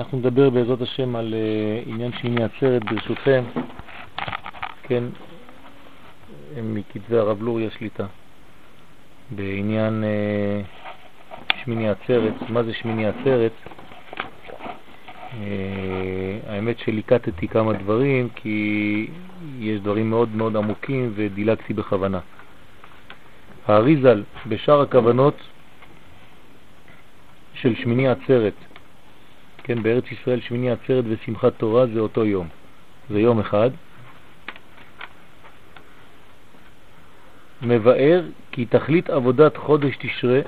אנחנו נדבר בעזרת השם על uh, עניין שמיני עצרת ברשותכם, כן, מכתבי הרב לוריה שליטה, בעניין uh, שמיני עצרת. מה זה שמיני עצרת? האמת שליקטתי כמה דברים כי יש דברים מאוד מאוד עמוקים ודילגתי בכוונה. האריזל בשאר הכוונות של שמיני עצרת, כן, בארץ ישראל שמיני עצרת ושמחת תורה זה אותו יום, זה יום אחד. מבאר כי תכלית עבודת חודש תשרה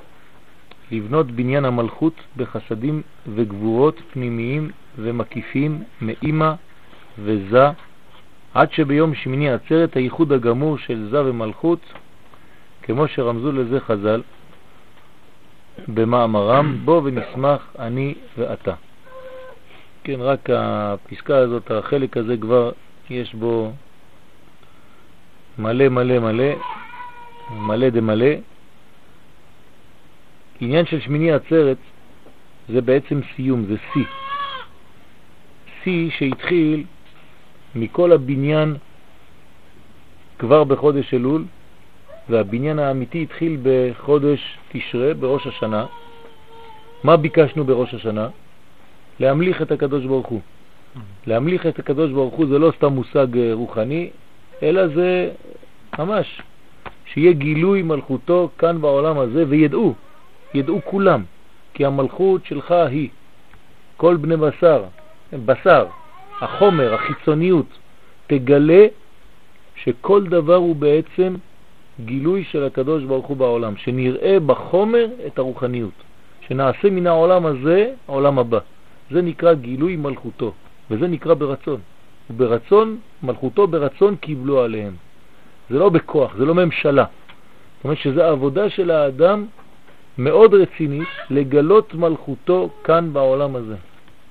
לבנות בניין המלכות בחסדים וגבורות פנימיים ומקיפים מאימא וזה, עד שביום שמיני עצרת הייחוד הגמור של זה ומלכות, כמו שרמזו לזה חז"ל במאמרם, בו ונשמח אני ואתה. כן, רק הפסקה הזאת, החלק הזה כבר יש בו מלא מלא מלא, מלא דמלא. עניין של שמיני עצרת זה בעצם סיום, זה שיא. שיא שהתחיל מכל הבניין כבר בחודש אלול, והבניין האמיתי התחיל בחודש תשרה, בראש השנה. מה ביקשנו בראש השנה? להמליך את הקדוש ברוך הוא. להמליך את הקדוש ברוך הוא זה לא סתם מושג אה, רוחני, אלא זה ממש, שיהיה גילוי מלכותו כאן בעולם הזה, וידעו, ידעו כולם, כי המלכות שלך היא כל בני בשר, בשר, החומר, החיצוניות, תגלה שכל דבר הוא בעצם גילוי של הקדוש ברוך הוא בעולם, שנראה בחומר את הרוחניות, שנעשה מן העולם הזה העולם הבא. זה נקרא גילוי מלכותו, וזה נקרא ברצון. וברצון, מלכותו ברצון קיבלו עליהם. זה לא בכוח, זה לא ממשלה. זאת אומרת שזו עבודה של האדם מאוד רצינית לגלות מלכותו כאן בעולם הזה.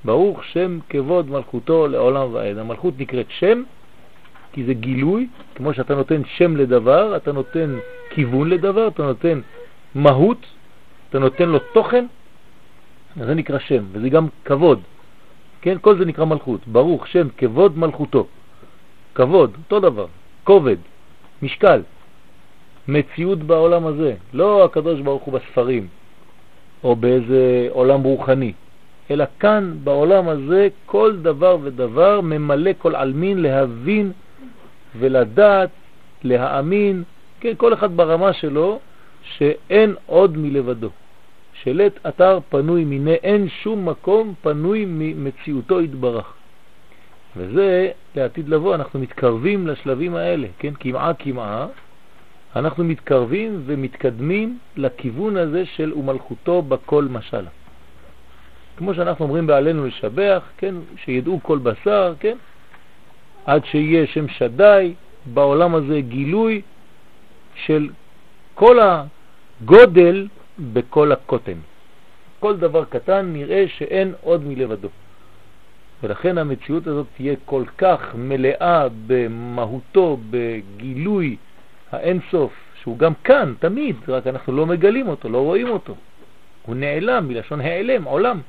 ברוך שם כבוד מלכותו לעולם ועד. המלכות נקראת שם, כי זה גילוי, כמו שאתה נותן שם לדבר, אתה נותן כיוון לדבר, אתה נותן מהות, אתה נותן לו תוכן, זה נקרא שם, וזה גם כבוד. כן, כל זה נקרא מלכות. ברוך שם כבוד מלכותו. כבוד, אותו דבר, כובד, משקל, מציאות בעולם הזה, לא הקדוש ברוך הוא בספרים או באיזה עולם רוחני, אלא כאן בעולם הזה כל דבר ודבר ממלא כל עלמין להבין ולדעת, להאמין, כן, כל אחד ברמה שלו, שאין עוד מלבדו. שלט אתר פנוי מיני, אין שום מקום פנוי ממציאותו יתברך. וזה לעתיד לבוא, אנחנו מתקרבים לשלבים האלה, כן? כמעה כמעה, אנחנו מתקרבים ומתקדמים לכיוון הזה של ומלכותו בכל משל. כמו שאנחנו אומרים בעלינו לשבח, כן? שידעו כל בשר, כן? עד שיהיה שם שדי, בעולם הזה גילוי של כל הגודל בכל הקוטן. כל דבר קטן נראה שאין עוד מלבדו. ולכן המציאות הזאת תהיה כל כך מלאה במהותו, בגילוי האינסוף, שהוא גם כאן, תמיד, רק אנחנו לא מגלים אותו, לא רואים אותו. הוא נעלם, מלשון העלם, עולם.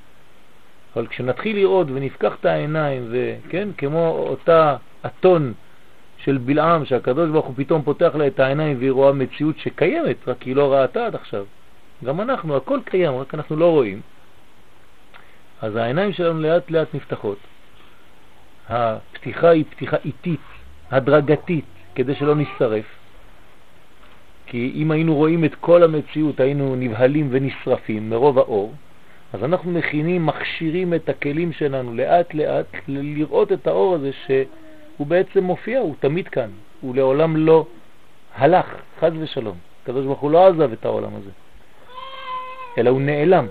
אבל כשנתחיל לראות ונפקח את העיניים, וכן, כמו אותה אתון של בלעם, שהקדוש ברוך הוא פתאום פותח לה את העיניים והיא רואה מציאות שקיימת, רק היא לא ראתה עד עכשיו. גם אנחנו, הכל קיים, רק אנחנו לא רואים. אז העיניים שלנו לאט לאט נפתחות. הפתיחה היא פתיחה איטית, הדרגתית, כדי שלא נשרף. כי אם היינו רואים את כל המציאות, היינו נבהלים ונשרפים מרוב האור, אז אנחנו מכינים, מכשירים את הכלים שלנו לאט לאט לראות את האור הזה שהוא בעצם מופיע, הוא תמיד כאן, הוא לעולם לא הלך, חז ושלום. הוא לא עזב את העולם הזה. אלא הוא נעלם.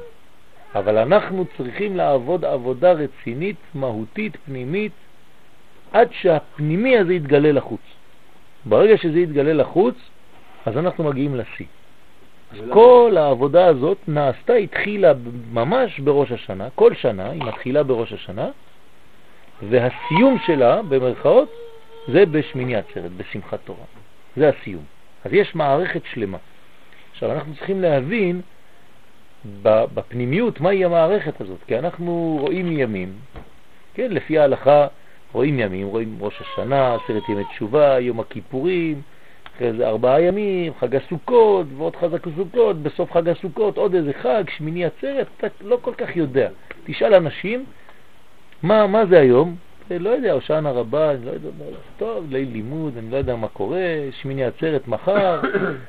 אבל אנחנו צריכים לעבוד עבודה רצינית, מהותית, פנימית, עד שהפנימי הזה יתגלה לחוץ. ברגע שזה יתגלה לחוץ, אז אנחנו מגיעים לשיא. אז כל העבודה הזאת נעשתה, התחילה ממש בראש השנה, כל שנה היא מתחילה בראש השנה, והסיום שלה, במרכאות, זה בשמיני עצרת, בשמחת תורה. זה הסיום. אז יש מערכת שלמה. עכשיו אנחנו צריכים להבין בפנימיות מהי המערכת הזאת, כי אנחנו רואים ימים, כן, לפי ההלכה רואים ימים, רואים ראש השנה, עשרת ימי תשובה, יום הכיפורים, אחרי זה ארבעה ימים, חג הסוכות ועוד חג הסוכות, בסוף חג הסוכות עוד איזה חג, שמיני עצרת, אתה לא כל כך יודע. תשאל אנשים, מה, מה זה היום? אה, לא יודע, הושענא רבה, אני לא יודע, טוב, ליל לימוד, אני לא יודע מה קורה, שמיני עצרת מחר,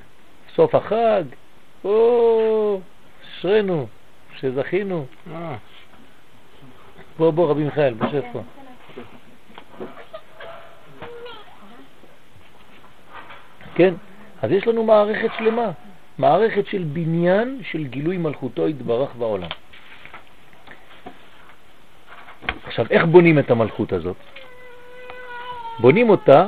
סוף החג, או, אשרנו, שזכינו. בוא, בוא, רבי מיכאל, בוא שב פה. כן? אז יש לנו מערכת שלמה, מערכת של בניין של גילוי מלכותו יתברך בעולם. עכשיו, איך בונים את המלכות הזאת? בונים אותה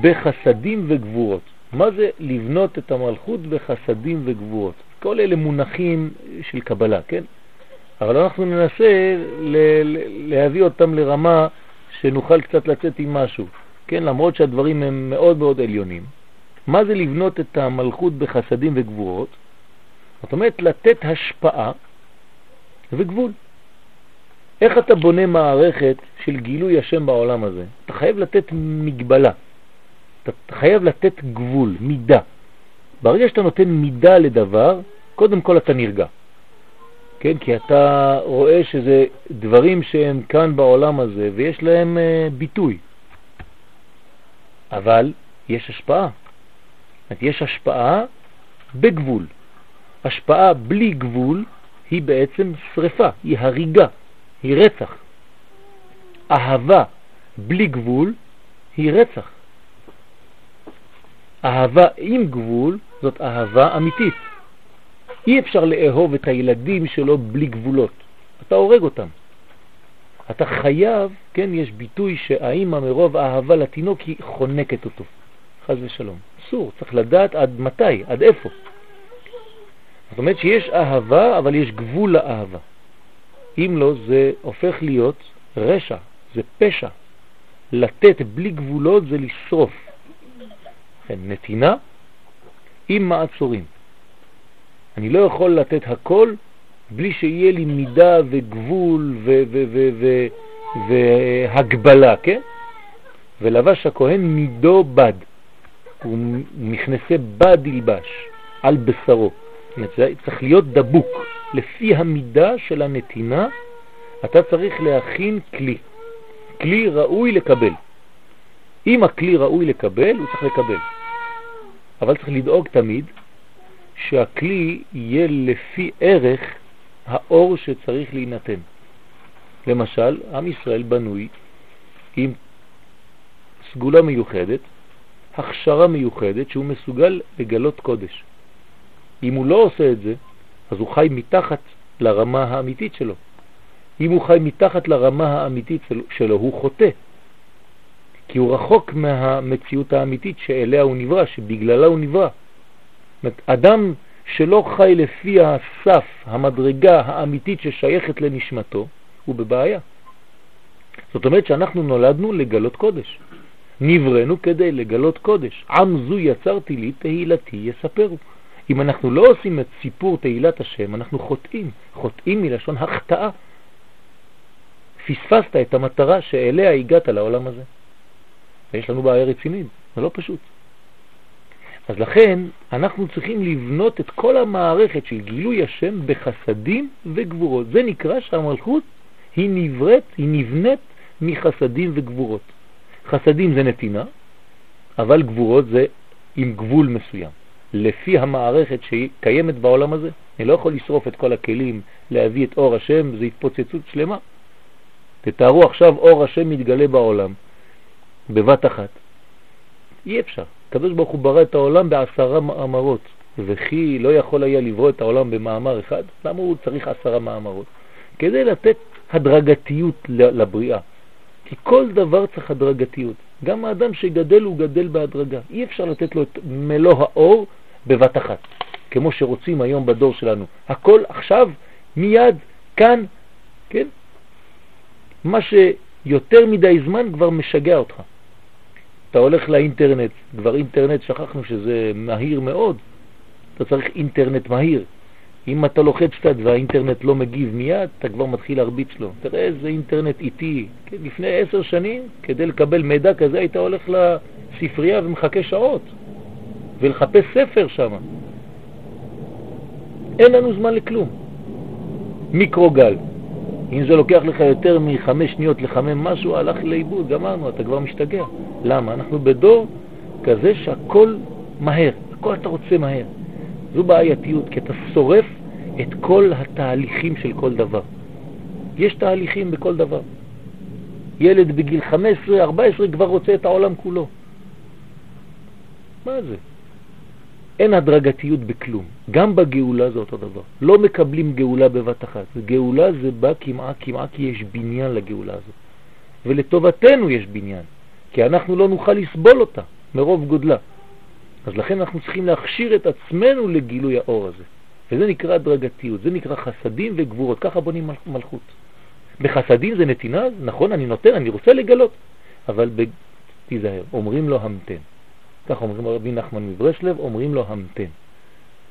בחסדים וגבורות. מה זה לבנות את המלכות בחסדים וגבורות? כל אלה מונחים של קבלה, כן? אבל אנחנו ננסה להביא אותם לרמה שנוכל קצת לצאת עם משהו, כן? למרות שהדברים הם מאוד מאוד עליונים. מה זה לבנות את המלכות בחסדים וגבורות? זאת אומרת, לתת השפעה וגבול. איך אתה בונה מערכת של גילוי השם בעולם הזה? אתה חייב לתת מגבלה, אתה חייב לתת גבול, מידה. ברגע שאתה נותן מידה לדבר, קודם כל אתה נרגע. כן, כי אתה רואה שזה דברים שהם כאן בעולם הזה ויש להם uh, ביטוי. אבל יש השפעה. יש השפעה בגבול. השפעה בלי גבול היא בעצם שריפה, היא הריגה, היא רצח. אהבה בלי גבול היא רצח. אהבה עם גבול זאת אהבה אמיתית. אי אפשר לאהוב את הילדים שלו בלי גבולות. אתה הורג אותם. אתה חייב, כן, יש ביטוי שהאימא מרוב אהבה לתינוק היא חונקת אותו, חז ושלום. אסור, צריך לדעת עד מתי, עד איפה. זאת אומרת שיש אהבה, אבל יש גבול לאהבה. אם לא, זה הופך להיות רשע, זה פשע. לתת בלי גבולות זה לשרוף. כן, נתינה עם מעצורים. אני לא יכול לתת הכל בלי שיהיה לי מידה וגבול והגבלה, כן? ולבש הכהן מידו בד. הוא מכנסי בד ילבש על בשרו. צריך להיות דבוק. לפי המידה של הנתינה, אתה צריך להכין כלי. כלי ראוי לקבל. אם הכלי ראוי לקבל, הוא צריך לקבל. אבל צריך לדאוג תמיד שהכלי יהיה לפי ערך האור שצריך להינתן. למשל, עם ישראל בנוי עם סגולה מיוחדת, הכשרה מיוחדת שהוא מסוגל לגלות קודש. אם הוא לא עושה את זה, אז הוא חי מתחת לרמה האמיתית שלו. אם הוא חי מתחת לרמה האמיתית שלו, הוא חוטא. כי הוא רחוק מהמציאות האמיתית שאליה הוא נברא, שבגללה הוא נברא. אדם שלא חי לפי הסף, המדרגה האמיתית ששייכת לנשמתו, הוא בבעיה. זאת אומרת שאנחנו נולדנו לגלות קודש. נברנו כדי לגלות קודש. עם זו יצרתי לי, תהילתי יספרו. אם אנחנו לא עושים את סיפור תהילת השם, אנחנו חוטאים. חוטאים מלשון החטאה. פספסת את המטרה שאליה הגעת לעולם הזה. ויש לנו בעיה רצינית, זה לא פשוט. אז לכן אנחנו צריכים לבנות את כל המערכת של גילוי השם בחסדים וגבורות. זה נקרא שהמלכות היא נבראת, היא נבנית מחסדים וגבורות. חסדים זה נתינה, אבל גבורות זה עם גבול מסוים. לפי המערכת שהיא קיימת בעולם הזה, אני לא יכול לשרוף את כל הכלים, להביא את אור השם, זה התפוצצות שלמה. תתארו עכשיו אור השם מתגלה בעולם, בבת אחת. אי אפשר. הקדוש ברוך הוא ברא את העולם בעשרה מאמרות, וכי לא יכול היה לברוא את העולם במאמר אחד? למה הוא צריך עשרה מאמרות? כדי לתת הדרגתיות לבריאה. כי כל דבר צריך הדרגתיות. גם האדם שגדל הוא גדל בהדרגה. אי אפשר לתת לו את מלוא האור בבת אחת, כמו שרוצים היום בדור שלנו. הכל עכשיו, מיד, כאן, כן? מה שיותר מדי זמן כבר משגע אותך. אתה הולך לאינטרנט, כבר אינטרנט שכחנו שזה מהיר מאוד, אתה צריך אינטרנט מהיר. אם אתה לוחץ קצת והאינטרנט לא מגיב מיד, אתה כבר מתחיל להרביץ לו. תראה איזה אינטרנט איטי. כן, לפני עשר שנים, כדי לקבל מידע כזה, היית הולך לספרייה ומחכה שעות, ולחפש ספר שם. אין לנו זמן לכלום. מיקרוגל. אם זה לוקח לך יותר מחמש שניות לחמם משהו, הלך לאיבוד, גמרנו, אתה כבר משתגע. למה? אנחנו בדור כזה שהכל מהר, הכל אתה רוצה מהר. זו בעייתיות, כי אתה שורף את כל התהליכים של כל דבר. יש תהליכים בכל דבר. ילד בגיל 15, 14 כבר רוצה את העולם כולו. מה זה? אין הדרגתיות בכלום. גם בגאולה זה אותו דבר. לא מקבלים גאולה בבת אחת. גאולה זה בא כמעה כמעה כי יש בניין לגאולה הזאת. ולטובתנו יש בניין, כי אנחנו לא נוכל לסבול אותה מרוב גודלה. אז לכן אנחנו צריכים להכשיר את עצמנו לגילוי האור הזה. וזה נקרא הדרגתיות, זה נקרא חסדים וגבורות, ככה בונים מלכות. בחסדים זה נתינה, נכון, אני נותן, אני רוצה לגלות, אבל ב... תיזהר, אומרים לו המתן. ככה אומרים רבי נחמן מברסלב, אומרים לו המתן.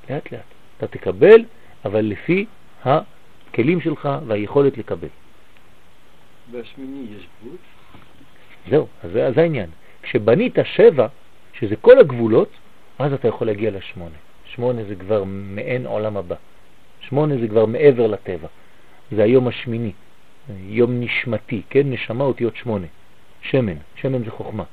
לאט לאט. אתה תקבל, אבל לפי הכלים שלך והיכולת לקבל. והשמיני יש גבול? זהו, אז זה, זה העניין. כשבנית שבע, שזה כל הגבולות, אז אתה יכול להגיע לשמונה. שמונה זה כבר מעין עולם הבא. שמונה זה כבר מעבר לטבע. זה היום השמיני, יום נשמתי, כן? נשמה אותיות שמונה. שמן, שמן זה חוכמה.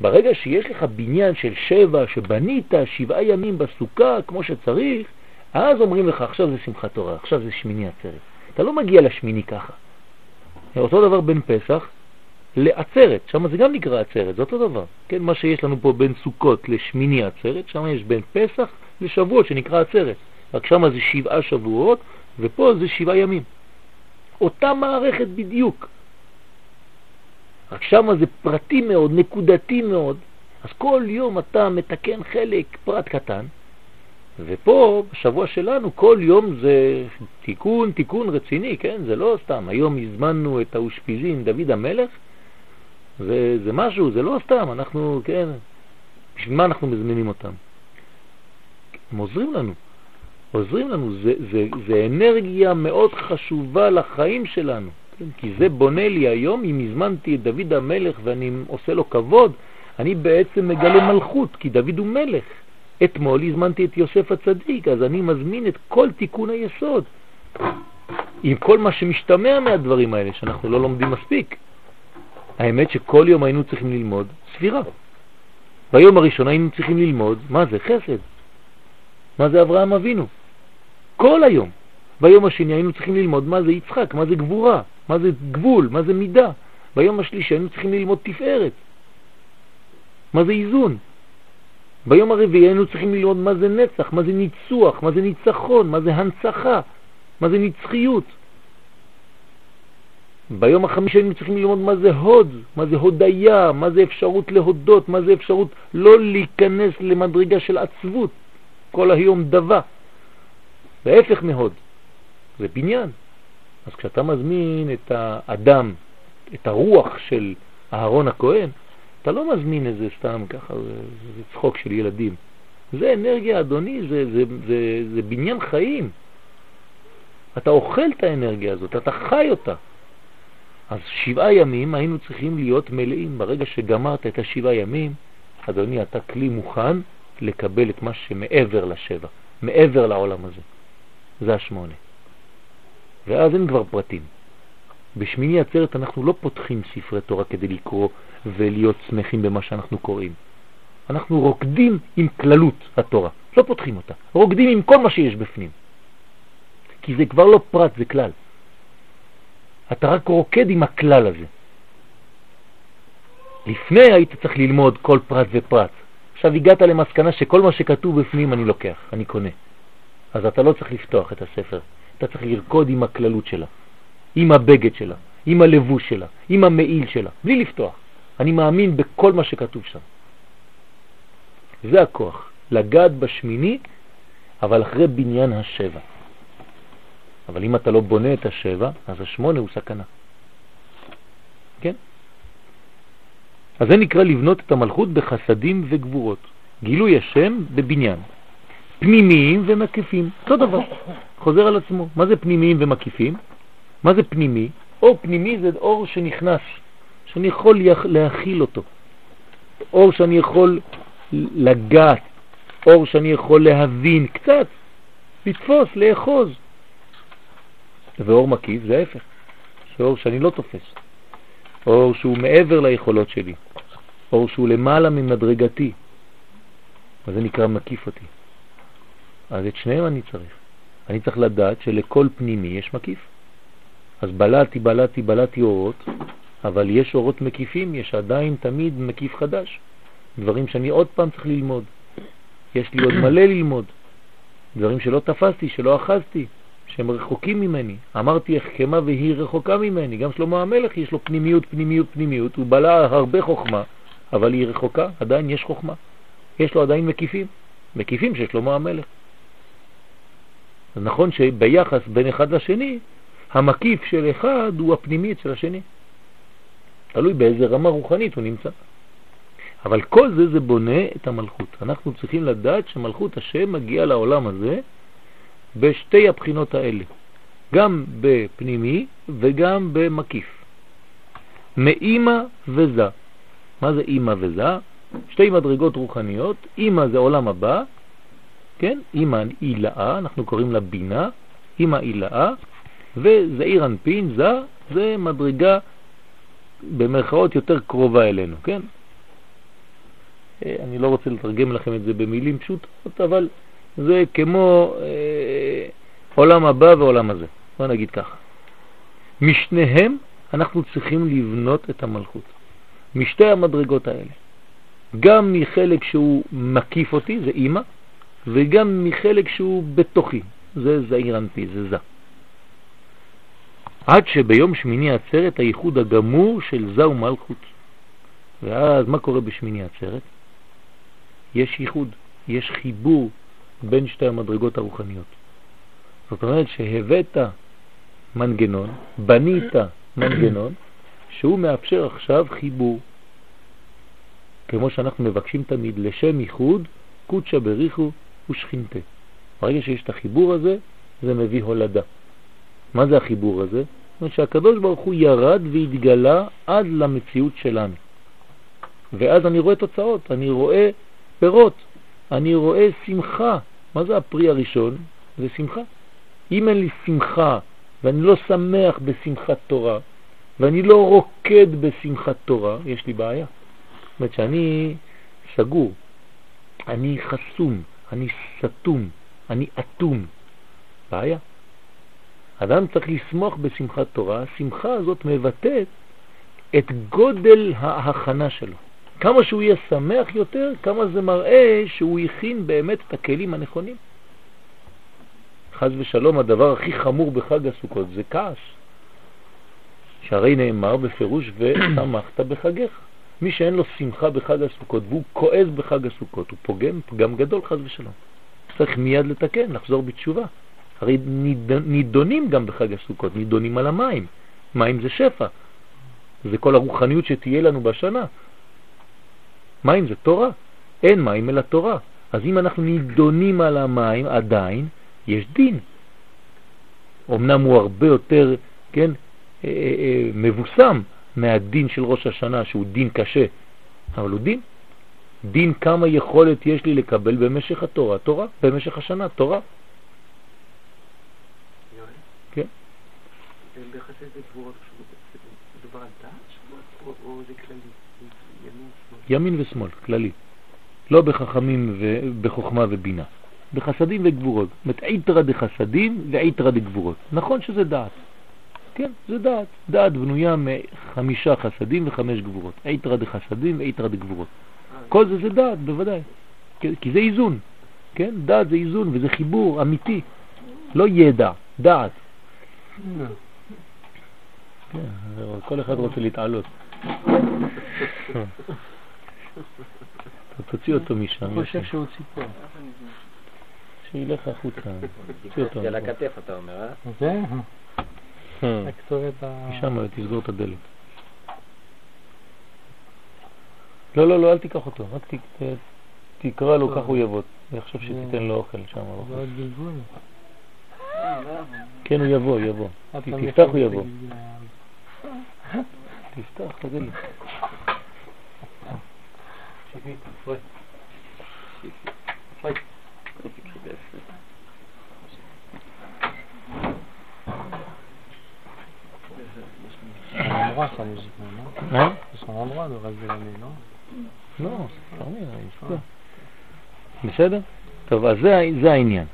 ברגע שיש לך בניין של שבע, שבנית שבעה ימים בסוכה כמו שצריך, אז אומרים לך, עכשיו זה שמחת תורה, עכשיו זה שמיני עצרת. אתה לא מגיע לשמיני ככה. אותו דבר בין פסח, לעצרת, שם זה גם נקרא עצרת, זה אותו דבר. כן, מה שיש לנו פה בין סוכות לשמיני עצרת, שם יש בין פסח לשבועות שנקרא עצרת. רק שם זה שבעה שבועות, ופה זה שבעה ימים. אותה מערכת בדיוק. רק שם זה פרטי מאוד, נקודתי מאוד. אז כל יום אתה מתקן חלק, פרט קטן, ופה, בשבוע שלנו, כל יום זה תיקון, תיקון רציני, כן? זה לא סתם. היום הזמנו את האושפיזין, דוד המלך, זה, זה משהו, זה לא סתם, אנחנו, כן, בשביל מה אנחנו מזמינים אותם? הם עוזרים לנו, עוזרים לנו, זה, זה, זה אנרגיה מאוד חשובה לחיים שלנו, כן? כי זה בונה לי היום, אם הזמנתי את דוד המלך ואני עושה לו כבוד, אני בעצם מגלה מלכות, כי דוד הוא מלך. אתמול הזמנתי את יוסף הצדיק, אז אני מזמין את כל תיקון היסוד, עם כל מה שמשתמע מהדברים האלה, שאנחנו לא לומדים מספיק. האמת שכל יום היינו צריכים ללמוד ספירה. ביום הראשון היינו צריכים ללמוד, מה זה? חסד. מה זה אברהם אבינו? כל היום. ביום השני היינו צריכים ללמוד מה זה יצחק, מה זה גבורה, מה זה גבול, מה זה מידה. ביום השלישי היינו צריכים ללמוד תפארת. מה זה איזון? ביום הרביעי היינו צריכים ללמוד מה זה נצח, מה זה ניצוח, מה זה ניצחון, מה זה הנצחה, מה זה נצחיות. ביום החמישי היינו צריכים ללמוד מה זה הוד, מה זה הודיה, מה זה אפשרות להודות, מה זה אפשרות לא להיכנס למדרגה של עצבות, כל היום דבה. וההפך מהוד, זה בניין. אז כשאתה מזמין את האדם, את הרוח של אהרון הכהן, אתה לא מזמין איזה סתם ככה, זה, זה צחוק של ילדים. זה אנרגיה, אדוני, זה, זה, זה, זה בניין חיים. אתה אוכל את האנרגיה הזאת, אתה חי אותה. אז שבעה ימים היינו צריכים להיות מלאים. ברגע שגמרת את השבעה ימים, אדוני, אתה כלי מוכן לקבל את מה שמעבר לשבע, מעבר לעולם הזה. זה השמונה. ואז אין כבר פרטים. בשמיני עצרת אנחנו לא פותחים ספרי תורה כדי לקרוא ולהיות שמחים במה שאנחנו קוראים. אנחנו רוקדים עם כללות התורה, לא פותחים אותה, רוקדים עם כל מה שיש בפנים. כי זה כבר לא פרט, זה כלל. אתה רק רוקד עם הכלל הזה. לפני היית צריך ללמוד כל פרט ופרט. עכשיו הגעת למסקנה שכל מה שכתוב בפנים אני לוקח, אני קונה. אז אתה לא צריך לפתוח את הספר, אתה צריך לרקוד עם הכללות שלה, עם הבגד שלה, עם הלבוש שלה, עם המעיל שלה, בלי לפתוח. אני מאמין בכל מה שכתוב שם. זה הכוח, לגעת בשמיני, אבל אחרי בניין השבע. אבל אם אתה לא בונה את השבע, אז השמונה הוא סכנה. כן? אז זה נקרא לבנות את המלכות בחסדים וגבורות. גילוי השם בבניין. פנימיים ומקיפים. אותו דבר, חוזר על עצמו. מה זה פנימיים ומקיפים? מה זה פנימי? אור פנימי זה אור שנכנס, שאני יכול להכיל אותו. אור שאני יכול לגעת, אור שאני יכול להבין קצת, לתפוס, לאחוז. ואור מקיף זה ההפך, זה אור שאני לא תופס. אור שהוא מעבר ליכולות שלי, אור שהוא למעלה ממדרגתי. אז זה נקרא מקיף אותי. אז את שניהם אני צריך. אני צריך לדעת שלכל פנימי יש מקיף. אז בלעתי, בלעתי, בלעתי אורות, אבל יש אורות מקיפים, יש עדיין תמיד מקיף חדש. דברים שאני עוד פעם צריך ללמוד. יש לי עוד מלא ללמוד. דברים שלא תפסתי, שלא אחזתי, שהם רחוקים ממני. אמרתי החכמה והיא רחוקה ממני. גם שלמה המלך יש לו פנימיות, פנימיות, פנימיות. הוא בלע הרבה חוכמה, אבל היא רחוקה, עדיין יש חוכמה. יש לו עדיין מקיפים, מקיפים של שלמה המלך. נכון שביחס בין אחד לשני, המקיף של אחד הוא הפנימית של השני. תלוי באיזה רמה רוחנית הוא נמצא. אבל כל זה זה בונה את המלכות. אנחנו צריכים לדעת שמלכות השם מגיע לעולם הזה בשתי הבחינות האלה, גם בפנימי וגם במקיף. מאימא וזה. מה זה אימא וזה? שתי מדרגות רוחניות, אימא זה עולם הבא, כן? אימא אילאה, אנחנו קוראים לה בינה, אימא אילאה, וזעיר אנפין, זה, זה מדרגה במרכאות יותר קרובה אלינו, כן? אה, אני לא רוצה לתרגם לכם את זה במילים פשוטות, אבל זה כמו אה, עולם הבא ועולם הזה. בוא נגיד ככה. משניהם אנחנו צריכים לבנות את המלכות. משתי המדרגות האלה. גם מחלק שהוא מקיף אותי, זה אימא, וגם מחלק שהוא בתוכי, זה זעיר אנפי, זה זה. עד שביום שמיני עצרת הייחוד הגמור של זה ומלכות. ואז מה קורה בשמיני עצרת? יש ייחוד, יש חיבור בין שתי המדרגות הרוחניות. זאת אומרת שהבאת מנגנון, בנית מנגנון, שהוא מאפשר עכשיו חיבור. כמו שאנחנו מבקשים תמיד, לשם ייחוד, קודשא בריחו ושכינתה. ברגע שיש את החיבור הזה, זה מביא הולדה. מה זה החיבור הזה? זאת אומרת שהקדוש ברוך הוא ירד והתגלה עד למציאות שלנו. ואז אני רואה תוצאות, אני רואה פירות, אני רואה שמחה. מה זה הפרי הראשון? זה שמחה. אם אין לי שמחה ואני לא שמח בשמחת תורה ואני לא רוקד בשמחת תורה, יש לי בעיה. זאת אומרת שאני סגור, אני חסום, אני סתום, אני אטום. בעיה. אדם צריך לשמוח בשמחת תורה, השמחה הזאת מבטאת את גודל ההכנה שלו. כמה שהוא יהיה שמח יותר, כמה זה מראה שהוא הכין באמת את הכלים הנכונים. חז ושלום, הדבר הכי חמור בחג הסוכות זה כעס. שהרי נאמר בפירוש ושמחת בחגך. מי שאין לו שמחה בחג הסוכות והוא כועס בחג הסוכות, הוא פוגם פגם גדול חז ושלום. צריך מיד לתקן, לחזור בתשובה. הרי נידונים גם בחג הסוכות, נידונים על המים. מים זה שפע. זה כל הרוחניות שתהיה לנו בשנה. מים זה תורה, אין מים אלא תורה. אז אם אנחנו נידונים על המים, עדיין יש דין. אמנם הוא הרבה יותר, כן, אה, אה, אה, מבוסם מהדין של ראש השנה, שהוא דין קשה, אבל הוא דין. דין כמה יכולת יש לי לקבל במשך התורה, תורה, במשך השנה, תורה. כן. בחסד וגבורות, מדובר על דעת או זה כללי? ימין ושמאל, כללי. לא בחכמים ובחוכמה ובינה, בחסדים וגבורות. זאת אומרת, עיתרא דחסדים ועיתרא דגבורות. נכון שזה דעת. כן, זה דעת. דעת בנויה מחמישה חסדים וחמש גבורות. עיתרא דחסדים ועיתרא דגבורות. כל זה זה דעת, בוודאי. כי זה איזון. כן? דעת זה איזון וזה חיבור אמיתי. לא ידע, דעת. כן, כל אחד רוצה להתעלות. תוציא אותו משם. אני חושב שהוא ציפור. שילך החוצה. תוציא אותו. זה על הכתף אתה אומר, אה? זה? הקטורת ה... משם תסגור את הדלת. לא, לא, לא, אל תיקח אותו, רק תקרא לו, כך הוא יבוא. אני חושב שתיתן לו אוכל שם. זה עוד גלגול. כן, הוא יבוא, יבוא. תפתח, הוא יבוא. תפתח, תגיד לי. C'est un endroit ça logiquement, non Hein C'est son endroit de raser la main, non לא, יפגע. בסדר? טוב, אז זה, זה העניין.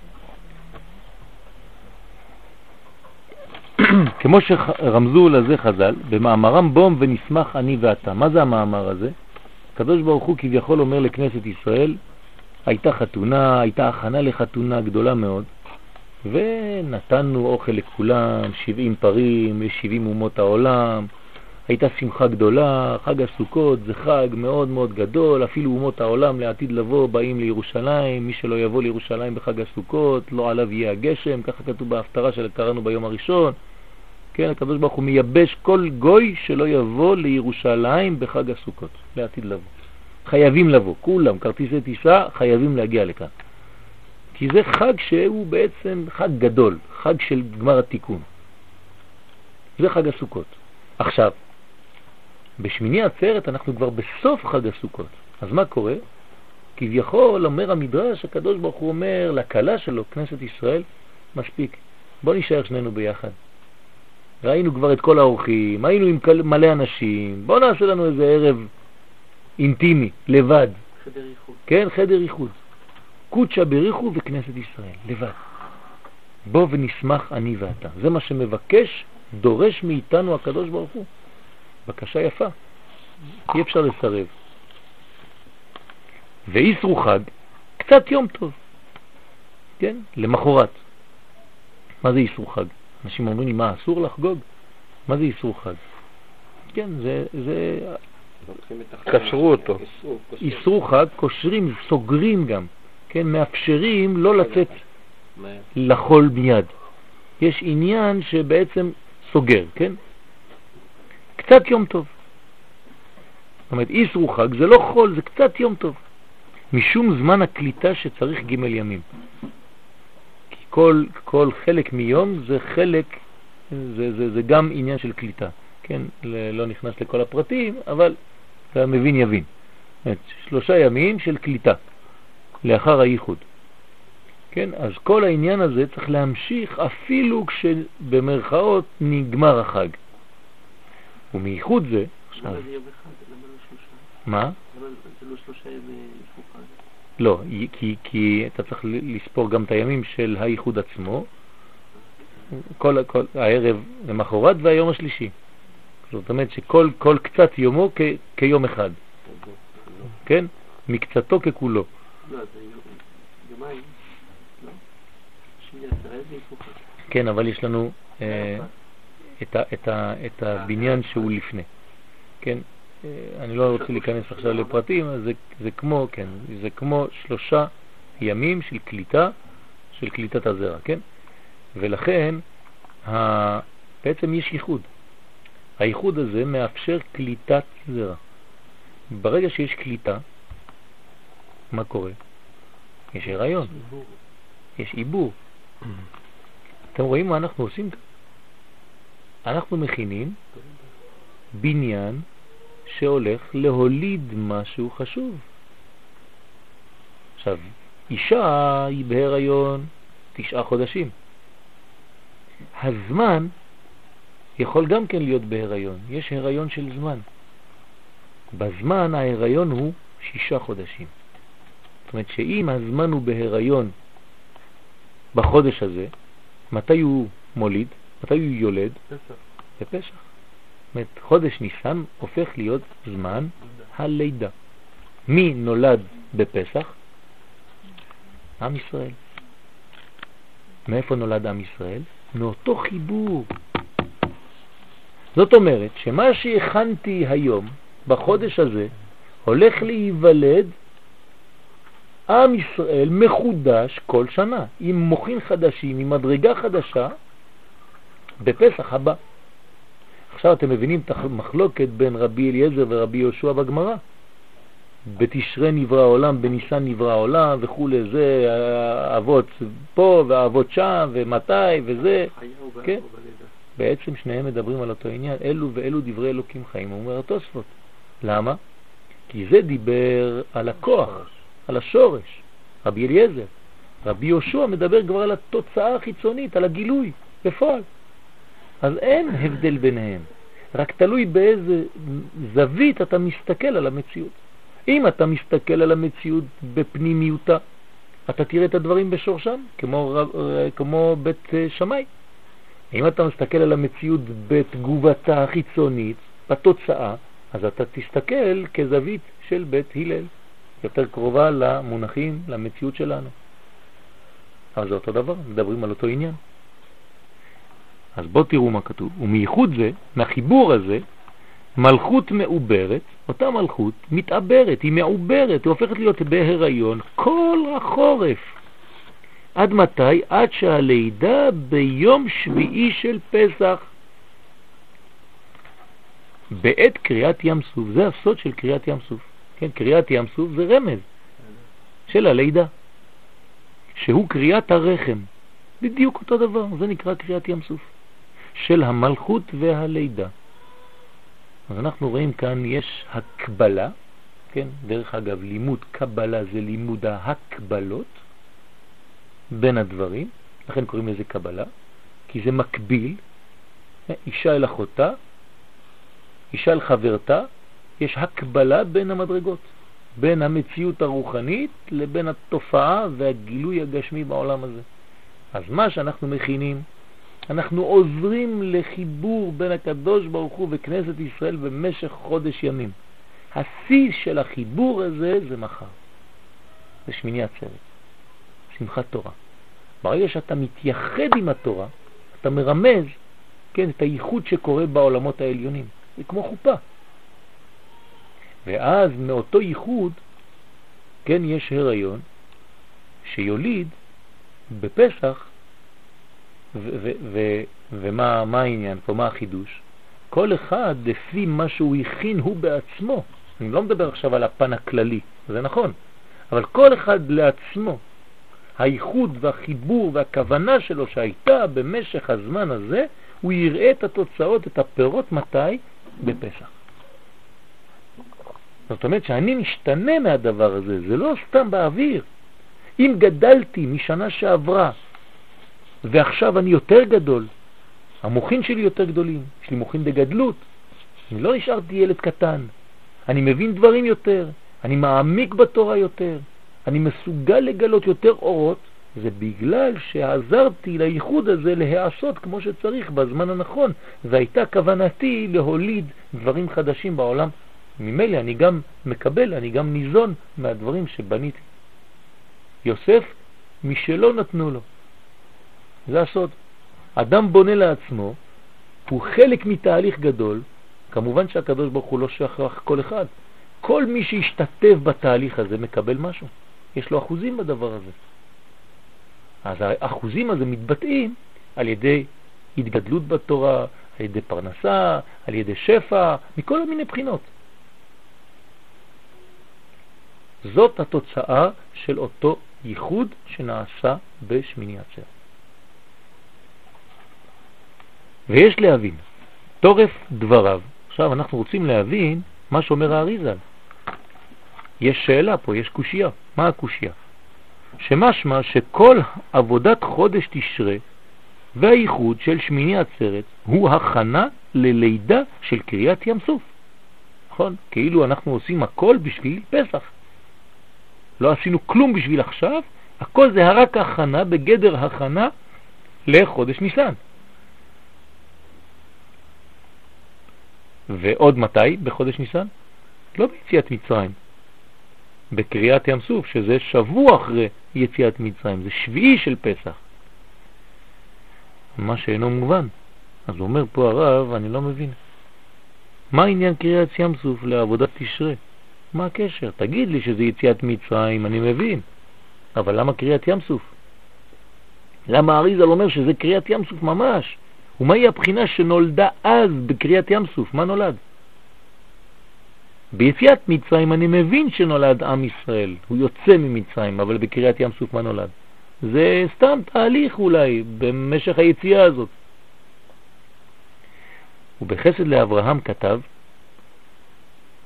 כמו שרמזו לזה חז"ל, במאמרם בום ונשמח אני ואתה. מה זה המאמר הזה? הקדוש ברוך הוא כביכול אומר לכנסת ישראל, הייתה חתונה, הייתה הכנה לחתונה גדולה מאוד, ונתנו אוכל לכולם, 70 פרים ל-70 אומות העולם, הייתה שמחה גדולה, חג הסוכות זה חג מאוד מאוד גדול, אפילו אומות העולם לעתיד לבוא באים לירושלים, מי שלא יבוא לירושלים בחג הסוכות, לא עליו יהיה הגשם, ככה כתוב בהפטרה שקראנו ביום הראשון. כן, הקדוש ברוך הוא מייבש כל גוי שלא יבוא לירושלים בחג הסוכות, לעתיד לבוא. חייבים לבוא, כולם, כרטיסי טיסה, חייבים להגיע לכאן. כי זה חג שהוא בעצם חג גדול, חג של גמר התיקון. זה חג הסוכות. עכשיו, בשמיני עצרת אנחנו כבר בסוף חג הסוכות. אז מה קורה? כביכול אומר המדרש, הקדוש ברוך הוא אומר לקלה שלו, כנסת ישראל, מספיק, בוא נשאר שנינו ביחד. ראינו כבר את כל האורחים, היינו עם מלא אנשים, בוא נעשה לנו איזה ערב אינטימי, לבד. חדר איחוד. כן, חדר איחוד. קודשא בריחו וכנסת ישראל, לבד. בוא ונשמח אני ואתה. זה מה שמבקש, דורש מאיתנו הקדוש ברוך הוא. בקשה יפה, אי אפשר לסרב. ואיסרו חג, קצת יום טוב, כן, למחרת. מה זה איסרו חג? אנשים אומרים לי, מה, אסור לחגוג? מה זה איסרו חג? כן, זה, זה קשרו אותו. איסרו חג, קושרים, סוגרים גם, כן, מאפשרים לא לצאת לחול מיד. יש עניין שבעצם סוגר, כן? קצת יום טוב. זאת אומרת, איסרו חג זה לא חול, זה קצת יום טוב. משום זמן הקליטה שצריך ג' ימים. כל, כל חלק מיום זה חלק, זה, זה, זה גם עניין של קליטה. כן, לא נכנס לכל הפרטים, אבל המבין יבין. זאת שלושה ימים של קליטה לאחר הייחוד. כן, אז כל העניין הזה צריך להמשיך אפילו כשבמרכאות נגמר החג. ומייחוד זה, עכשיו? מה? זה לא שלושה ימי איסור חג? לא, כי, כי אתה צריך לספור גם את הימים של הייחוד עצמו, כל, כל הערב למחרת והיום השלישי. זאת אומרת שכל כל קצת יומו כ, כיום אחד, כן? מקצתו ככולו. כן, אבל יש לנו אה, את, הבניין שהוא לפני. כן, אני לא רוצה להיכנס עכשיו לפרטים, זה, זה כמו, כן, זה כמו שלושה ימים של קליטה, של קליטת הזרע, כן? ולכן ה, בעצם יש ייחוד. הייחוד הזה מאפשר קליטת זרע. ברגע שיש קליטה, מה קורה? יש הריון, יש עיבור. אתם רואים מה אנחנו עושים? אנחנו מכינים בניין שהולך להוליד משהו חשוב. עכשיו, אישה היא בהיריון תשעה חודשים. הזמן יכול גם כן להיות בהיריון, יש הריון של זמן. בזמן ההיריון הוא שישה חודשים. זאת אומרת שאם הזמן הוא בהיריון בחודש הזה, מתי הוא מוליד? מתי הוא יולד? פסח. בפסח. אומרת, חודש ניסן הופך להיות זמן הלידה. מי נולד בפסח? עם ישראל. מאיפה נולד עם ישראל? מאותו חיבור. זאת אומרת שמה שהכנתי היום, בחודש הזה, הולך להיוולד עם ישראל מחודש כל שנה, עם מוחין חדשים, עם מדרגה חדשה, בפסח הבא. עכשיו אתם מבינים את המחלוקת בין רבי אליעזר ורבי יהושע בגמרא. בתשרה נברא העולם, בניסן נברא העולם וכו', זה האבות פה והאבות שם ומתי וזה, כן? בעצם שניהם מדברים על אותו עניין, אלו ואלו דברי אלוקים חיים, אומר התוספות. למה? כי זה דיבר על הכוח, על השורש, רבי אליעזר. רבי יהושע מדבר כבר על התוצאה החיצונית, על הגילוי, בפועל. אז אין הבדל ביניהם, רק תלוי באיזה זווית אתה מסתכל על המציאות. אם אתה מסתכל על המציאות בפנימיותה, אתה תראה את הדברים בשורשם, כמו, כמו בית שמאי. אם אתה מסתכל על המציאות בתגובתה החיצונית, בתוצאה, אז אתה תסתכל כזווית של בית הלל, יותר קרובה למונחים, למציאות שלנו. אבל זה אותו דבר, מדברים על אותו עניין. אז בואו תראו מה כתוב. ומייחוד זה, מהחיבור הזה, מלכות מעוברת, אותה מלכות מתעברת, היא מעוברת, היא הופכת להיות בהיריון כל החורף. עד מתי? עד שהלידה ביום שביעי של פסח. בעת קריאת ים סוף, זה הסוד של קריאת ים סוף. כן, קריאת ים סוף זה רמז של הלידה, שהוא קריאת הרחם. בדיוק אותו דבר, זה נקרא קריאת ים סוף, של המלכות והלידה. אז אנחנו רואים כאן יש הקבלה, כן, דרך אגב לימוד קבלה זה לימוד ההקבלות בין הדברים, לכן קוראים לזה קבלה, כי זה מקביל, אישה אל אחותה, אישה אל חברתה, יש הקבלה בין המדרגות, בין המציאות הרוחנית לבין התופעה והגילוי הגשמי בעולם הזה. אז מה שאנחנו מכינים אנחנו עוזרים לחיבור בין הקדוש ברוך הוא וכנסת ישראל במשך חודש ימים. השיא של החיבור הזה זה מחר, זה שמיני עצרת, שמחת תורה. ברגע שאתה מתייחד עם התורה, אתה מרמז כן, את הייחוד שקורה בעולמות העליונים. זה כמו חופה. ואז מאותו ייחוד, כן, יש הריון שיוליד בפסח ומה העניין פה, מה החידוש? כל אחד לפי מה שהוא הכין הוא בעצמו. אני לא מדבר עכשיו על הפן הכללי, זה נכון, אבל כל אחד לעצמו, הייחוד והחיבור והכוונה שלו שהייתה במשך הזמן הזה, הוא יראה את התוצאות, את הפירות, מתי? בפסח. זאת אומרת שאני משתנה מהדבר הזה, זה לא סתם באוויר. אם גדלתי משנה שעברה ועכשיו אני יותר גדול, המוחין שלי יותר גדולים, יש לי מוחין בגדלות, אני לא נשארתי ילד קטן, אני מבין דברים יותר, אני מעמיק בתורה יותר, אני מסוגל לגלות יותר אורות, זה בגלל שעזרתי לייחוד הזה להיעשות כמו שצריך בזמן הנכון, והייתה כוונתי להוליד דברים חדשים בעולם. ממילא אני גם מקבל, אני גם ניזון מהדברים שבניתי. יוסף, משלא נתנו לו. זה הסוד. אדם בונה לעצמו, הוא חלק מתהליך גדול, כמובן שהקדוש ברוך הוא לא שכח כל אחד. כל מי שהשתתף בתהליך הזה מקבל משהו. יש לו אחוזים בדבר הזה. אז האחוזים הזה מתבטאים על ידי התגדלות בתורה, על ידי פרנסה, על ידי שפע, מכל מיני בחינות. זאת התוצאה של אותו ייחוד שנעשה בשמיני עצרת. ויש להבין, תורף דבריו. עכשיו אנחנו רוצים להבין מה שאומר האריזל. יש שאלה פה, יש קושייה. מה הקושייה? שמשמע שכל עבודת חודש תשרה והייחוד של שמיני עצרת הוא הכנה ללידה של קריאת ים סוף. נכון? כאילו אנחנו עושים הכל בשביל פסח. לא עשינו כלום בשביל עכשיו, הכל זה רק הכנה בגדר הכנה לחודש ניסן. ועוד מתי? בחודש ניסן? לא ביציאת מצרים, בקריאת ים סוף, שזה שבוע אחרי יציאת מצרים, זה שביעי של פסח. מה שאינו מובן. אז אומר פה הרב, אני לא מבין. מה העניין קריאת ים סוף לעבודת תשרה? מה הקשר? תגיד לי שזה יציאת מצרים, אני מבין. אבל למה קריאת ים סוף? למה אריזל אומר שזה קריאת ים סוף ממש? ומהי הבחינה שנולדה אז בקריאת ים סוף? מה נולד? ביציאת מצרים אני מבין שנולד עם ישראל, הוא יוצא ממצרים, אבל בקריאת ים סוף מה נולד? זה סתם תהליך אולי במשך היציאה הזאת. ובחסד לאברהם כתב,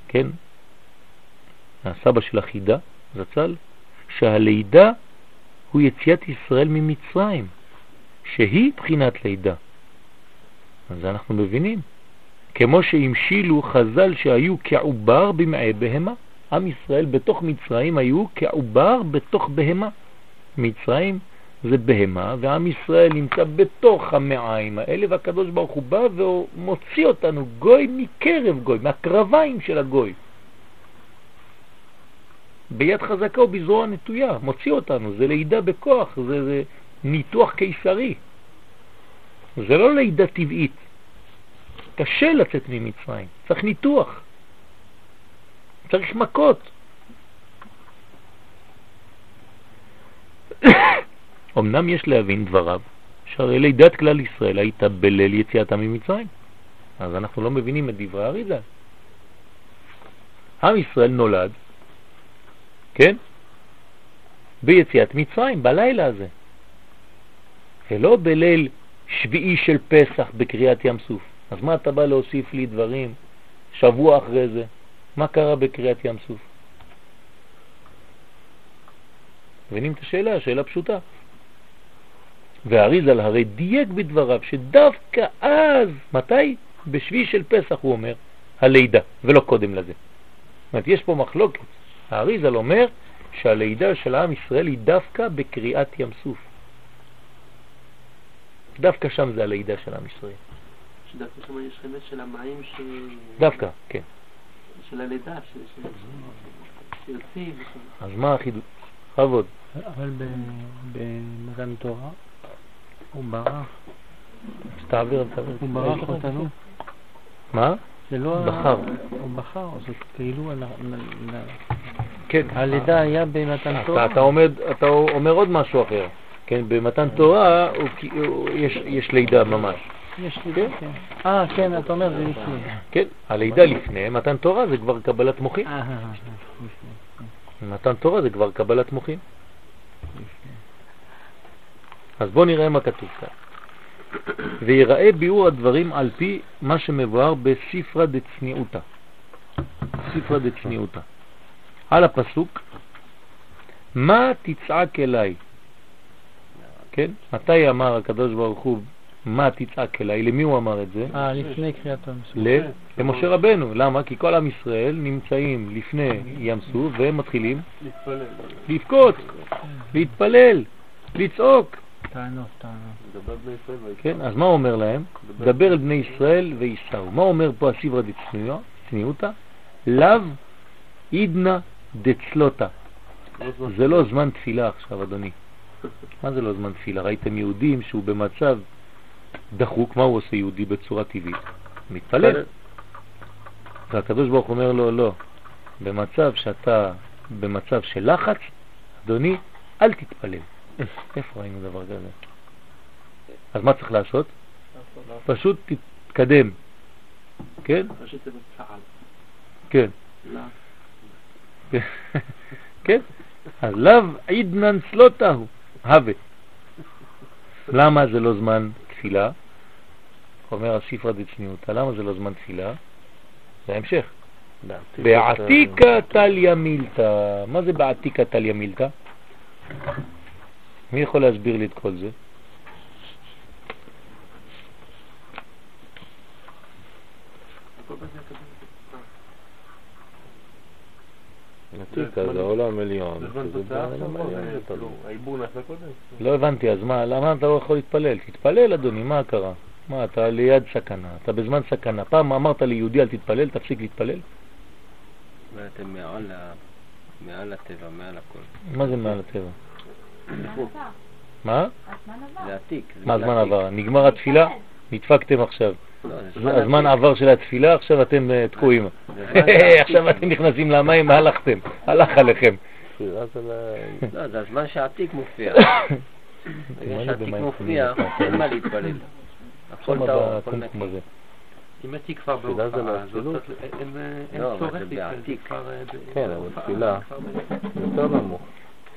כן, הסבא של החידה, זצ"ל, שהלידה הוא יציאת ישראל ממצרים, שהיא בחינת לידה. אז אנחנו מבינים. כמו שהמשילו חז"ל שהיו כעובר במעי בהמה. עם ישראל בתוך מצרים היו כעובר בתוך בהמה. מצרים זה בהמה, ועם ישראל נמצא בתוך המעיים האלה, והקדוש ברוך הוא בא ומוציא אותנו גוי מקרב גוי, מהקרביים של הגוי. ביד חזקה ובזרוע נטויה, מוציא אותנו, זה לידה בכוח, זה, זה ניתוח קיסרי. זה לא לידה טבעית. קשה לצאת ממצרים, צריך ניתוח, צריך מכות. אמנם יש להבין דבריו, שהרי לידת כלל ישראל הייתה בליל יציאתה ממצרים. אז אנחנו לא מבינים את דברי הרידה. עם ישראל נולד, כן? ביציאת מצרים, בלילה הזה. ולא בליל שביעי של פסח בקריאת ים סוף. אז מה אתה בא להוסיף לי דברים שבוע אחרי זה? מה קרה בקריאת ים סוף? מבינים את השאלה? שאלה פשוטה. והאריזל הרי דייק בדבריו שדווקא אז, מתי? בשביעי של פסח הוא אומר, הלידה, ולא קודם לזה. זאת אומרת, יש פה מחלוקת. האריזל אומר שהלידה של עם ישראל היא דווקא בקריאת ים סוף. דווקא שם זה הלידה של עם ישראל. שדווקא שם יש רמז של המים ש... דווקא, כן. של הלידה, שיוצאים. אז מה החידוש? בכבוד. אבל במתן תורה הוא ברח. אז תעביר, תעביר. הוא ברח אותנו. מה? זה לא... בחר. הוא בחר, זה כאילו... כן. הלידה היה במתן תורה. אתה אומר עוד משהו אחר. כן, במתן תורה יש לידה ממש. יש לידה, כן. אה, כן, אתה אומר זה לפני. כן, הלידה לפני, מתן תורה זה כבר קבלת מוחין. אה, אה, אה, מתן תורה זה כבר קבלת מוחין. אז בואו נראה מה כתוב כאן. ויראה ביאור הדברים על פי מה שמבואר בספרה דצניעותה. ספרה דצניעותה. על הפסוק, מה תצעק אליי? כן? מתי אמר הקדוש ברוך הוא מה תצעק אליי? למי הוא אמר את זה? אה, לפני קריאת ים סוף. למשה רבנו. למה? כי כל עם ישראל נמצאים לפני ים סוף והם מתחילים לבכות, להתפלל, לצעוק. טענות, טענות. כן, אז מה הוא אומר להם? דבר אל בני ישראל ויסעו. מה אומר פה הסיברא דצניעותא? לאו עידנא דצלותא. זה לא זמן תפילה עכשיו, אדוני. מה זה לא זמן תפילה? ראיתם יהודים שהוא במצב דחוק, מה הוא עושה יהודי בצורה טבעית? מתפלל. והקדוש ברוך אומר לו, לא, במצב שאתה במצב של לחץ, אדוני, אל תתפלל. איפה ראינו דבר כזה? אז מה צריך לעשות? פשוט תתקדם. כן? כן. כן. אז לאו עידנן סלוטהו, הווה. למה זה לא זמן תפילה? אומר הספרא דצניעותא, למה זה לא זמן תפילה? זה ההמשך. בעתיקה טליה מילתא. מה זה בעתיקה טליה מילתא? מי יכול להסביר לי את כל זה? עתיקה זה העולם עליון. לא הבנתי, אז מה, למה אתה לא יכול להתפלל? תתפלל אדוני, מה קרה? מה, אתה ליד סכנה, אתה בזמן סכנה. פעם אמרת ליהודי אל תתפלל, תפסיק להתפלל? אתם מעל הטבע, מעל הכל. מה זה מעל הטבע? מה? זה עתיק. מה זמן עבר? נגמר התפילה? נדפקתם עכשיו. הזמן עבר של התפילה, עכשיו אתם אה, תקועים. עכשיו אתם נכנסים למים, הלכתם, הלך עליכם. לא, זה הזמן שעתיק מופיע. בגלל שעתיק מופיע, אין מה להתפלל. הכל טהור, הכל נקי. סטימטי כבר תפילה זה בהופעה, אומרת, אין- לא, צורך זה להתפלל. כבר, אה, כן, אבל תפילה. כבר יותר נמוך.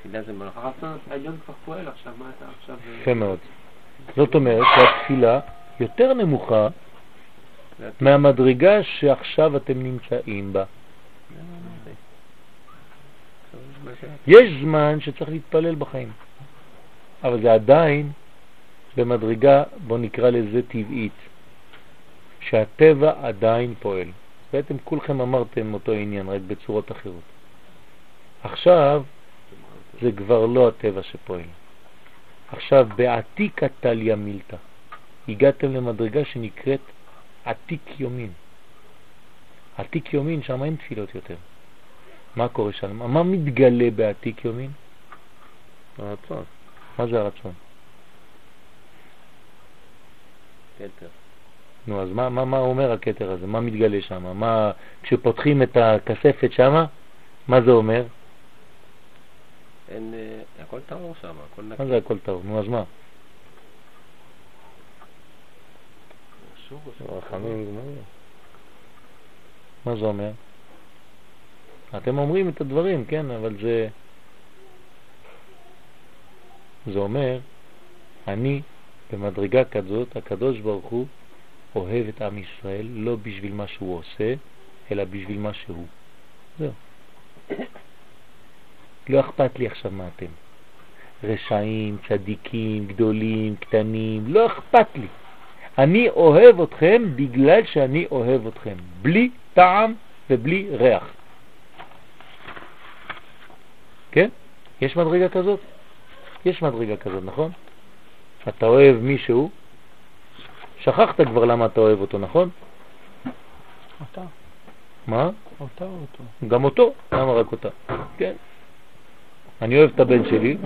תפילה זה מלאכה. הרצון העליון כבר פועל עכשיו, מה אתה עכשיו... אה, יפה מאוד. זאת אומרת שהתפילה יותר נמוכה מהמדרגה שעכשיו אתם נמצאים בה. יש זמן שצריך להתפלל בחיים, אבל זה עדיין במדרגה, בוא נקרא לזה טבעית, שהטבע עדיין פועל. בעצם כולכם אמרתם אותו עניין, רק בצורות אחרות. עכשיו זה כבר לא הטבע שפועל. עכשיו, בעתיקה טליה מילתא, הגעתם למדרגה שנקראת עתיק יומין. עתיק יומין, שם אין תפילות יותר. מה קורה שם? מה מתגלה בעתיק יומין? הרצון. מה זה הרצון? כתר. נו, אז מה, מה, מה אומר הכתר הזה? מה מתגלה שם? מה, כשפותחים את הכספת שם, מה זה אומר? אין, אה, הכל טהור שם, הכל נקי. מה זה הכל טוב? נו, אז מה? רחמים גמורים. מה זה אומר? אתם אומרים את הדברים, כן, אבל זה... זה אומר, אני במדרגה כזאת, הקדוש ברוך הוא אוהב את עם ישראל לא בשביל מה שהוא עושה, אלא בשביל מה שהוא. זהו. לא אכפת לי עכשיו מה אתם. רשעים, צדיקים, גדולים, קטנים, לא אכפת לי. אני אוהב אתכם בגלל שאני אוהב אתכם, בלי טעם ובלי ריח. כן? יש מדרגה כזאת? יש מדרגה כזאת, נכון? אתה אוהב מישהו, שכחת כבר למה אתה אוהב אותו, נכון? אותה, מה? אותה או אותו. גם אותו, למה רק אותה? כן. אני אוהב את הבן שלי,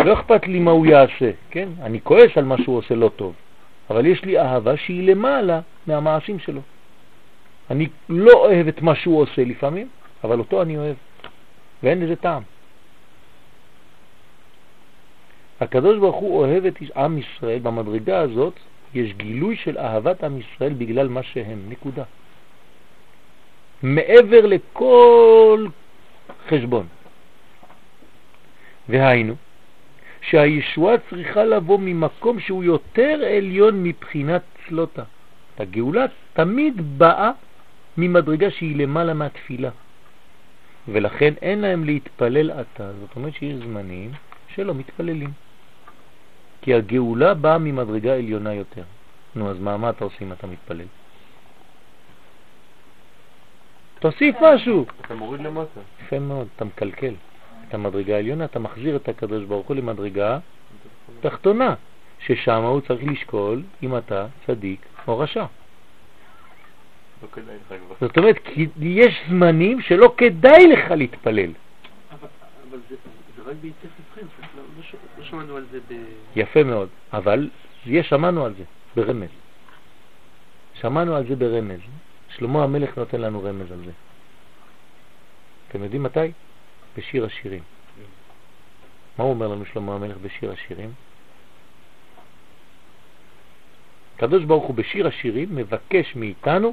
לא אכפת לי מה הוא יעשה, כן? אני כועס על מה שהוא עושה לא טוב, אבל יש לי אהבה שהיא למעלה מהמעשים שלו. אני לא אוהב את מה שהוא עושה לפעמים, אבל אותו אני אוהב, ואין לזה טעם. הקדוש ברוך הוא אוהב את עם ישראל, במדרגה הזאת יש גילוי של אהבת עם ישראל בגלל מה שהם, נקודה. מעבר לכל חשבון. והיינו, שהישועה צריכה לבוא ממקום שהוא יותר עליון מבחינת צלותה. הגאולה תמיד באה ממדרגה שהיא למעלה מהתפילה. ולכן אין להם להתפלל עתה. זאת אומרת שיש זמנים שלא מתפללים. כי הגאולה באה ממדרגה עליונה יותר. נו, אז מה, מה אתה עושה אם אתה מתפלל? תוסיף משהו. אתה מוריד למטה. יפה מאוד, אתה מקלקל את המדרגה העליונה, אתה מחזיר את הקדוש ברוך הוא למדרגה תחתונה, ששם הוא צריך לשקול אם אתה צדיק או רשע. לא. זאת אומרת, כי יש זמנים שלא כדאי לך להתפלל. אבל אבל זה זה רק בהתייחס איתכם, לא- לא לא שמענו על זה ב... יפה מאוד, אבל יש, שמענו על זה ברמז. שמענו על זה ברמז. שלמה המלך נותן לנו רמז על זה. אתם יודעים מתי? בשיר השירים. מה אומר לנו שלמה המלך בשיר השירים? הקדוש ברוך הוא בשיר השירים מבקש מאיתנו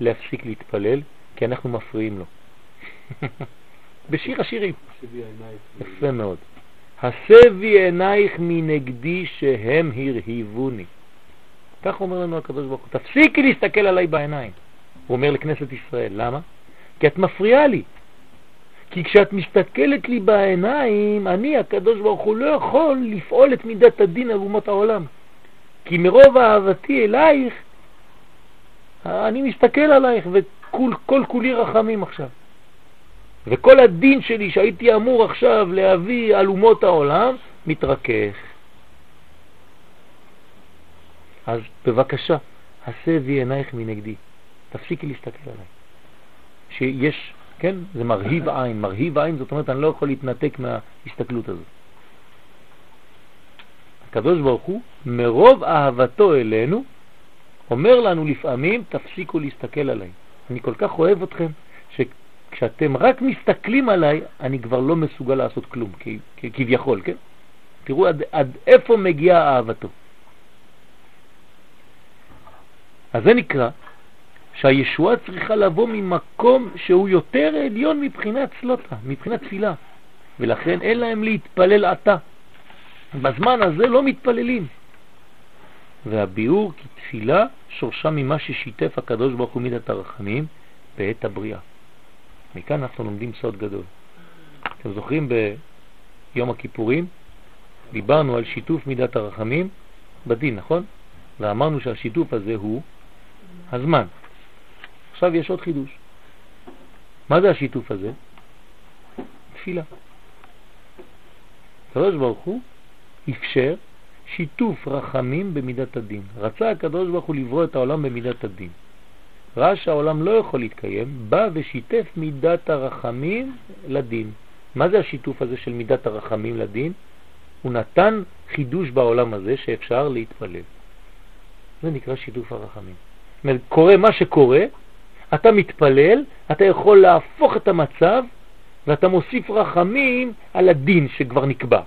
להפסיק להתפלל כי אנחנו מפריעים לו. בשיר השירים. יפה מאוד. הסבי עינייך מנגדי שהם הרהיבוני. כך אומר לנו הקדוש ברוך הוא, תפסיקי להסתכל עליי בעיניים. הוא אומר לכנסת ישראל, למה? כי את מפריעה לי. כי כשאת מסתכלת לי בעיניים, אני, הקדוש ברוך הוא, לא יכול לפעול את מידת הדין על אומות העולם. כי מרוב אהבתי אלייך, אני מסתכל עלייך וכל כל כולי רחמים עכשיו. וכל הדין שלי שהייתי אמור עכשיו להביא על אומות העולם, מתרכך. אז בבקשה, הסבי עינייך מנגדי. תפסיקי להסתכל עליי. שיש, כן, זה מרהיב עין. מרהיב עין זאת אומרת אני לא יכול להתנתק מההסתכלות הזאת. הקדוש ברוך הוא, מרוב אהבתו אלינו, אומר לנו לפעמים, תפסיקו להסתכל עליי. אני כל כך אוהב אתכם, שכשאתם רק מסתכלים עליי, אני כבר לא מסוגל לעשות כלום, כביכול, כן? תראו עד, עד איפה מגיעה אהבתו. אז זה נקרא שהישועה צריכה לבוא ממקום שהוא יותר עליון מבחינת סלוטה, מבחינת תפילה, ולכן אין להם להתפלל עתה. בזמן הזה לא מתפללים. והביאור כי תפילה שורשה ממה ששיתף הקדוש ברוך הוא מידת הרחמים בעת הבריאה. מכאן אנחנו לומדים סוד גדול. אתם זוכרים ביום הכיפורים? דיברנו על שיתוף מידת הרחמים בדין, נכון? ואמרנו שהשיתוף הזה הוא הזמן. עכשיו יש עוד חידוש. מה זה השיתוף הזה? תפילה. הקדוש ברוך הוא אפשר שיתוף רחמים במידת הדין. רצה הקדוש ברוך הוא לברוא את העולם במידת הדין. ראה שהעולם לא יכול להתקיים, בא ושיתף מידת הרחמים לדין. מה זה השיתוף הזה של מידת הרחמים לדין? הוא נתן חידוש בעולם הזה שאפשר להתפלל. זה נקרא שיתוף הרחמים. זאת אומרת, קורה מה שקורה, אתה מתפלל, אתה יכול להפוך את המצב ואתה מוסיף רחמים על הדין שכבר נקבע.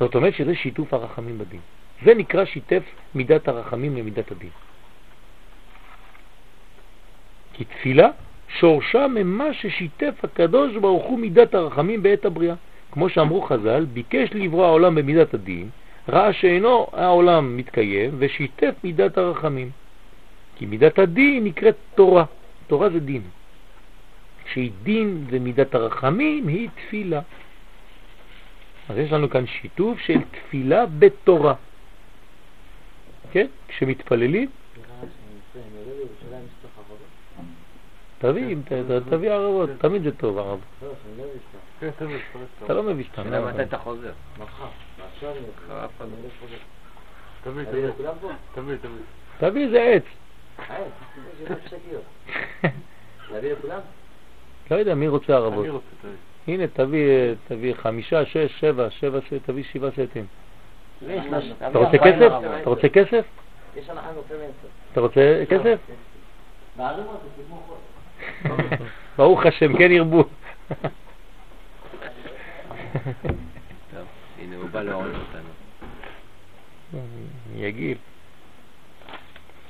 זאת אומרת שזה שיתוף הרחמים בדין. זה נקרא שיתף מידת הרחמים למידת הדין. כי תפילה שורשה ממה ששיתף הקדוש ברוך הוא מידת הרחמים בעת הבריאה. כמו שאמרו חז"ל, ביקש לברוא העולם במידת הדין, ראה שאינו העולם מתקיים ושיתף מידת הרחמים. כי מידת הדין נקראת תורה, תורה זה דין. שהיא דין ומידת הרחמים היא תפילה. אז יש לנו כאן שיתוף של תפילה בתורה. כן? כשמתפללים, תביא, תביא ערבות, תמיד זה טוב ערב. אתה לא מביא סתם. השאלה מתי אתה חוזר. תמיד. תמיד, תמיד. תביא איזה עץ. לא יודע, מי רוצה ערבות? הנה, תביא, חמישה, שש, שבע, שבע, תביא שבעה סטים. אתה רוצה כסף? אתה רוצה כסף? אתה רוצה כסף? ברוך השם, כן ירבו. טוב, הנה הוא בא להוריד אותנו. יגיל.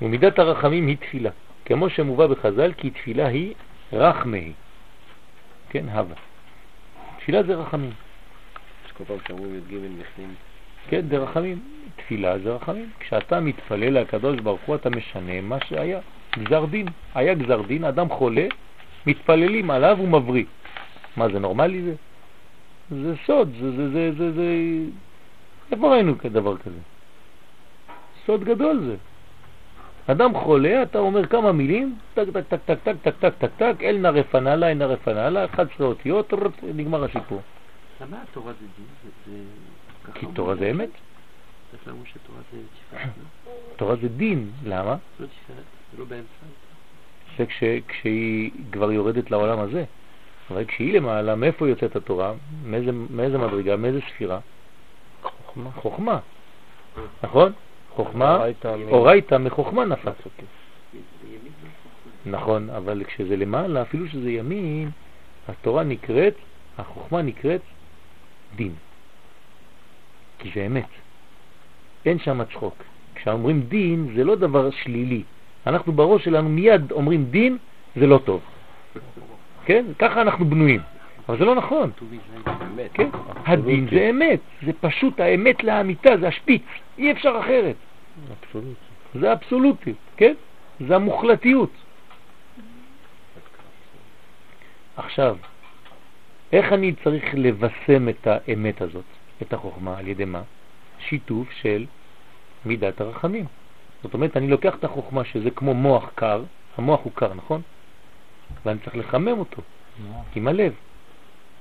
ומידת הרחמים היא תפילה, כמו שמובא בחז"ל, כי תפילה היא רחמי. כן, הווה. תפילה זה רחמים. אז כל פעם שאומרים י"ג מכנים, כן, זה רחמים. תפילה זה רחמים. כשאתה מתפלל לקדוש ברוך הוא, אתה משנה מה שהיה. גזר דין. היה גזר דין, אדם חולה, מתפללים עליו ומבריא. מה, זה נורמלי זה? זה סוד, זה, זה, זה, זה, זה... איפה ראינו כדבר כזה? סוד גדול זה. אדם חולה, אתה אומר כמה מילים, טק טק טק טק טק טק טק טק טק, אל נא לה, אל נא רפא נא לה, 11 אותיות, נגמר הסיפור. למה התורה זה דין? כי. תורה זה אמת, לא? תורה זה דין, למה? לא זה לא כש, כשהיא כבר יורדת לעולם הזה. אבל כשהיא למעלה, מאיפה יוצאת התורה? מאיזה, מדרגה? מאיזה ספירה? חוכמה, נכון? חוכמה, אורייתא מחוכמה נפל. נכון, אבל כשזה למעלה, אפילו שזה ימין, התורה נקראת, החוכמה נקראת דין. כי זה אמת. אין שם צחוק. כשאומרים דין זה לא דבר שלילי. אנחנו בראש שלנו מיד אומרים דין זה לא טוב. כן? ככה אנחנו בנויים. אבל זה לא נכון. כן? הדין זה אמת. זה פשוט האמת לאמיתה, זה השפיץ. אי אפשר אחרת. אבסולוטי. זה אבסולוטי, כן? זה המוחלטיות. עכשיו, איך אני צריך לבשם את האמת הזאת, את החוכמה, על ידי מה? שיתוף של מידת הרחמים. זאת אומרת, אני לוקח את החוכמה שזה כמו מוח קר, המוח הוא קר, נכון? ואני צריך לחמם אותו עם הלב.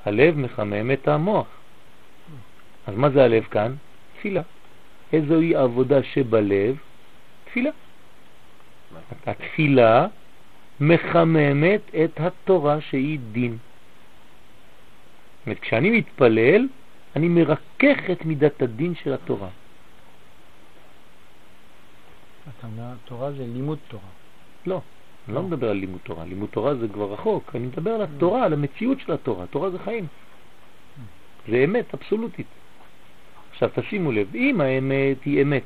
הלב מחמם את המוח. אז מה זה הלב כאן? תפילה. איזוהי עבודה שבלב? תפילה. התפילה מחממת את התורה שהיא דין. זאת אומרת, כשאני מתפלל, אני מרכך את מידת הדין של התורה. אתה אומר, תורה זה לימוד תורה. לא, אני לא מדבר על לימוד תורה. לימוד תורה זה כבר רחוק. אני מדבר על התורה, על המציאות של התורה. תורה זה חיים. זה אמת אבסולוטית. עכשיו תשימו לב, אם האמת היא אמת,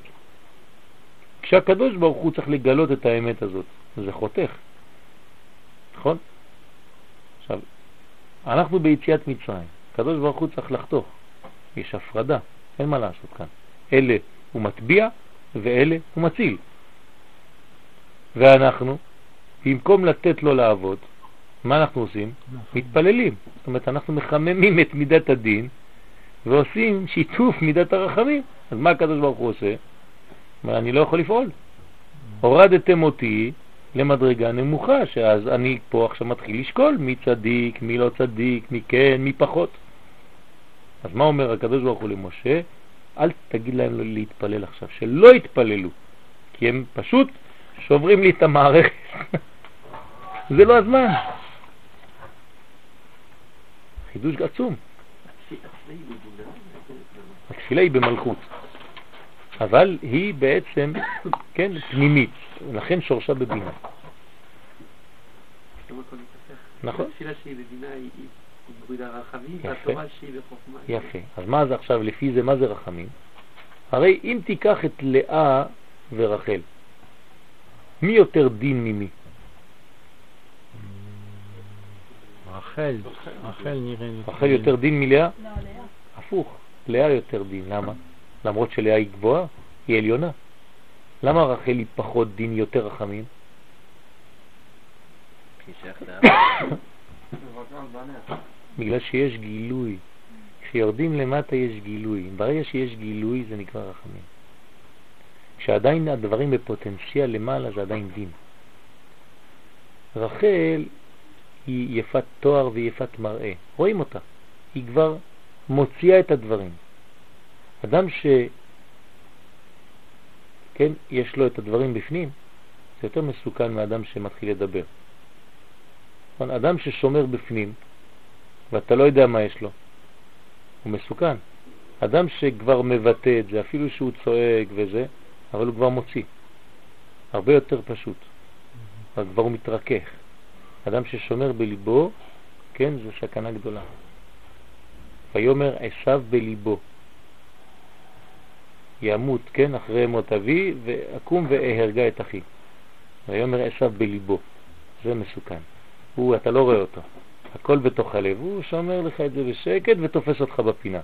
כשהקדוש ברוך הוא צריך לגלות את האמת הזאת, זה חותך, נכון? עכשיו, אנחנו ביציאת מצרים, הקדוש ברוך הוא צריך לחתוך, יש הפרדה, אין מה לעשות כאן. אלה הוא מטביע ואלה הוא מציל. ואנחנו, במקום לתת לו לעבוד, מה אנחנו עושים? מתפללים. זאת אומרת, אנחנו מחממים את מידת הדין ועושים שיתוף מידת הרחמים. אז מה הקדוש ברוך הוא עושה? אומר, אני לא יכול לפעול. הורדתם אותי למדרגה נמוכה, שאז אני פה עכשיו מתחיל לשקול מי צדיק, מי לא צדיק, מי כן, מי פחות. אז מה אומר הקדוש ברוך הוא למשה? אל תגיד להם להתפלל עכשיו, שלא יתפללו, כי הם פשוט שוברים לי את המערכת. זה לא הזמן. חידוש עצום. התפילה היא במלכות, אבל היא בעצם, כן, פנימית, לכן שורשה בבינה. נכון. התפילה שהיא בבינה היא בגודל רחמים, יפה. והתורה שהיא בחוכמה. יפה. אז מה זה עכשיו, לפי זה, מה זה רחמים? הרי אם תיקח את לאה ורחל, מי יותר דין ממי? רחל, רחל נראה לי. רחל יותר דין מלאה? הפוך, לאה יותר דין. למה? למרות שלאה היא גבוהה, היא עליונה. למה רחל היא פחות דין, יותר רחמים? בגלל שיש גילוי. כשיורדים למטה יש גילוי. ברגע שיש גילוי זה נקרא רחמים. כשעדיין הדברים בפוטנציאל למעלה זה עדיין דין. רחל היא יפת תואר ויפת מראה. רואים אותה. היא כבר מוציאה את הדברים. אדם ש... כן, יש לו את הדברים בפנים, זה יותר מסוכן מאדם שמתחיל לדבר. נכון? אדם ששומר בפנים, ואתה לא יודע מה יש לו, הוא מסוכן. אדם שכבר מבטא את זה, אפילו שהוא צועק וזה, אבל הוא כבר מוציא. הרבה יותר פשוט. אבל כבר הוא מתרכך. אדם ששומר בליבו, כן, זו סכנה גדולה. ויאמר עשיו בליבו. ימות, כן, אחרי מות אבי, ואקום ואהרגה את אחי. ויאמר עשיו בליבו. זה מסוכן. הוא, אתה לא רואה אותו. הכל בתוך הלב. הוא שומר לך את זה בשקט ותופס אותך בפינה.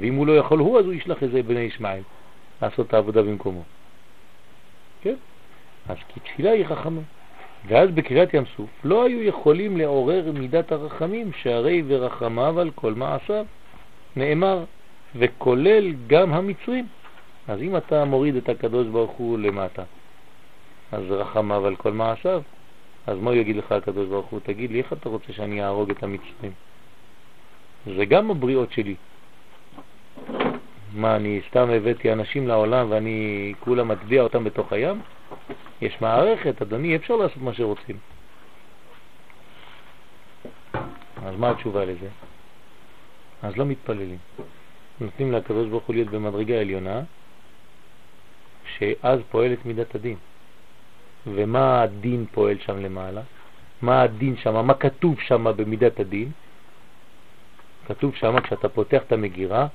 ואם הוא לא יכול הוא, אז הוא ישלח איזה בני ישמעאל לעשות את העבודה במקומו. כן? אז כי תפילה היא חכמה. ואז בקריאת ים סוף לא היו יכולים לעורר מידת הרחמים, שהרי ורחמיו על כל מעשיו. נאמר, וכולל גם המצרים. אז אם אתה מוריד את הקדוש ברוך הוא למטה, אז רחמיו על כל מעשיו. אז מה יגיד לך הקדוש ברוך הוא? תגיד לי, איך אתה רוצה שאני אהרוג את המצרים? זה גם הבריאות שלי. מה, אני סתם הבאתי אנשים לעולם ואני כולה מטביע אותם בתוך הים? יש מערכת, אדוני, אפשר לעשות מה שרוצים. אז מה התשובה לזה? אז לא מתפללים. נותנים לקדוש ברוך הוא להיות במדרגה עליונה, שאז פועלת מידת הדין. ומה הדין פועל שם למעלה? מה הדין שם? מה כתוב שם במידת הדין? כתוב שם כשאתה פותח את המגירה,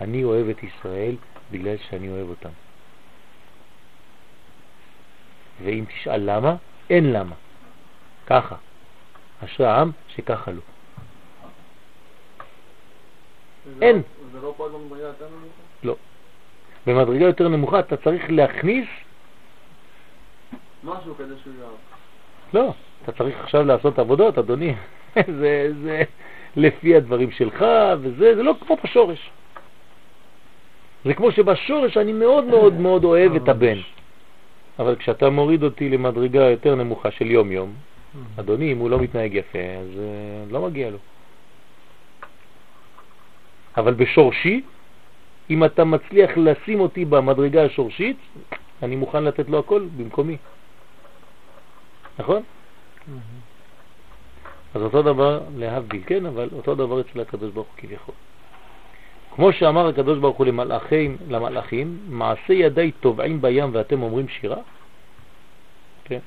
אני אוהב את ישראל בגלל שאני אוהב אותם. ואם תשאל למה, אין למה. ככה. אשרי העם שככה לא. אין. זה לא פועל במדרגה יותר נמוכה? לא. במדרגה יותר נמוכה אתה צריך להכניס, משהו כדי שהוא יאהב. לא, אתה צריך עכשיו לעשות עבודות, אדוני. זה, זה לפי הדברים שלך, וזה, זה לא כמו בשורש. זה כמו שבשורש אני מאוד מאוד מאוד אוהב את הבן. אבל כשאתה מוריד אותי למדרגה יותר נמוכה של יום יום, אדוני, אם הוא לא מתנהג יפה, אז uh, לא מגיע לו. אבל בשורשי, אם אתה מצליח לשים אותי במדרגה השורשית, אני מוכן לתת לו הכל במקומי. נכון? אז אותו דבר להבדיל, כן, אבל אותו דבר אצל הקדוש ברוך הוא כביכול. כמו שאמר הקדוש ברוך הוא למלאכים, למלאכים, מעשה ידיי טובעים בים ואתם אומרים שירה? כן.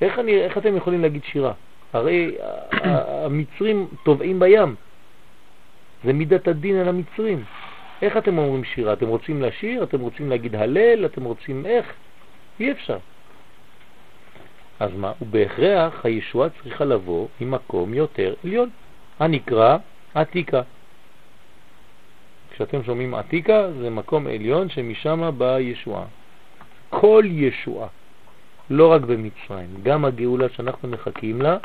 איך, אני, איך אתם יכולים להגיד שירה? הרי המצרים טובעים בים. זה מידת הדין על המצרים. איך אתם אומרים שירה? אתם רוצים לשיר? אתם רוצים להגיד הלל? אתם רוצים איך? אי אפשר. אז מה? ובהכרח הישועה צריכה לבוא ממקום יותר עליון, הנקרא עתיקה. כשאתם שומעים עתיקה זה מקום עליון שמשם באה ישועה. כל ישועה, לא רק במצרים, גם הגאולה שאנחנו מחכים לה,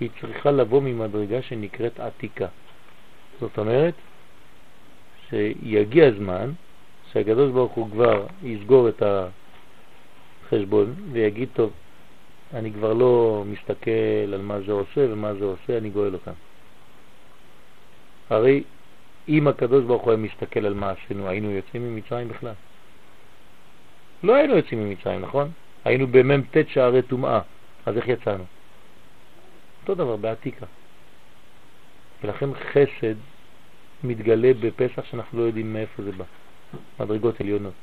היא צריכה לבוא ממדרגה שנקראת עתיקה. זאת אומרת, שיגיע הזמן שהקדוש ברוך הוא כבר יסגור את החשבון ויגיד, טוב, אני כבר לא מסתכל על מה זה עושה ומה זה עושה, אני גואל אותם. הרי אם הקדוש ברוך הוא היה מסתכל על מה עשינו, היינו יוצאים ממצרים בכלל. לא היינו יוצאים ממצרים, נכון? היינו במ"ט שערי טומאה, אז איך יצאנו? אותו דבר בעתיקה. ולכן חסד מתגלה בפסח שאנחנו לא יודעים מאיפה זה בא. מדרגות עליונות.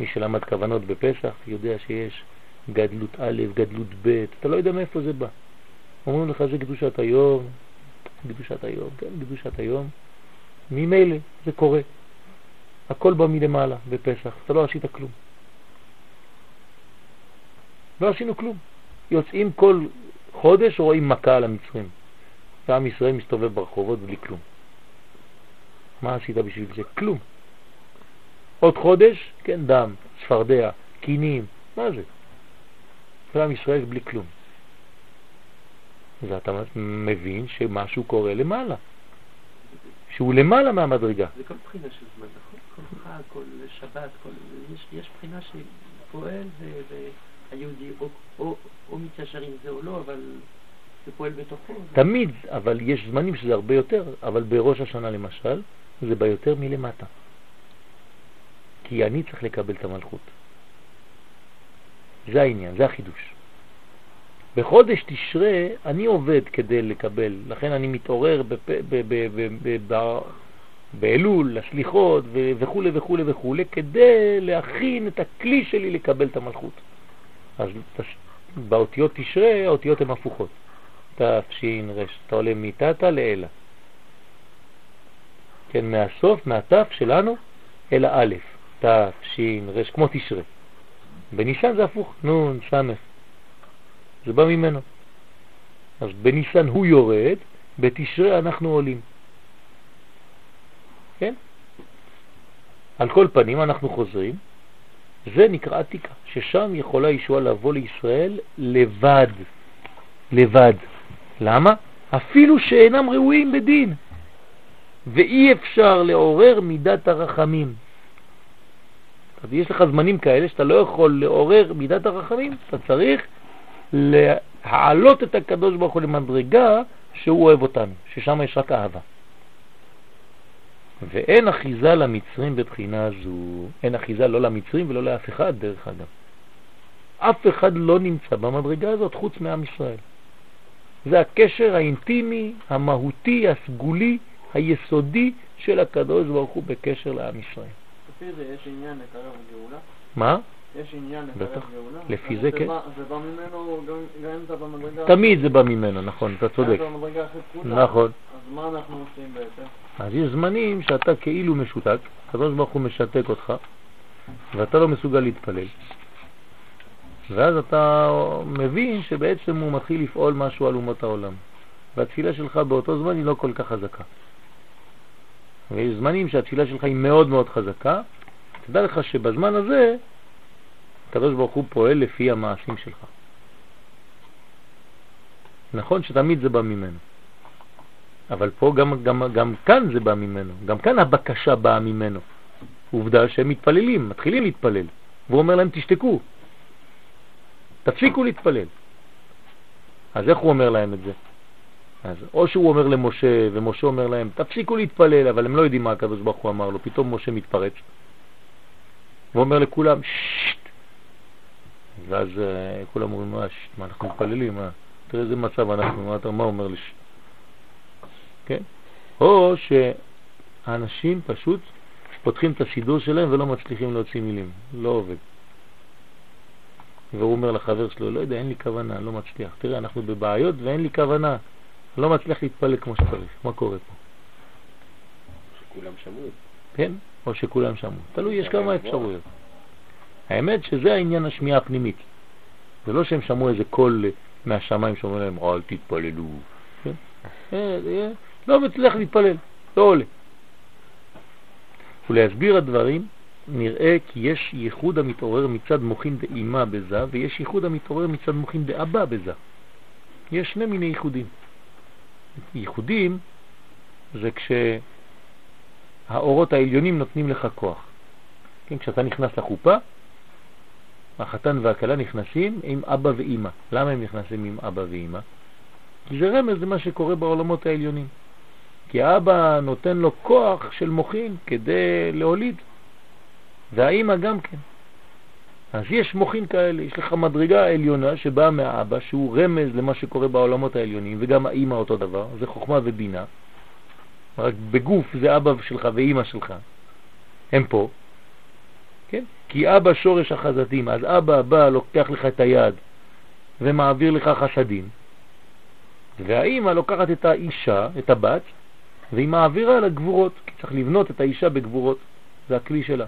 מי שלמד כוונות בפסח יודע שיש גדלות א', גדלות ב', אתה לא יודע מאיפה זה בא. אומרים לך זה קדושת היום, קדושת היום, כן, קדושת היום. ממילא זה קורה. הכל בא מלמעלה בפסח, אתה לא עשית כלום. לא עשינו כלום. יוצאים כל חודש רואים מכה על המצרים. ועם ישראל מסתובב ברחובות בלי כלום. מה עשית בשביל זה? כלום. עוד חודש, כן, דם, צפרדע, קינים, מה זה? ועם ישראל בלי כלום. ואתה מבין שמשהו קורה למעלה, שהוא למעלה מהמדרגה. זה כל בחינה של זמן, נכון? כל חג, כל שבת, כל... יש, יש בחינה שפועל והיהודי או, או, או מתיישר עם זה או לא, אבל זה פועל בתוכו. תמיד, אבל יש זמנים שזה הרבה יותר, אבל בראש השנה למשל, זה ביותר מלמטה. כי אני צריך לקבל את המלכות. זה העניין, זה החידוש. בחודש תשרה אני עובד כדי לקבל, לכן אני מתעורר באלול, לסליחות וכו' וכו' וכו', כדי להכין את הכלי שלי לקבל את המלכות. אז באותיות תשרה, האותיות הן הפוכות. רש, אתה עולה מתתה לאלה. כן, מהסוף, מהתף שלנו, אל האלף. תפשין רש, כמו תשרה. בניסן זה הפוך, נון, סמך. זה בא ממנו. אז בניסן הוא יורד, בתשרה אנחנו עולים. כן? על כל פנים אנחנו חוזרים, זה נקרא עתיקה, ששם יכולה ישועה לבוא לישראל לבד, לבד. למה? אפילו שאינם ראויים בדין, ואי אפשר לעורר מידת הרחמים. אז יש לך זמנים כאלה שאתה לא יכול לעורר מידת הרחמים, אתה צריך להעלות את הקדוש ברוך הוא למדרגה שהוא אוהב אותנו, ששם יש רק אהבה. ואין אחיזה למצרים בבחינה זו, אין אחיזה לא למצרים ולא לאף אחד דרך אגב. אף אחד לא נמצא במדרגה הזאת חוץ מעם ישראל. זה הקשר האינטימי, המהותי, הסגולי, היסודי של הקדוש ברוך הוא בקשר לעם ישראל. לפי זה יש עניין לקרב גאולה? מה? יש עניין. לקרב גאולה? לפי זה כן. זה בא ממנו גם אם אתה במדרגה... תמיד זה בא ממנו, נכון, אתה צודק. נכון. אז מה אנחנו עושים בעצם? אז יש זמנים שאתה כאילו משותק, הקדוש ברוך הוא משתק אותך, ואתה לא מסוגל להתפלל. ואז אתה מבין שבעצם הוא מתחיל לפעול משהו על אומות העולם. והתפילה שלך באותו זמן היא לא כל כך חזקה. ויש זמנים שהתפילה שלך היא מאוד מאוד חזקה, תדע לך שבזמן הזה הקדוש ברוך הוא פועל לפי המעשים שלך. נכון שתמיד זה בא ממנו. אבל פה גם, גם, גם כאן זה בא ממנו, גם כאן הבקשה באה ממנו. עובדה שהם מתפללים, מתחילים להתפלל, והוא אומר להם תשתקו, תפסיקו להתפלל. אז איך הוא אומר להם את זה? אז או שהוא אומר למשה, ומשה אומר להם תפסיקו להתפלל, אבל הם לא יודעים מה הקדוש הוא אמר לו, פתאום משה מתפרץ. הוא אומר לכולם ששט, ואז uh, כולם אומרים מה, אנחנו מתפללים, מה? תראה איזה מצב אנחנו, מה, אתה, מה אומר לי? כן? או שהאנשים פשוט פותחים את הסידור שלהם ולא מצליחים להוציא מילים, לא עובד. והוא אומר לחבר שלו, לא יודע, אין לי כוונה, לא מצליח. תראה, אנחנו בבעיות ואין לי כוונה, לא מצליח להתפלל כמו שצריך. מה קורה פה? שכולם שמעו. כן? או שכולם שמעו. תלוי, יש כמה אפשרויות. האמת שזה העניין השמיעה הפנימית. זה לא שהם שמעו איזה קול מהשמיים שאומר להם, אל תתפללו. כן? אה, לא מצליח להתפלל, לא עולה. ולהסביר הדברים, נראה כי יש ייחוד המתעורר מצד מוכין דאימה בזה, ויש ייחוד המתעורר מצד מוכין דאבא בזה. יש שני מיני ייחודים. ייחודים זה כשהאורות העליונים נותנים לך כוח. כן, כשאתה נכנס לחופה, החתן והכלה נכנסים עם אבא ואימא. למה הם נכנסים עם אבא ואימא? כי זה רמז למה שקורה בעולמות העליונים. כי האבא נותן לו כוח של מוכין כדי להוליד, והאימא גם כן. אז יש מוכין כאלה, יש לך מדרגה עליונה שבאה מהאבא, שהוא רמז למה שקורה בעולמות העליונים, וגם האימא אותו דבר, זה חוכמה ובינה. רק בגוף זה אבא שלך ואימא שלך, הם פה? כי אבא שורש החזדים, אז אבא בא, לוקח לך את היד ומעביר לך חסדים, והאימא לוקחת את האישה, את הבת, והיא מעבירה לגבורות, כי צריך לבנות את האישה בגבורות, זה הכלי שלה.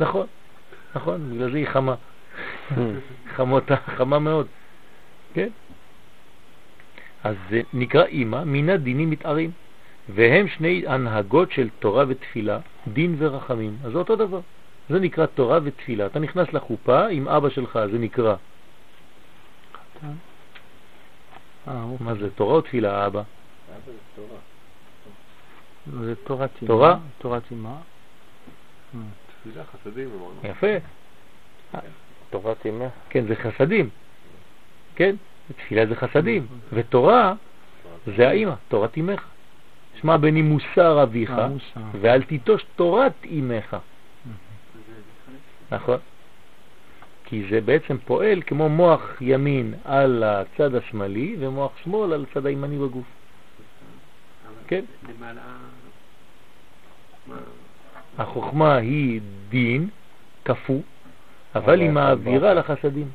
נכון, נכון, בגלל זה היא חמה. חמותה, חמה מאוד. כן? אז זה נקרא אימא, מן הדינים מתארים, והם שני הנהגות של תורה ותפילה, דין ורחמים. אז זה אותו דבר. זה נקרא תורה ותפילה. אתה נכנס לחופה עם אבא שלך, זה נקרא. אה, מה זה, תורה או תפילה, אבא? זה תורת אימא. תורה? תורת אימא. תפילה חסדים אמרנו. יפה. תורת אימא. כן, זה חסדים. כן? תפילה זה חסדים. ותורה זה האימא, תורת אימך. שמע בני מוסר אביך. ואל תיטוש תורת אימך. נכון. כי זה בעצם פועל כמו מוח ימין על הצד השמאלי ומוח שמאל על הצד הימני בגוף. כן. החוכמה היא דין, כפו, אבל היא מעבירה לחסדים.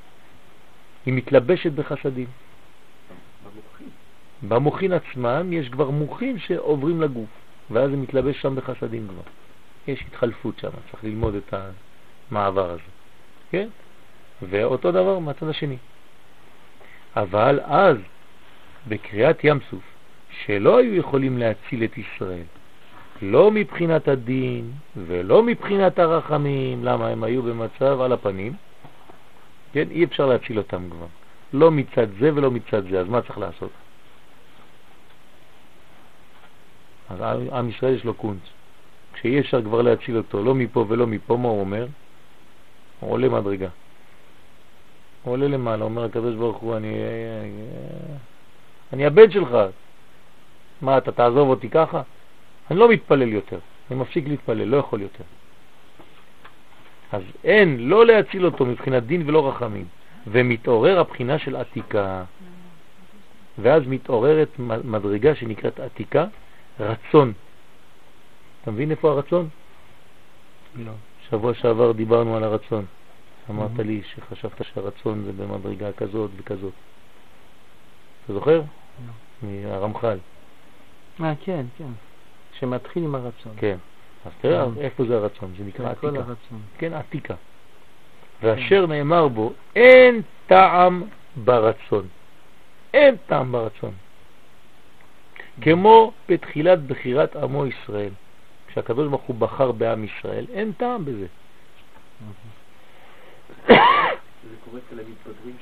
היא מתלבשת בחסדים. במוחין עצמם יש כבר מוחין שעוברים לגוף, ואז זה מתלבש שם בחסדים כבר. יש התחלפות שם, צריך ללמוד את המעבר הזה. כן? ואותו דבר מהצד השני. אבל אז, בקריאת ים סוף, שלא היו יכולים להציל את ישראל, לא מבחינת הדין ולא מבחינת הרחמים, למה הם היו במצב על הפנים, כן, אי אפשר להציל אותם כבר, לא מצד זה ולא מצד זה, אז מה צריך לעשות? אז עם- ישראל יש לו קונץ, כשאי אפשר כבר להציל אותו, לא מפה ולא מפה, מה הוא אומר? הוא עולה מדרגה. הוא עולה למעלה, אומר הקדוש ברוך הוא, אני, אני, אני הבן שלך, מה, אתה תעזוב אותי ככה? אני לא מתפלל יותר, אני מפסיק להתפלל, לא יכול יותר. אז אין, לא להציל אותו מבחינת דין ולא רחמים, ומתעורר הבחינה של עתיקה, ואז מתעוררת מדרגה שנקראת עתיקה, רצון. אתה מבין איפה הרצון? לא. שבוע שעבר דיברנו על הרצון. אמרת Mhm. לי שחשבת שהרצון זה במדרגה כזאת וכזאת. אתה זוכר? מהרמח"ל. אה, כן, כן. שמתחיל עם הרצון. כן. אז תראה Mhm. איפה זה הרצון, זה נקרא כן, כל עתיקה. כן, עתיקה. ואשר נאמר בו, אין טעם ברצון. אין טעם ברצון. כמו בתחילת בחירת עמו ישראל. כשהקדוש ברוך הוא בחר בעם ישראל, אין טעם בזה. זה קורה אצל המתבגרים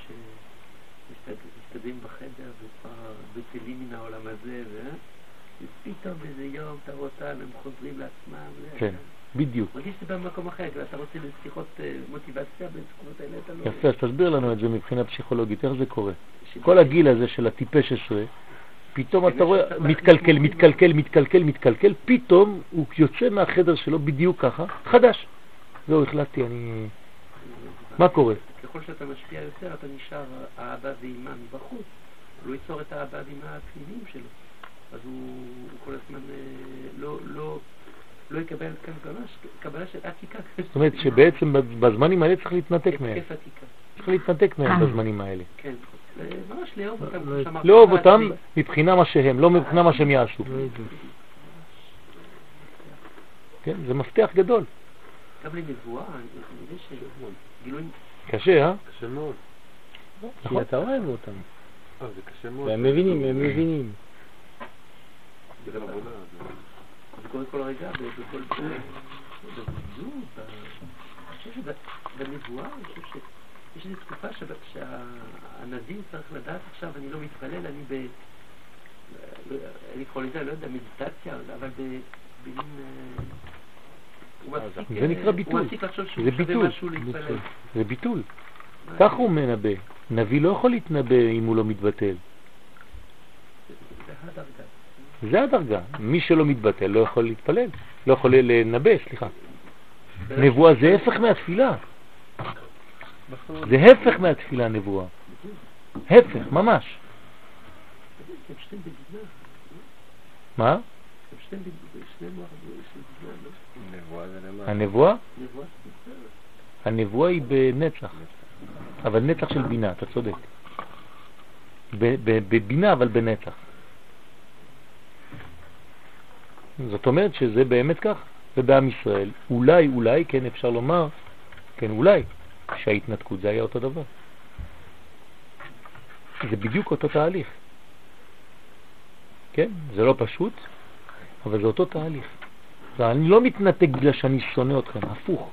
שמסתדרים בחדר וכבר בטלים מן העולם הזה, ופתאום איזה יום אתה רואה אותם, הם חוזרים לעצמם. כן, בדיוק. מרגיש שזה במקום אחר, ואתה רוצה לשיחות אה, מוטיבציה בתקופות האלה, אתה לא... יפה, אז תסביר לנו את זה מבחינה פסיכולוגית, איך זה קורה. כל הגיל הזה של הטיפש עשרה, פתאום אתה רואה, מתקלקל, מתקלקל, מתקלקל, מתקלקל, פתאום הוא יוצא מהחדר שלו בדיוק ככה, חדש. זהו, החלטתי, אני... מה קורה? ככל שאתה משפיע יותר, אתה נשאר האבא ואימא מבחוץ. הוא ייצור את האבא ואימא הפנימיים שלו. אז הוא, כל הזמן אה, לא, לא, לא יקבל כאן קבלה, קבלה של עתיקה. זאת אומרת שבעצם בזמנים האלה צריך להתנתק מהם. צריך להתנתק מהם בזמנים האלה. כן. ממש לאהוב אותם, כמו לא- שאמרת. לאהוב אהבת אותם. מבחינה מה שהם, לא מבחינה מה שהם יעשו. לא. כן, זה מפתח גדול. גם לנבואה, שגילוי... קשה, אה? קשה מאוד. נכון. כי אתה אוהב אותם. אה, זה קשה מאוד. והם מבינים, הם מבינים. זה קורה כל רגע, בכל פעולה. בזלזול, ב- אני חושב שבנבואה, אני חושב שיש איזו תקופה שבה- שהנביא צריך לדעת עכשיו, אני לא מתפלל, אני ב... לא- אני קורא לזה, לא יודע, מדיטציה, אבל במין... אה, מפסיק, זה אה, נקרא ביטול. זה ביטול. זה ביטול. כך הוא מנבא. נביא לא יכול להתנבא אם הוא לא מתבטל. זה הדרגה. מי שלא מתבטל לא יכול להתפלל. לא יכול לנבא, סליחה. נבואה זה הפך מהתפילה. זה הפך מהתפילה נבואה. הפך, ממש. מה? הנבואה? נבואה הנבואה היא בנצח. אבל נצח של בינה, אתה צודק. בבינה אבל בנצח. זאת אומרת שזה באמת כך, ובעם ישראל, אולי, אולי, כן אפשר לומר, כן אולי, שההתנתקות זה היה אותו דבר. זה בדיוק אותו תהליך. כן, זה לא פשוט, אבל זה אותו תהליך. ואני לא מתנתק בגלל שאני שונא אתכם, הפוך.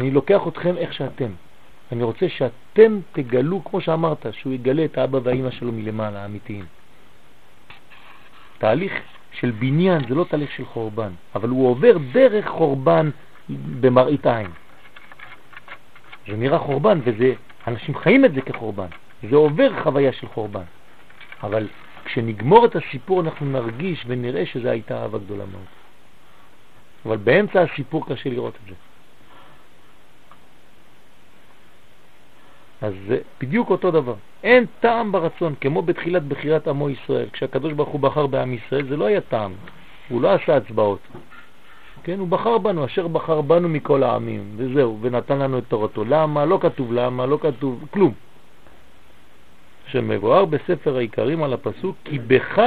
אני לוקח אתכם איך שאתם. אני רוצה שאתם תגלו, כמו שאמרת, שהוא יגלה את האבא והאמא שלו מלמעלה, האמיתיים. תהליך של בניין זה לא תהליך של חורבן, אבל הוא עובר דרך חורבן במראית עין. זה נראה חורבן, וזה, אנשים חיים את זה כחורבן. זה עובר חוויה של חורבן. אבל כשנגמור את הסיפור אנחנו נרגיש ונראה שזו הייתה אהבה גדולה מאוד. אבל באמצע הסיפור קשה לראות את זה. אז זה בדיוק אותו דבר. אין טעם ברצון, כמו בתחילת בחירת עמו ישראל. כשהקדוש ברוך הוא בחר בעם ישראל, זה לא היה טעם. הוא לא עשה הצבעות. כן, הוא בחר בנו, אשר בחר בנו מכל העמים, וזהו, ונתן לנו את תורתו. למה? לא כתוב למה, לא כתוב כלום. שמבואר בספר העיקרים על הפסוק, כי בך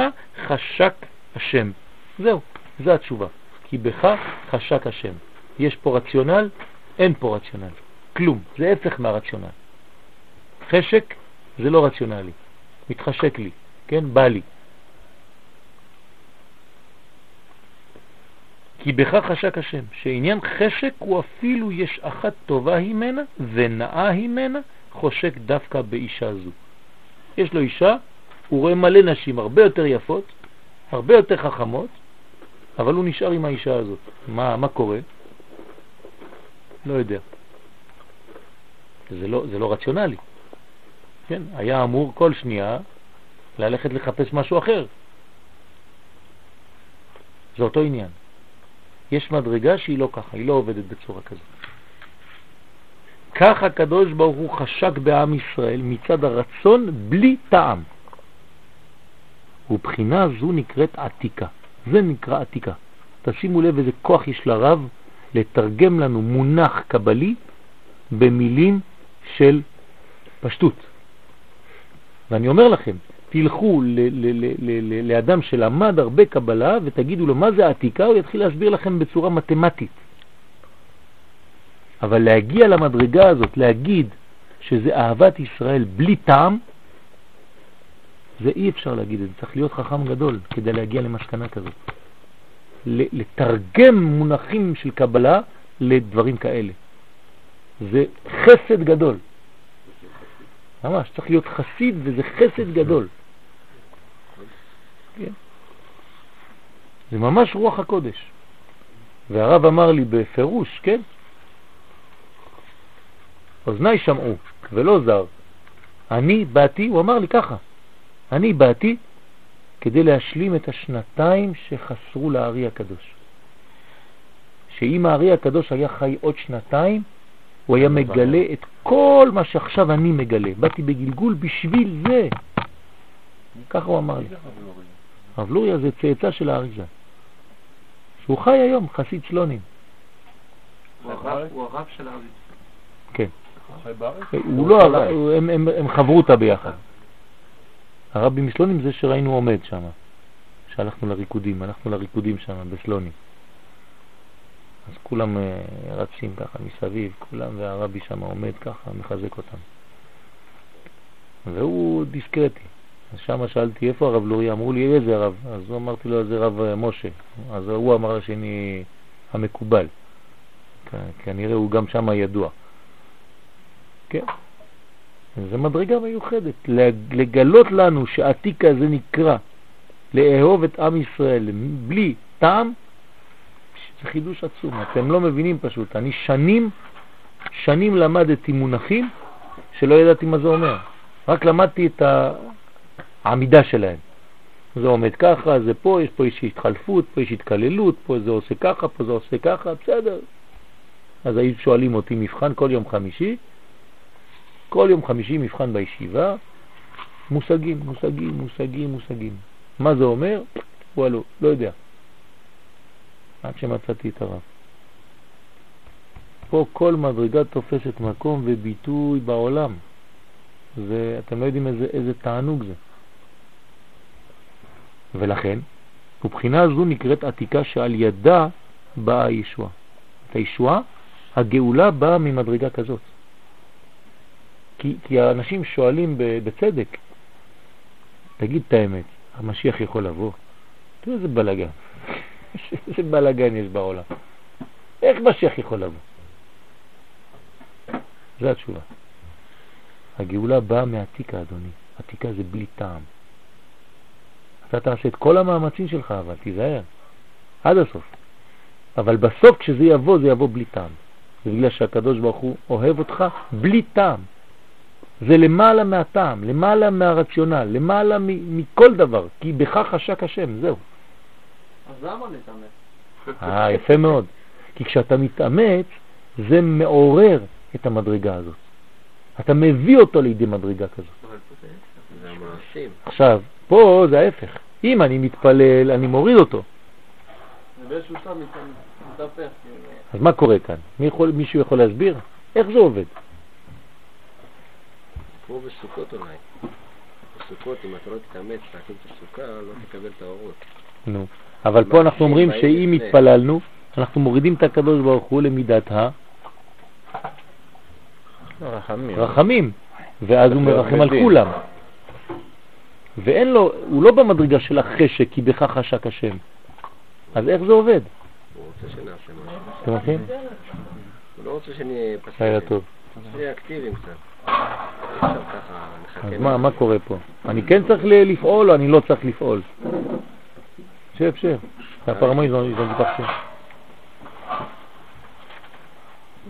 חשק השם. זהו, זו התשובה. כי בך חשק השם. יש פה רציונל? אין פה רציונל. כלום. זה הפך מהרציונל. חשק זה לא רציונלי. מתחשק לי, כן? בא לי. כי בך חשק השם, שעניין חשק הוא אפילו יש אחת טובה הימנה ונאה הימנה, חושק דווקא באישה זו. יש לו אישה, הוא רואה מלא נשים הרבה יותר יפות, הרבה יותר חכמות, אבל הוא נשאר עם האישה הזאת. מה, מה קורה? לא יודע. זה לא, זה לא רציונלי. כן, היה אמור כל שנייה ללכת לחפש משהו אחר. זה אותו עניין. יש מדרגה שהיא לא ככה, היא לא עובדת בצורה כזאת. כך הקדוש ברוך הוא חשק בעם ישראל מצד הרצון בלי טעם. ובחינה זו נקראת עתיקה. זה נקרא עתיקה. תשימו לב איזה כוח יש לרב לתרגם לנו מונח קבלי במילים של פשטות. ואני אומר לכם, תלכו לאדם שלמד הרבה קבלה ותגידו לו מה זה עתיקה, הוא יתחיל להסביר לכם בצורה מתמטית. אבל להגיע למדרגה הזאת, להגיד שזה אהבת ישראל בלי טעם, זה אי אפשר להגיד את זה, צריך להיות חכם גדול כדי להגיע למסקנה כזאת. לתרגם מונחים של קבלה לדברים כאלה. זה חסד גדול. ממש, צריך להיות חסיד וזה חסד גדול. כן. זה ממש רוח הקודש. והרב אמר לי בפירוש, כן? אוזניי שמעו ולא זר. אני באתי, הוא אמר לי ככה, אני באתי כדי להשלים את השנתיים שחסרו לארי הקדוש. שאם הארי הקדוש היה חי עוד שנתיים, הוא היה מגלה את כל מה שעכשיו אני מגלה. באתי בגלגול בשביל זה. ככה הוא אמר לי. רב לוריה זה צאצא של האריזה. שהוא חי היום, חסיד שלונים. הוא הרב- של הארץ. כן. בארץ? הוא לא, הם- חברותא ביחד. הרבי מסלונים זה שראינו עומד שם, שהלכנו לריקודים, הלכנו לריקודים שם בסלונים. אז כולם אה, רצים ככה מסביב, כולם, והרבי שם עומד ככה, מחזק אותם. והוא דיסקרטי. אז שם שאלתי, איפה הרב לורי? אמרו לי, איזה רב? אז הוא אמרתי לו, זה רב אה, משה. אז הוא אמר לשני, המקובל. כנראה הוא גם שם ידוע. כן. זה מדרגה מיוחדת, לג- לגלות לנו שעתיק הזה נקרא לאהוב את עם ישראל בלי טעם, זה חידוש עצום. אתם לא מבינים פשוט. אני שנים, שנים למדתי מונחים שלא ידעתי מה זה אומר. רק למדתי את העמידה שלהם. זה עומד ככה, זה פה, יש פה יש התחלפות, פה יש התקללות, פה זה עושה ככה, פה זה עושה ככה, בסדר. אז היו שואלים אותי מבחן כל יום חמישי, כל יום חמישי מבחן בישיבה, מושגים, מושגים, מושגים, מושגים. מה זה אומר? וואלו, לא יודע. עד שמצאתי את הרב. פה כל מדרגה תופסת מקום וביטוי בעולם. ואתם לא יודעים איזה, איזה תענוג זה. ולכן, מבחינה זו נקראת עתיקה שעל ידה באה הישועה. את הישועה, הגאולה באה ממדרגה כזאת. כי, כי האנשים שואלים בצדק, תגיד את האמת, המשיח יכול לבוא? תראו איזה בלגן, איזה בלגן יש בעולם. איך משיח יכול לבוא? זו התשובה. הגאולה באה מעתיקה, אדוני. עתיקה זה בלי טעם. אתה תעשה את כל המאמצים שלך, אבל תיזהר, עד הסוף. אבל בסוף כשזה יבוא, זה יבוא בלי טעם. זה בגלל שהקדוש ברוך הוא אוהב אותך בלי טעם. זה למעלה מהטעם, למעלה מהרציונל, למעלה מ- מכל דבר, כי בכך חשק השם, זהו. אז למה להתאמץ? אה, יפה מאוד. כי כשאתה מתאמץ, זה מעורר את המדרגה הזאת. אתה מביא אותו לידי מדרגה כזאת. עכשיו, פה זה ההפך. אם אני מתפלל, אני מוריד אותו. כאילו. אז מה קורה כאן? מי יכול, מישהו יכול להסביר? איך זה עובד? כמו בסוכות אולי. בסוכות, אם אתה לא תתאמץ להקים את הסוכה, לא תקבל את האורות. נו. אבל פה אנחנו אומרים שאם. התפללנו, אנחנו מורידים את הקדוש ברוך הוא למידת רחמים. הרחמים, ואז הוא מרחם על. כולם. ואין לו, הוא לא במדרגה של החשק, כי בכך חשק השם. אז איך זה עובד? הוא רוצה שנעשה משהו. אתם הולכים? הוא לא רוצה שנהיה לילה פסיביים. טוב. נהיה אקטיביים קצת. אז מה, מה קורה פה? אני כן צריך לפעול או אני לא צריך לפעול? שב, שב. הפרמי זו מתפחשי.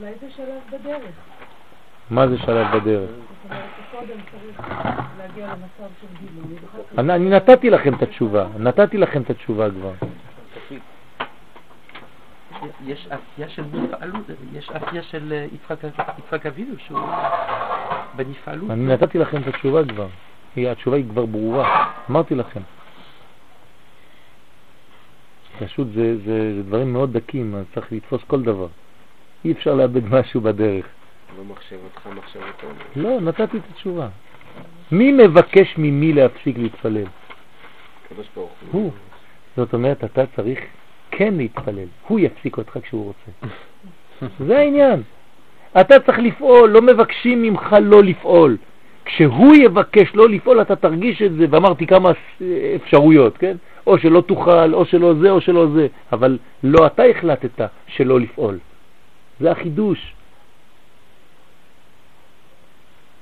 אולי זה שלב בדרך. מה זה שלב בדרך? אני נתתי לכם את התשובה, נתתי לכם את התשובה כבר. יש עשייה של נפעלות, יש עשייה של אה, יצחק יצחק אבינו שהוא בנפעלות. אני נתתי לכם את התשובה כבר. היא- התשובה היא כבר ברורה, אמרתי לכם. פשוט זה, זה, זה דברים מאוד דקים, אז צריך לתפוס כל דבר. אי אפשר לאבד משהו בדרך. לא מחשבתך, מחשבתו. לא, נתתי את התשובה. מי מבקש ממי להפסיק להתפלל? הקדוש ברוך. הוא. זאת אומרת, אתה צריך כן להתפלל. הוא יפסיק אותך כשהוא רוצה. זה העניין. אתה צריך לפעול, לא מבקשים ממך לא לפעול. כשהוא יבקש לא לפעול, אתה תרגיש את זה, ואמרתי כמה אפשרויות, כן? או שלא תוכל, או שלא זה, או שלא זה, אבל לא אתה החלטת שלא לפעול. זה החידוש.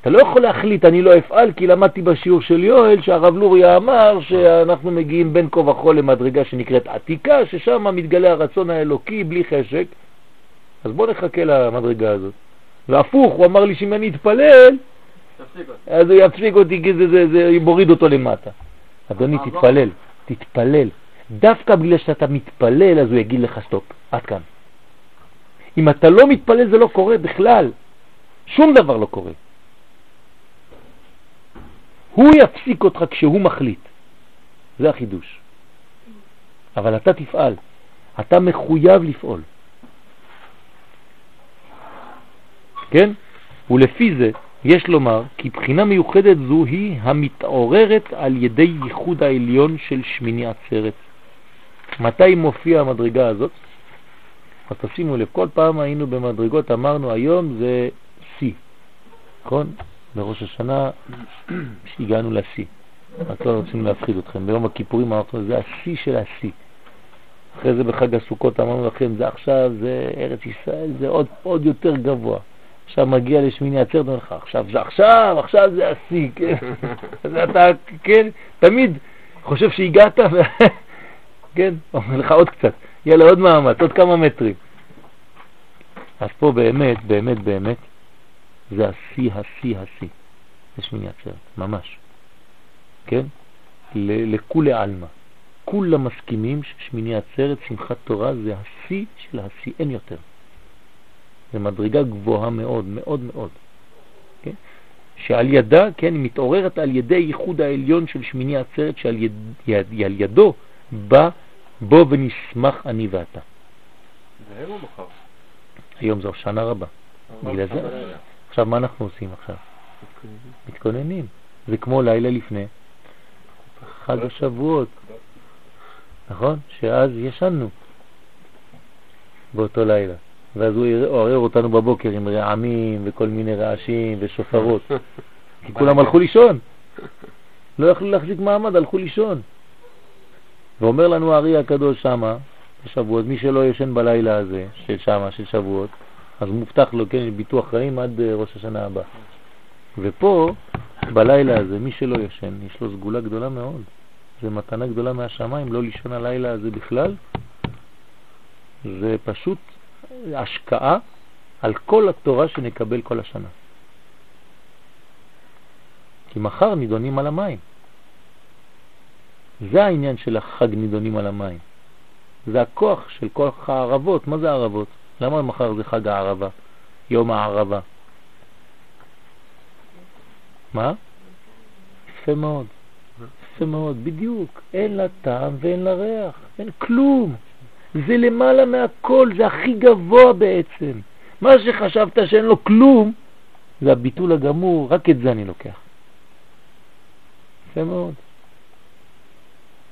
אתה לא יכול להחליט, אני לא אפעל, כי למדתי בשיעור של יואל שהרב לוריה אמר שאנחנו מגיעים בין כה וכה למדרגה שנקראת עתיקה, ששם מתגלה הרצון האלוקי בלי חשק. אז בוא נחכה למדרגה הזאת. והפוך, הוא אמר לי שאם אני אתפלל. אז הוא יפסיק אותי, כי זה, זה, זה מוריד אותו למטה. אדוני, אבל- תתפלל, תתפלל. דווקא בגלל שאתה מתפלל, אז הוא יגיד לך סטופ, עד כאן. אם אתה לא מתפלל זה לא קורה בכלל. שום דבר לא קורה. הוא יפסיק אותך כשהוא מחליט. זה החידוש. אבל אתה תפעל. אתה מחויב לפעול. כן? ולפי זה יש לומר כי בחינה מיוחדת זו היא המתעוררת על ידי ייחוד העליון של שמיני עצרת. מתי מופיע המדרגה הזאת? אז תשימו לב, כל פעם היינו במדרגות, אמרנו היום זה שיא, נכון? בראש השנה שהגענו לשיא. רק לא רוצים להפחיד אתכם. ביום הכיפורים אמרנו, זה השיא של השיא. אחרי זה בחג הסוכות אמרנו לכם, זה עכשיו, זה ארץ ישראל, זה עוד, עוד יותר גבוה. עכשיו מגיע לשמיני עצרת, אומר לך, עכשיו זה עכשיו, עכשיו זה השיא, כן? אתה, כן, תמיד חושב שהגעת, ו... כן, אומר לך עוד קצת, יאללה עוד מאמץ, עוד כמה מטרים. אז פה באמת, באמת, באמת, זה השיא, השיא, השיא. זה שמיני עצרת, ממש. כן? לכולי עלמא. כולם מסכימים ששמיני עצרת, שמחת תורה, זה השיא של השיא, אין יותר. זה מדרגה גבוהה מאוד, מאוד מאוד. כן? שעל ידה, כן, היא מתעוררת על ידי ייחוד העליון של שמיני עצרת, שעל יד, יד, יד, ידו בא בו ונשמח אני ואתה. זה היום או מחר? היום זו שנה רבה. בגלל זה. עכשיו, מה אנחנו עושים עכשיו? מתכוננים. זה כמו לילה לפני חג השבועות, נכון? שאז ישנו באותו לילה. ואז הוא עורר אותנו בבוקר עם רעמים וכל מיני רעשים ושופרות. כי כולם הלכו לישון. לא יכלו להחזיק מעמד, הלכו לישון. ואומר לנו הארי הקדוש שמה, בשבועות, מי שלא ישן בלילה הזה, של שמה, של שבועות, אז מובטח לו, כן, ביטוח חיים עד אה, ראש השנה הבא. ופה, בלילה הזה, מי שלא ישן, יש לו סגולה גדולה מאוד. זה מתנה גדולה מהשמיים, לא לישון הלילה הזה בכלל. זה פשוט השקעה על כל התורה שנקבל כל השנה. כי מחר נידונים על המים. זה העניין של החג נידונים על המים. זה הכוח של כוח הערבות. מה זה הערבות? למה מחר זה חג הערבה? יום הערבה. מה? יפה מאוד. יפה מאוד, בדיוק. אין לה טעם ואין לה ריח, אין כלום. זה למעלה מהכל, זה הכי גבוה בעצם. מה שחשבת שאין לו כלום, זה הביטול הגמור, רק את זה אני לוקח. יפה מאוד.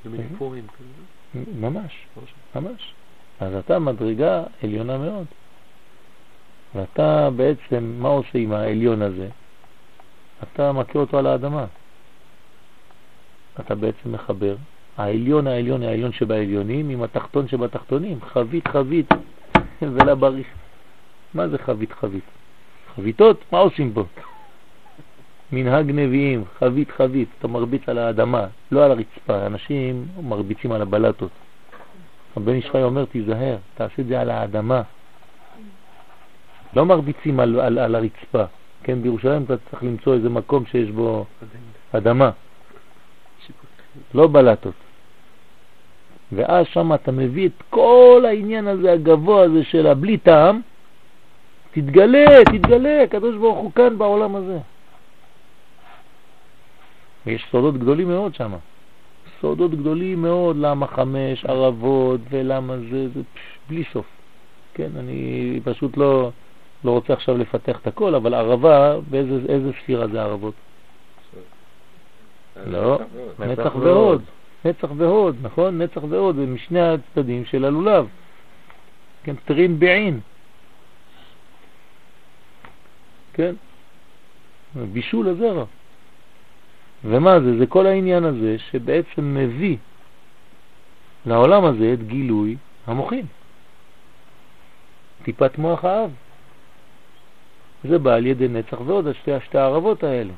זה מין כזה. ממש, ממש. אז אתה מדרגה עליונה מאוד. ואתה בעצם, מה עושה עם העליון הזה? אתה מכיר אותו על האדמה. אתה בעצם מחבר העליון העליון העליון שבעליונים עם התחתון שבתחתונים, חבית חבית ולה בריך. מה זה חבית חבית? חביתות, מה עושים פה? מנהג נביאים, חבית חבית, אתה מרביץ על האדמה, לא על הרצפה, אנשים מרביצים על הבלטות. הבן ישחי אומר, תיזהר, תעשה את זה על האדמה. לא מרביצים על, על, על הרצפה. כן, בירושלים אתה צריך למצוא איזה מקום שיש בו אדמה, לא בלטות. ואז שם אתה מביא את כל העניין הזה הגבוה הזה של הבלי טעם, תתגלה, תתגלה, הקדוש ברוך הוא כאן בעולם הזה. ויש סודות גדולים מאוד שם. סודות גדולים מאוד, למה חמש ערבות ולמה זה, זה פש, בלי סוף. כן, אני פשוט לא, לא רוצה עכשיו לפתח את הכל, אבל ערבה, באיזה ספירה זה ערבות? לא, נצח והוד. נצח והוד, נכון? נצח והוד, זה משני הצדדים של הלולב. כן, טרין בעין. כן? בישול הזרע. ומה זה? זה כל העניין הזה שבעצם מביא לעולם הזה את גילוי המוחין. טיפת מוח האב. זה בא על ידי נצח ועוד, שתי, שתי הערבות האלה.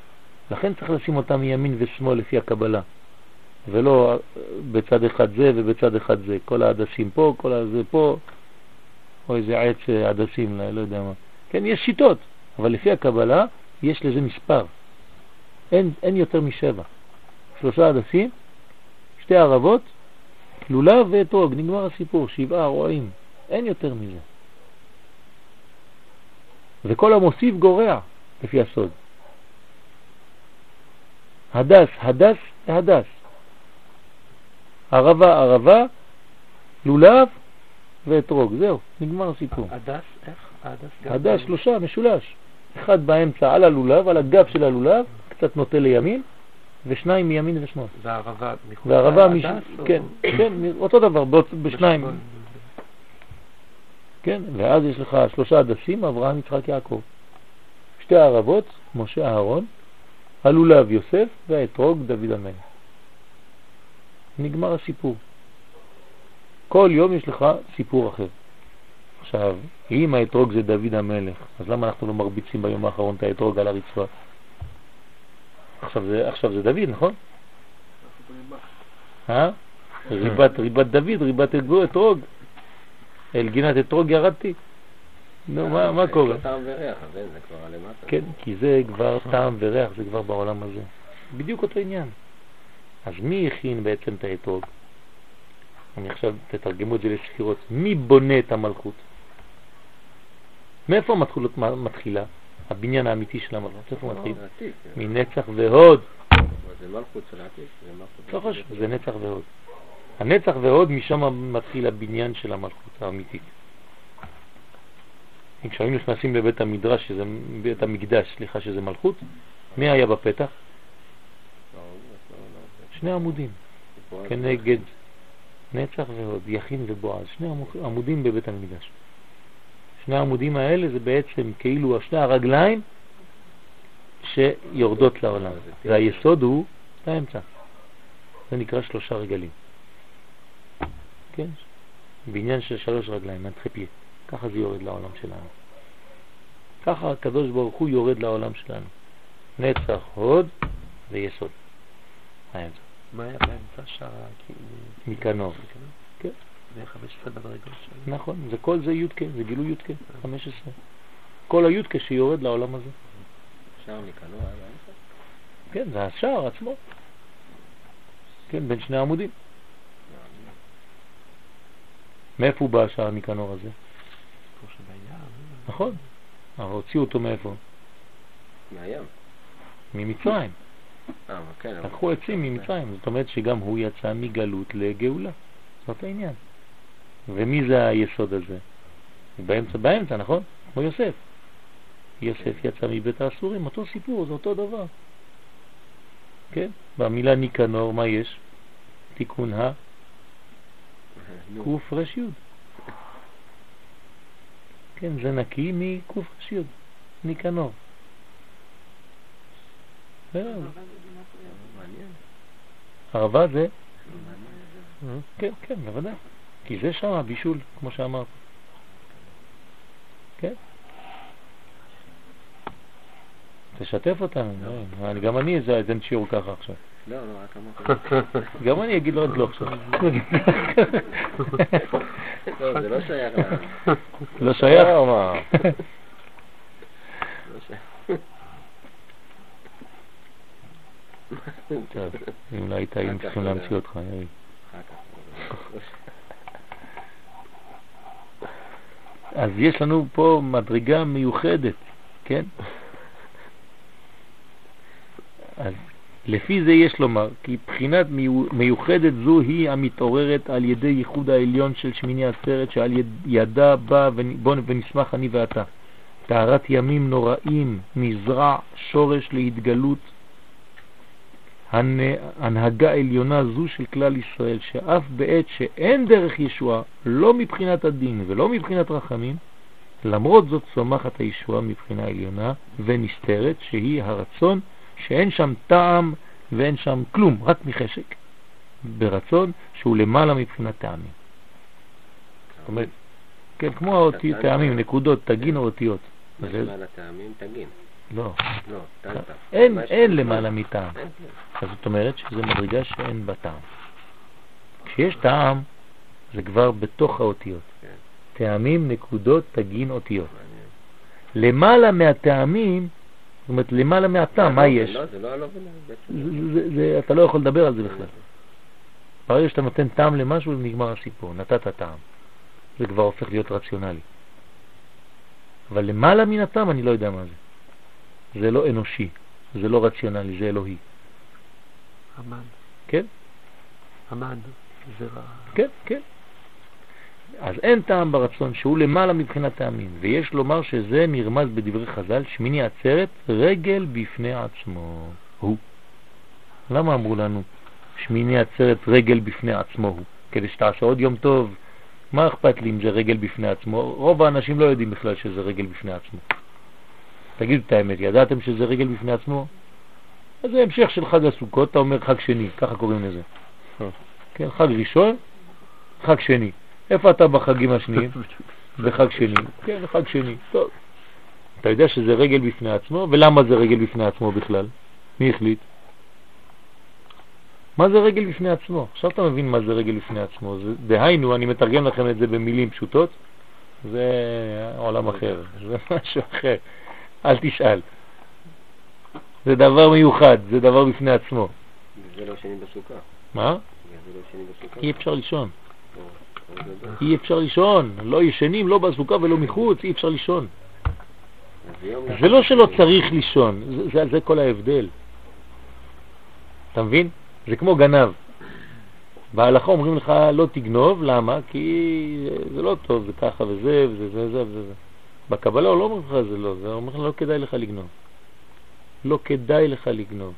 לכן צריך לשים אותם מימין ושמאל לפי הקבלה, ולא בצד אחד זה ובצד אחד זה. כל העדשים פה, כל הזה פה, או איזה עץ עדשים, לא יודע מה. כן, יש שיטות, אבל לפי הקבלה יש לזה מספר. אין, אין יותר משבע. שלושה הדסים, שתי ערבות, לולב ואתרוג, נגמר הסיפור, שבעה רועים, אין יותר מזה. וכל המוסיף גורע, לפי הסוד. הדס, הדס, הדס. ערבה, ערבה, לולב ואתרוג, זהו, נגמר הסיפור. הדס, איך? הדס. הדס, שלושה, משולש. אחד באמצע על הלולב, על הגב של הלולב, קצת נוטה לימין, ושניים מימין ושמאל. והערבה מחוץ והערבה, מש... כן, כן, אותו דבר, בשניים. כן, ואז יש לך שלושה הדסים, אברהם, יצחק, יעקב. שתי הערבות, משה, אהרון, הלולב, יוסף, והאתרוג, דוד המלך. נגמר הסיפור. כל יום יש לך סיפור אחר. עכשיו, אם האתרוג זה דוד המלך, אז למה אנחנו לא מרביצים ביום האחרון את האתרוג על הרצפה? עכשיו זה, עכשיו זה דוד, נכון? אה? ריבת, ריבת דוד, ריבת אתרוג. אל גינת אתרוג ירדתי. נו, מה, מה קורה? טעם וריח, זה כבר למטה. כן, כי זה כבר טעם וריח, זה כבר בעולם הזה. בדיוק אותו עניין. אז מי הכין בעצם את האתרוג? אני עכשיו, תתרגמו את זה לספירות. מי בונה את המלכות? מאיפה מתחילות- מתחילה? הבניין האמיתי של המלכות. איפה מתחיל? זה עתיק, זה- מנצח והוד. זה מלכות של העתיק. לא חשוב, זה נצח והוד. הנצח והוד, משם מתחיל הבניין של המלכות האמיתית. כשהיינו נכנסים לבית המדרש, שזה בית המקדש, סליחה, שזה מלכות, מי היה בפתח? לא, לא, לא, לא. שני עמודים, כנגד נצח והוד, יכין ובועז, שני עמודים בבית המקדש. שני העמודים האלה זה בעצם כאילו שני הרגליים שיורדות לעולם. והיסוד הוא באמצע. זה נקרא שלושה רגלים. כן? בעניין של שלוש רגליים, אנטרפיה. ככה זה יורד לעולם שלנו. ככה הקדוש ברוך הוא יורד לעולם שלנו. נצח, הוד ויסוד. מה היה באמצע שער כאילו... מכנור. כן. זה 15 בדרגות שלו. נכון, זה כל זה יודקה, זה גילוי יודקה, 15. כל היודקה שיורד לעולם הזה. שער היה באמצע? כן, זה השער עצמו. כן, בין שני עמודים. מאיפה הוא בא השער המיקנור הזה? שביער. נכון, אבל הוציאו אותו מאיפה? מהים. ממצרים. אה, כן. לקחו עצים ממצרים, זאת אומרת שגם הוא יצא מגלות לגאולה. זאת העניין. ומי זה היסוד הזה? באמצע, באמצע, נכון? כמו יוסף. יוסף יצא מבית האסורים, אותו סיפור, זה אותו דבר. כן? במילה ניקנור, מה יש? תיקון ה... קוף יוד. כן, זה נקי מקוף יוד. ניקנור. ערבה זה? כן, כן, בוודאי. כי זה שם הבישול, כמו שאמרת. כן. תשתף אותנו, לא, אני- גם אני איזה- אתן שיעור ככה עכשיו. לא, לא, רק אמרתי. גם אני אגיד לו עוד לא עכשיו. לא, זה לא שייך. לא שייך? לא שייך. טוב, אם לא היית, היינו צריכים להמציא אותך. יאיר. אחר כך. אז יש לנו פה מדרגה מיוחדת, כן? אז לפי זה יש לומר כי בחינת מיו- מיוחדת זו היא המתעוררת על ידי ייחוד העליון של שמיני עצרת שעל יד, ידה בא בוא ונשמח אני ואתה. טהרת ימים נוראים, מזרע שורש להתגלות הנהגה עליונה זו של כלל ישראל, שאף בעת שאין דרך ישועה, לא מבחינת הדין ולא מבחינת רחמים, למרות זאת צומחת הישועה מבחינה עליונה ונסתרת, שהיא הרצון שאין שם טעם ואין שם כלום, רק מחשק, ברצון שהוא למעלה מבחינת טעמים. זאת אומרת, כן, כמו האותיות, טעמים, נקודות, תגין או אותיות. מה זה- למעלה טעמים? תגין. לא, לא. אין, אין לך? למעלה מטעם. אין. אז זאת אומרת שזו מדרגה שאין בה טעם. כשיש טעם, זה כבר בתוך האותיות. כן. טעמים, נקודות, תגין, אותיות. למעלה מהטעמים, זאת אומרת, למעלה מהטעם, מה לא, יש? לא, לא אתה לא יכול לדבר על זה בכלל. ברגע שאתה נותן טעם למשהו, נגמר הסיפור, נתת טעם. זה כבר הופך להיות רציונלי. אבל למעלה מן הטעם אני לא יודע מה זה. זה לא אנושי, זה לא רציונלי, זה אלוהי. המן. כן? המן. זרע. כן, כן. אז אין טעם ברצון שהוא למעלה מבחינת טעמים, ויש לומר שזה נרמז בדברי חז"ל, שמיני עצרת, רגל בפני עצמו הוא. למה אמרו לנו שמיני עצרת רגל בפני עצמו הוא? כדי שתעשה עוד יום טוב, מה אכפת לי אם זה רגל בפני עצמו? רוב האנשים לא יודעים בכלל שזה רגל בפני עצמו. תגידו את האמת, ידעתם שזה רגל בפני עצמו? אז זה המשך של חג הסוכות, אתה אומר חג שני, ככה קוראים לזה. כן, חג ראשון, חג שני. איפה אתה בחגים השניים? בחג שני. כן, חג שני. טוב. אתה יודע שזה רגל בפני עצמו, ולמה זה רגל בפני עצמו בכלל? מי החליט? מה זה רגל בפני עצמו? עכשיו אתה מבין מה זה רגל בפני עצמו. זה, דהיינו, אני מתרגם לכם את זה במילים פשוטות, זה עולם אחר, זה משהו אחר. אל תשאל. זה דבר מיוחד, זה דבר בפני עצמו. זה לא שני בסוכה. מה? זה לא שני בסוכה. אי אפשר לישון. או גדול. אי אפשר לישון. לא ישנים, לא בסוכה ולא מחוץ, אי אפשר לישון. זה לא שלא צריך לישון, זה, זה, זה כל ההבדל. אתה מבין? זה כמו גנב. בהלכה אומרים לך לא תגנוב, למה? כי זה לא טוב, זה ככה וזה וזה וזה וזה. בקבלה הוא לא אומר לך זה לא, זה אומר לך לא כדאי לך לגנוב. לא כדאי לך לגנוב.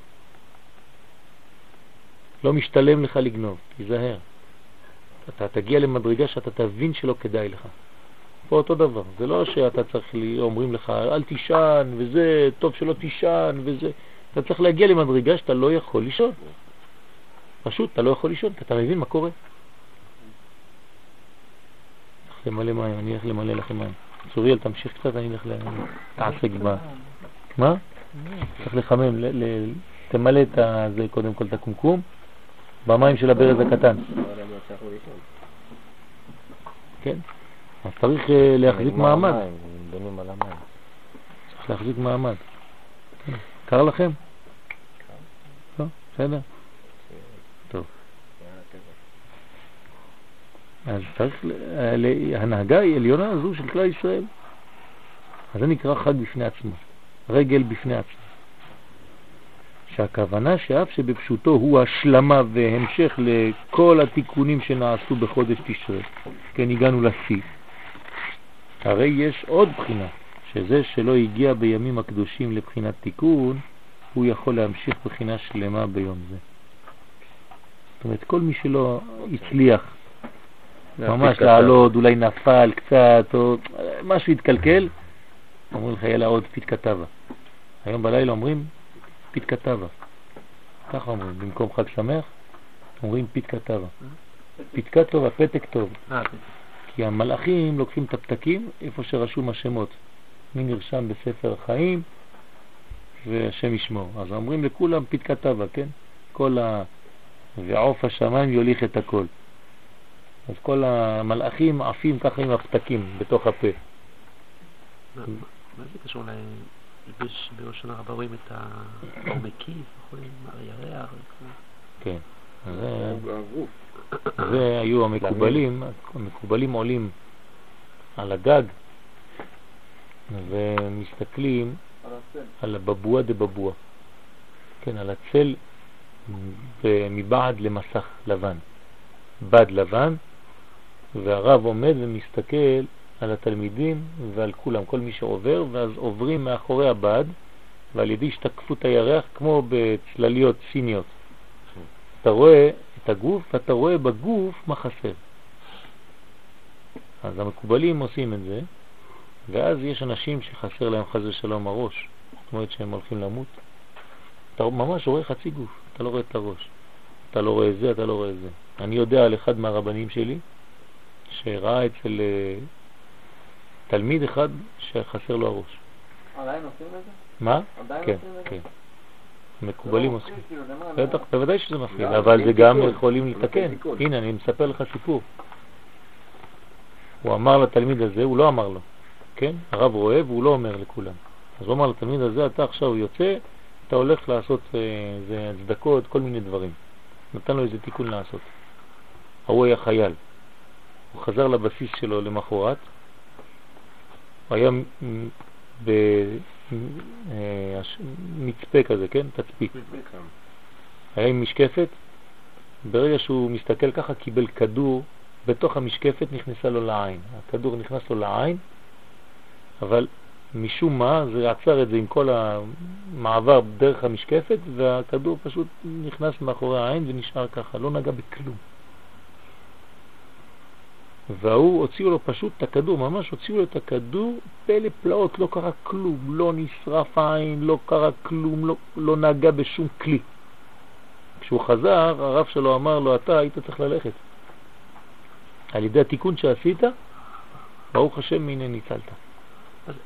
לא משתלם לך לגנוב, תיזהר. אתה תגיע למדרגה שאתה תבין שלא כדאי לך. פה אותו דבר, זה לא שאתה צריך, לי, אומרים לך אל תישן וזה, טוב שלא תישן וזה, אתה צריך להגיע למדרגה שאתה לא יכול לישון. פשוט אתה לא יכול לישון, כי אתה מבין מה קורה. הלך למלא מים, אני אלך למלא לכם מים. צוריאל, תמשיך קצת, אני אלך להתעסק ב... מה? צריך לחמם, תמלא את זה קודם כל את הקומקום במים של הברז הקטן. כן? אז צריך אה, להחזיק מעמד. צריך להחזיק מעמד. כן. קר לכם? לא? בסדר? טוב. אז צריך, ההנהגה היא עליונה הזו של כלל ישראל. אז זה נקרא חג בפני עצמו, רגל בפני עצמו. שהכוונה שאף שבפשוטו הוא השלמה והמשך לכל התיקונים שנעשו בחודש תשרה, כן הגענו לשיא. הרי יש עוד בחינה, שזה שלא הגיע בימים הקדושים לבחינת תיקון, הוא יכול להמשיך בחינה שלמה ביום זה. זאת אומרת, כל מי שלא הצליח ממש לעלות, אולי נפל קצת, או משהו התקלקל, אומרים לך, יאללה עוד פתקה טבה. היום בלילה אומרים פתקה טבה. ככה אומרים, במקום חג שמח, אומרים פתקה טבה. פתקה טובה, פתק טוב. אה, כי המלאכים לוקחים את הפתקים איפה שרשום השמות. מי נרשם בספר החיים והשם ישמור. אז אומרים לכולם פתקה טבה, כן? כל ה... ועוף השמיים יוליך את הכל. אז כל המלאכים עפים ככה עם הפתקים בתוך הפה. מה מה זה קשור בראשון הרבה רואים את האור מקיף, רואים הירח, כן. זה, היו המקובלים, המקובלים עולים על הגג ומסתכלים על הבבוע דבבוע, כן, על הצל מבעד למסך לבן, בד לבן, והרב עומד ומסתכל על התלמידים ועל כולם, כל מי שעובר, ואז עוברים מאחורי הבד, ועל ידי השתקפות הירח כמו בצלליות סיניות. אתה רואה את הגוף, ואתה רואה בגוף מה חסר. אז המקובלים עושים את זה, ואז יש אנשים שחסר להם חס ושלום הראש, זאת אומרת שהם הולכים למות. אתה ממש רואה חצי גוף, אתה לא רואה את הראש. אתה לא רואה זה, אתה לא רואה זה. אני יודע על אחד מהרבנים שלי, שראה אצל אה, תלמיד אחד שחסר לו הראש. עדיין עושים את זה? מה? כן? כן. מקובלים לא עושים. כאילו, בטח, בוודאי שזה מפחיד, גם, אבל זה גם. יכולים לתקן. הנה, אני מספר לך סיפור. הוא אמר לתלמיד הזה, הוא לא אמר לו, כן? הרב רואה והוא לא אומר לכולם. אז הוא אמר לתלמיד הזה, אתה עכשיו יוצא, אתה הולך לעשות אה, איזה הצדקות, כל מיני דברים. נתן לו איזה תיקון לעשות. ההוא היה חייל. הוא חזר לבסיס שלו למחרת, הוא היה מ- במצפה כזה, כן? תצפית. היה עם משקפת, ברגע שהוא מסתכל ככה קיבל כדור בתוך המשקפת נכנסה לו לעין. הכדור נכנס לו לעין, אבל משום מה זה עצר את זה עם כל המעבר דרך המשקפת, והכדור פשוט נכנס מאחורי העין ונשאר ככה, לא נגע בכלום. והוא הוציאו לו פשוט את הכדור, ממש הוציאו לו את הכדור, פלא פלאות, לא קרה כלום, לא נשרף העין, לא קרה כלום, לא, לא נגע בשום כלי. כשהוא חזר, הרב שלו אמר לו, אתה היית צריך ללכת. על ידי התיקון שעשית, ברוך השם, הנה ניצלת.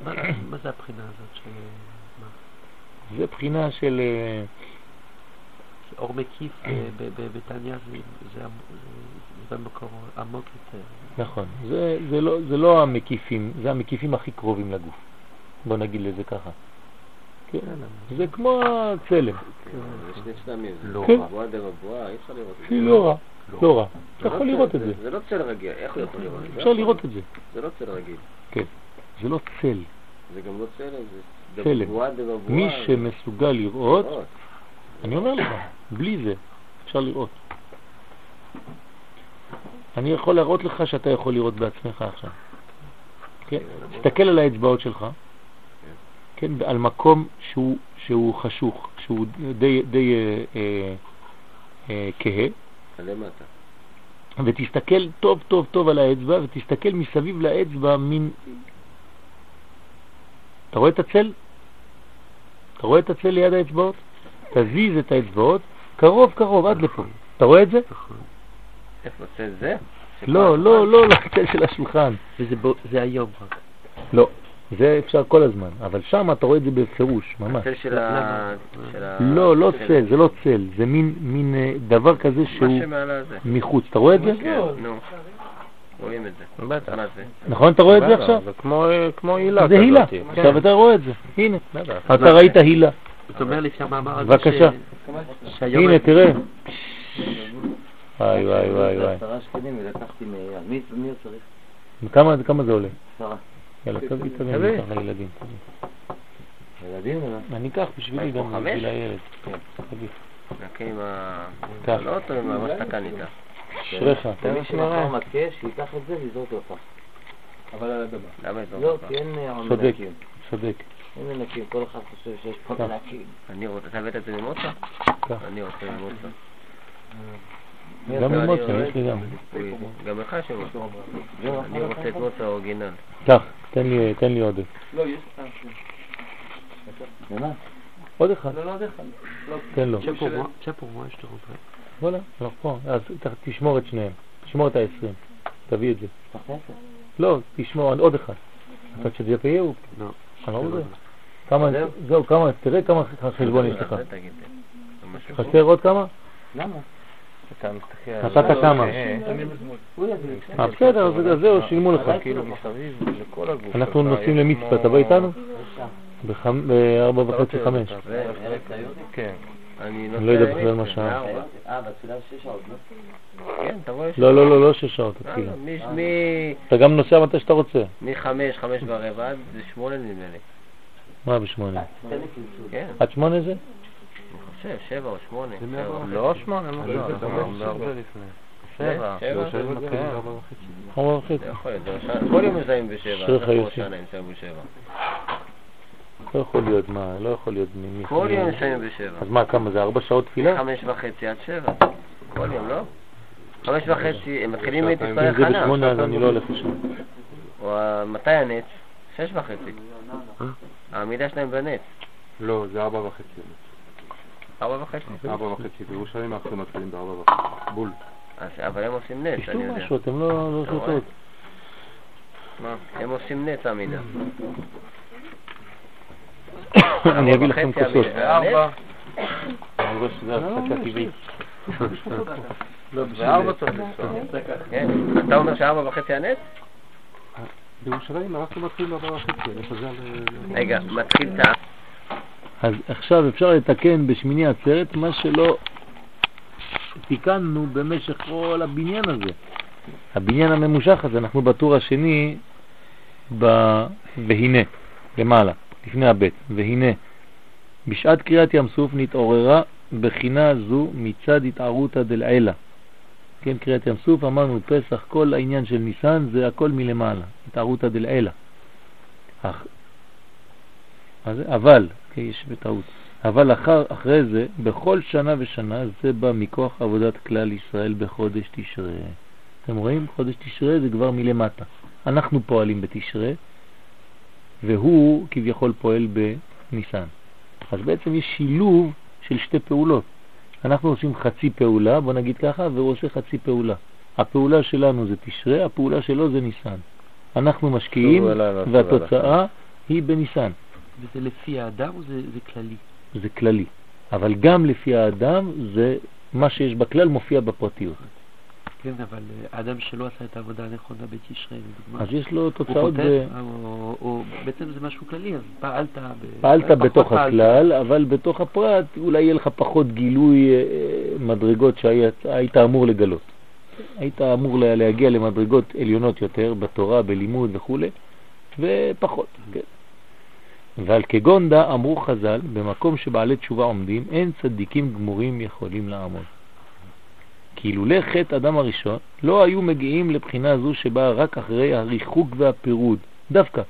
מה זה- הבחינה הזאת של... זה בחינה של... אה, אור מקיף אה, בתניא זה- זה זה במקור עמוק יותר. נכון, זה, זה, לא, זה לא המקיפים, זה המקיפים הכי קרובים לגוף. בוא נגיד לזה ככה. כן, זה כמו הצלם, זה שני צלמים. לא כן. רע. בועה דבבועה, אי אפשר לראות את זה. לא רע, לא רע. אתה זה יכול לא לראות את זה, זה לא צל רגיל, איך הוא יכול לראות? אפשר לראות את זה. זה לא צל רגיל. כן, זה לא צל. זה גם לא צלם, זה. מי שמסוגל לראות. אני אומר לך, בלי זה אפשר לראות. אני יכול להראות לך שאתה יכול לראות בעצמך עכשיו. כן? תסתכל על האצבעות שלך, כן? על מקום שהוא, שהוא חשוך, שהוא די, די אה, אה, אה, כהה, למטה. ותסתכל טוב טוב טוב על האצבע, ותסתכל מסביב לאצבע מין... אתה רואה את הצל? אתה רואה את הצל ליד האצבעות? תזיז את האצבעות קרוב קרוב עד לפה. אתה רואה את זה? איפה צל זה? לא, לא, לא לצל של השולחן. וזה זה היום רק. לא, זה אפשר כל הזמן, אבל שם אתה רואה את זה בפירוש, ממש. הצל של ה... לא, לא צל, זה לא צל, זה מין, מין אה, דבר כזה שהוא. מחוץ. אתה רואה את זה? כן, נו. רואים את זה. בטח. מה זה? נכון, אתה רואה את זה עכשיו? זה כמו- כמו הילה זה הילה. כזאת. עכשיו אתה רואה את זה, הנה. אתה ראית הילה. זאת אומרת לפי המאמר הזה בבקשה. הנה, תראה. וואי, וואי, וואי, וואי. עשרה שקלים ולקחתי מאייל. מי מי צריך? כמה זה עולה? עשרה. יאללה, תביא, תביא, תביא. אני אקח לילדים. ילדים או לא? אני אקח בשבילי גם חמש? בשביל הילד. כן. תביא. נקה עם ה... קח. לא אותו עם מה שאתה קנית. אשריך. מי שמכר מכה, שייקח את זה ויזרוק לפח. אבל על אדמה. למה את לא, לא כי אין אה, צודק. מנקים. צודק. אין מנקים, כל אחד חושב שיש פה. מנקים. אני רוצה... אתה הבאת את זה ממוצא? אני רוצה ממוצא. גם אני ממוצא, רואה יש לי גם. גם לך יש ממוצא. אני רוצה את מוצא האורגינל. קח, תן לי- עודף. לא, יש... אה, כן. עוד אחד. לא, לא, עוד אחד. לא, תן לו. Moi, je te rentrerai. וואלה, אנחנו פה. אז תשמור את שניהם. תשמור את ה-20. תביא את זה. לא, תשמור עוד אחד. אתה שזה יהיה הוא. לא. לא. כמה, זהו, כמה, תראה כמה חשבון יש לך. חסר עוד כמה? למה? אתה מסתכל על נתת זה, כמה? אה. אה, בסדר, אז זהו, שילמו לך. כאילו אנחנו נוסעים למצפה, בא איתנו? בבקשה. בארבע אתה וחצי, רוצה- חמש. אתה- ו- אלף ציוד? כן. אני אני לא יודע בכלל מה שעה. אה, בתפילה שש שעות, לא? כן, אתה רואה? לא, לא, לא, לא שש שעות, אה, תתחילה. אתה גם נוסע מתי שאתה רוצה. מחמש, חמש ורבע עד שמונה נדמה לי. מה בשמונה? כן, עד שמונה זה? חושב, שבע או שמונה. לא שמונה, לא לא, שמונה, זה זה הרבה לפני. שבע. שבע? כן. ארבע וחצי. זה יכול להיות, זה ראשון- כל יום מזהים בשבע. לא יכול להיות, מה? לא יכול להיות מי... כל יום מסיימים בשבע. אז מה, כמה זה? ארבע שעות תפילה? חמש וחצי עד שבע. כל יום, לא? חמש וחצי, הם מתחילים אם להתפלל זה חנה. בשמונה אז אני לא הולך לשם. מתי הנץ? שש וחצי. העמידה שלהם בנץ. לא, זה ארבע וחצי. ארבע וחצי. ארבע וחצי. בירושלים אנחנו מתחילים בארבע וחצי. בול. אז- אבל הם עושים נץ, תשתו אני יודע. משהו, אתם לא לא? שותות. מה? הם עושים נץ עמידה. אני אביא לכם כוסות. עמידה. הנץ? אני רואה שזה הפסקה טבעית. צריך לנסוע. כן. אתה אומר שארבע וחצי הנץ? בירושלים אנחנו מתחילים בארבע וחצי. רגע, מתחיל את ה... אז עכשיו אפשר לתקן בשמיני עצרת מה שלא תיקנו במשך כל הבניין הזה. הבניין הממושך הזה, אנחנו בטור השני ב... והנה, למעלה, לפני הבית, והנה, בשעת קריאת ים סוף נתעוררה בחינה זו מצד התערותא דלעילה. כן, קריאת ים סוף, אמרנו פסח, כל העניין של ניסן זה הכל מלמעלה, התערותא דלעילא. אך- אבל, כן, יש בטעות, אבל אחר, אחרי זה, בכל שנה ושנה, זה בא מכוח עבודת כלל ישראל בחודש תשרה. אתם רואים? חודש תשרה זה כבר מלמטה. אנחנו פועלים בתשרה, והוא כביכול פועל בניסן. אז בעצם יש שילוב של שתי פעולות. אנחנו עושים חצי פעולה, בוא נגיד ככה, והוא עושה חצי פעולה. הפעולה שלנו זה תשרה, הפעולה שלו זה ניסן. אנחנו משקיעים, שוב עליי, שוב והתוצאה היא בניסן. וזה לפי האדם או זה, זה כללי? זה כללי. אבל גם לפי האדם, זה מה שיש בכלל מופיע בפרטיות. כן, אבל אה, האדם שלא עשה את העבודה הנכונה בתשרי, לדוגמה. אז יש לו הוא תוצאות, חוטא, ב... או, או בעצם זה משהו כללי, אז פעלת... ב... פעלת בתוך פעלת. הכלל, אבל בתוך הפרט אולי יהיה לך פחות גילוי אה, מדרגות שהיית אמור לגלות. היית אמור לה- להגיע למדרגות עליונות יותר בתורה, בלימוד וכו', ופחות. כן. ועל כגונדה אמרו חז"ל, במקום שבעלי תשובה עומדים, אין צדיקים גמורים יכולים לעמוד. כי אילולא חטא אדם הראשון, לא היו מגיעים לבחינה זו שבאה רק אחרי הריחוק והפירוד, דווקא.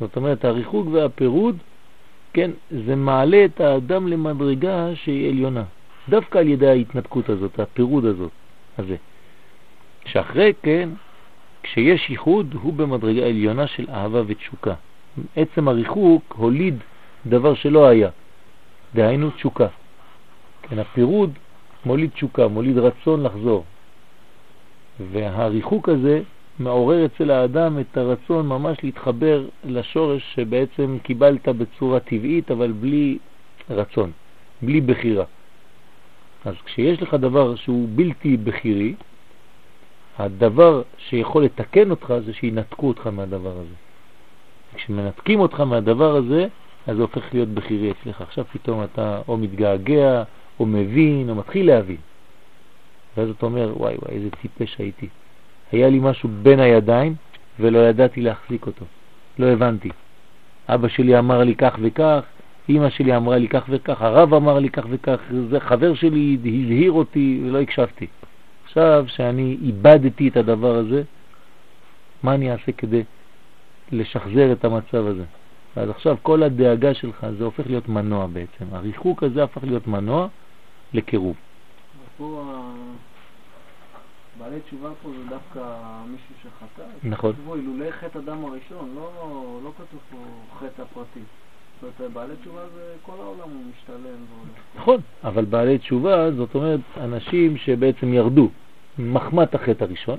זאת אומרת, הריחוק והפירוד, כן, זה מעלה את האדם למדרגה שהיא עליונה. דווקא על ידי ההתנתקות הזאת, הפירוד הזאת, הזה. שאחרי כן, כשיש ייחוד, הוא במדרגה עליונה של אהבה ותשוקה. עצם הריחוק הוליד דבר שלא היה, דהיינו תשוקה. כן, הפירוד מוליד תשוקה, מוליד רצון לחזור. והריחוק הזה מעורר אצל האדם את הרצון ממש להתחבר לשורש שבעצם קיבלת בצורה טבעית, אבל בלי רצון, בלי בחירה. אז כשיש לך דבר שהוא בלתי בחירי, הדבר שיכול לתקן אותך זה שינתקו אותך מהדבר הזה. כשמנתקים אותך מהדבר הזה, אז זה הופך להיות בחירי אצלך. עכשיו פתאום אתה או מתגעגע, או מבין, או מתחיל להבין. ואז אתה אומר, וואי וואי, איזה טיפש הייתי. היה לי משהו בין הידיים ולא ידעתי להחזיק אותו. לא הבנתי. אבא שלי אמר לי כך וכך, אמא שלי אמרה לי כך וכך, הרב אמר לי כך וכך, זה חבר שלי הזהיר אותי ולא הקשבתי. עכשיו שאני איבדתי את הדבר הזה, מה אני אעשה כדי לשחזר את המצב הזה? אז עכשיו כל הדאגה שלך זה הופך להיות מנוע בעצם. הריחוק הזה הפך להיות מנוע לקירוב. פה ה- בעלי תשובה פה זה דווקא מישהו שחטא. נכון. כתבו אילולי חטא אדם הראשון, לא, לא כתוב פה חטא הפרטי. זאת אומרת, בעלי תשובה זה כל העולם הוא משתלם. נכון, אבל בעלי תשובה זאת אומרת אנשים שבעצם ירדו מחמת החטא הראשון,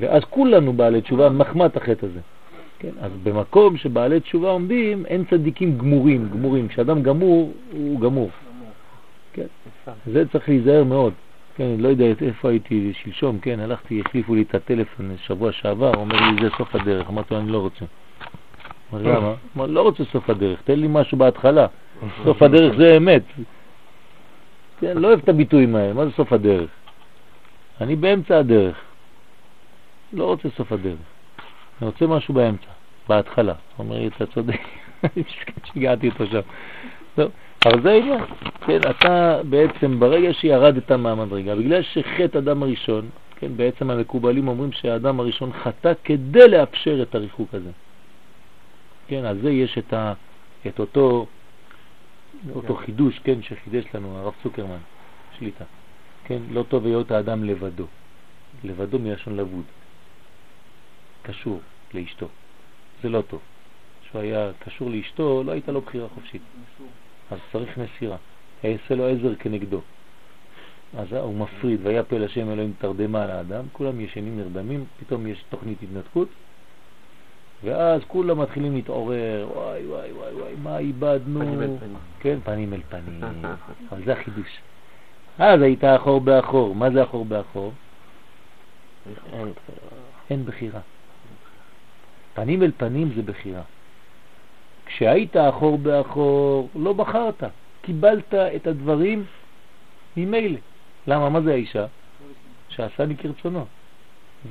ואז כולנו בעלי תשובה מחמת החטא הזה. כן, אז במקום שבעלי תשובה עומדים אין צדיקים גמורים, גמורים. כשאדם גמור, הוא גמור. כן, זה צריך להיזהר מאוד. כן, אני לא יודע איפה הייתי שלשום, כן, הלכתי, החליפו לי את הטלפון שבוע שעבר, אומר לי זה סוף הדרך, אמרתי לו אני לא רוצה. אמר למה? אמר לא רוצה סוף הדרך, תן לי משהו בהתחלה. סוף הדרך זה אמת. כן, לא אוהב את הביטויים האלה, מה זה סוף הדרך? אני באמצע הדרך. לא רוצה סוף הדרך. אני רוצה משהו באמצע, בהתחלה. הוא אומר לי, אתה צודק, שיגעתי אותו שם. טוב, אבל זה העניין. כן, אתה בעצם, ברגע שירדת מהמדרגה, בגלל שחטא אדם הראשון, כן, בעצם המקובלים אומרים שהאדם הראשון חטא כדי לאפשר את הריחוק הזה. כן, על זה יש את, ה, את אותו, אותו חידוש, כן, שחידש לנו הרב צוקרמן, שליטה. כן, לא טוב היות האדם לבדו. לבדו מלשון לבוד. קשור לאשתו. זה לא טוב. כשהוא היה קשור לאשתו, לא הייתה לו בחירה חופשית. אז צריך מסירה. יעשה לו עזר כנגדו. אז הוא מפריד, והיה פה לשם אלוהים תרדמה על האדם, כולם ישנים נרדמים, פתאום יש תוכנית התנתקות, ואז כולם מתחילים להתעורר, וואי וואי וואי וואי, מה איבדנו? פנים אל פנים. כן, פנים אל פנים. אבל זה החידוש. אז היית אחור באחור. מה זה אחור באחור? אין בחירה. פנים אל פנים זה בחירה. כשהיית אחור באחור, לא בחרת, קיבלת את הדברים ממילא. למה? מה זה האישה? שעשני כרצונו.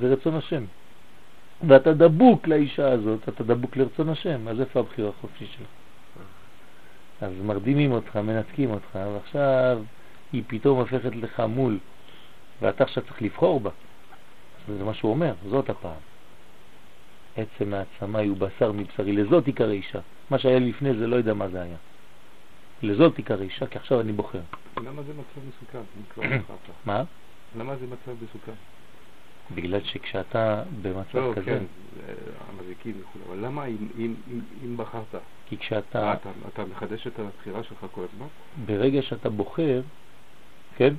זה רצון השם. ואתה דבוק לאישה הזאת, אתה דבוק לרצון השם, אז איפה הבחירה החופשית שלך? אז מרדימים אותך, מנתקים אותך, ועכשיו היא פתאום הופכת לך מול ואתה עכשיו צריך לבחור בה. זה מה שהוא אומר, זאת הפעם. עצם העצמי הוא בשר מבשרי, לזאת עיקר אישה. מה שהיה לפני זה לא יודע מה זה היה. לזאת עיקר אישה, כי עכשיו אני בוחר. למה זה מצב מסוכן? מה? למה זה מצב מסוכן? בגלל שכשאתה במצב לא, כזה, כן, זה המזיקים וכו', אבל למה אם- אם אם- אם בחרת? כי כשאתה, אתה אתה מחדש את הבחירה שלך כל הזמן? ברגע שאתה בוחר, כן,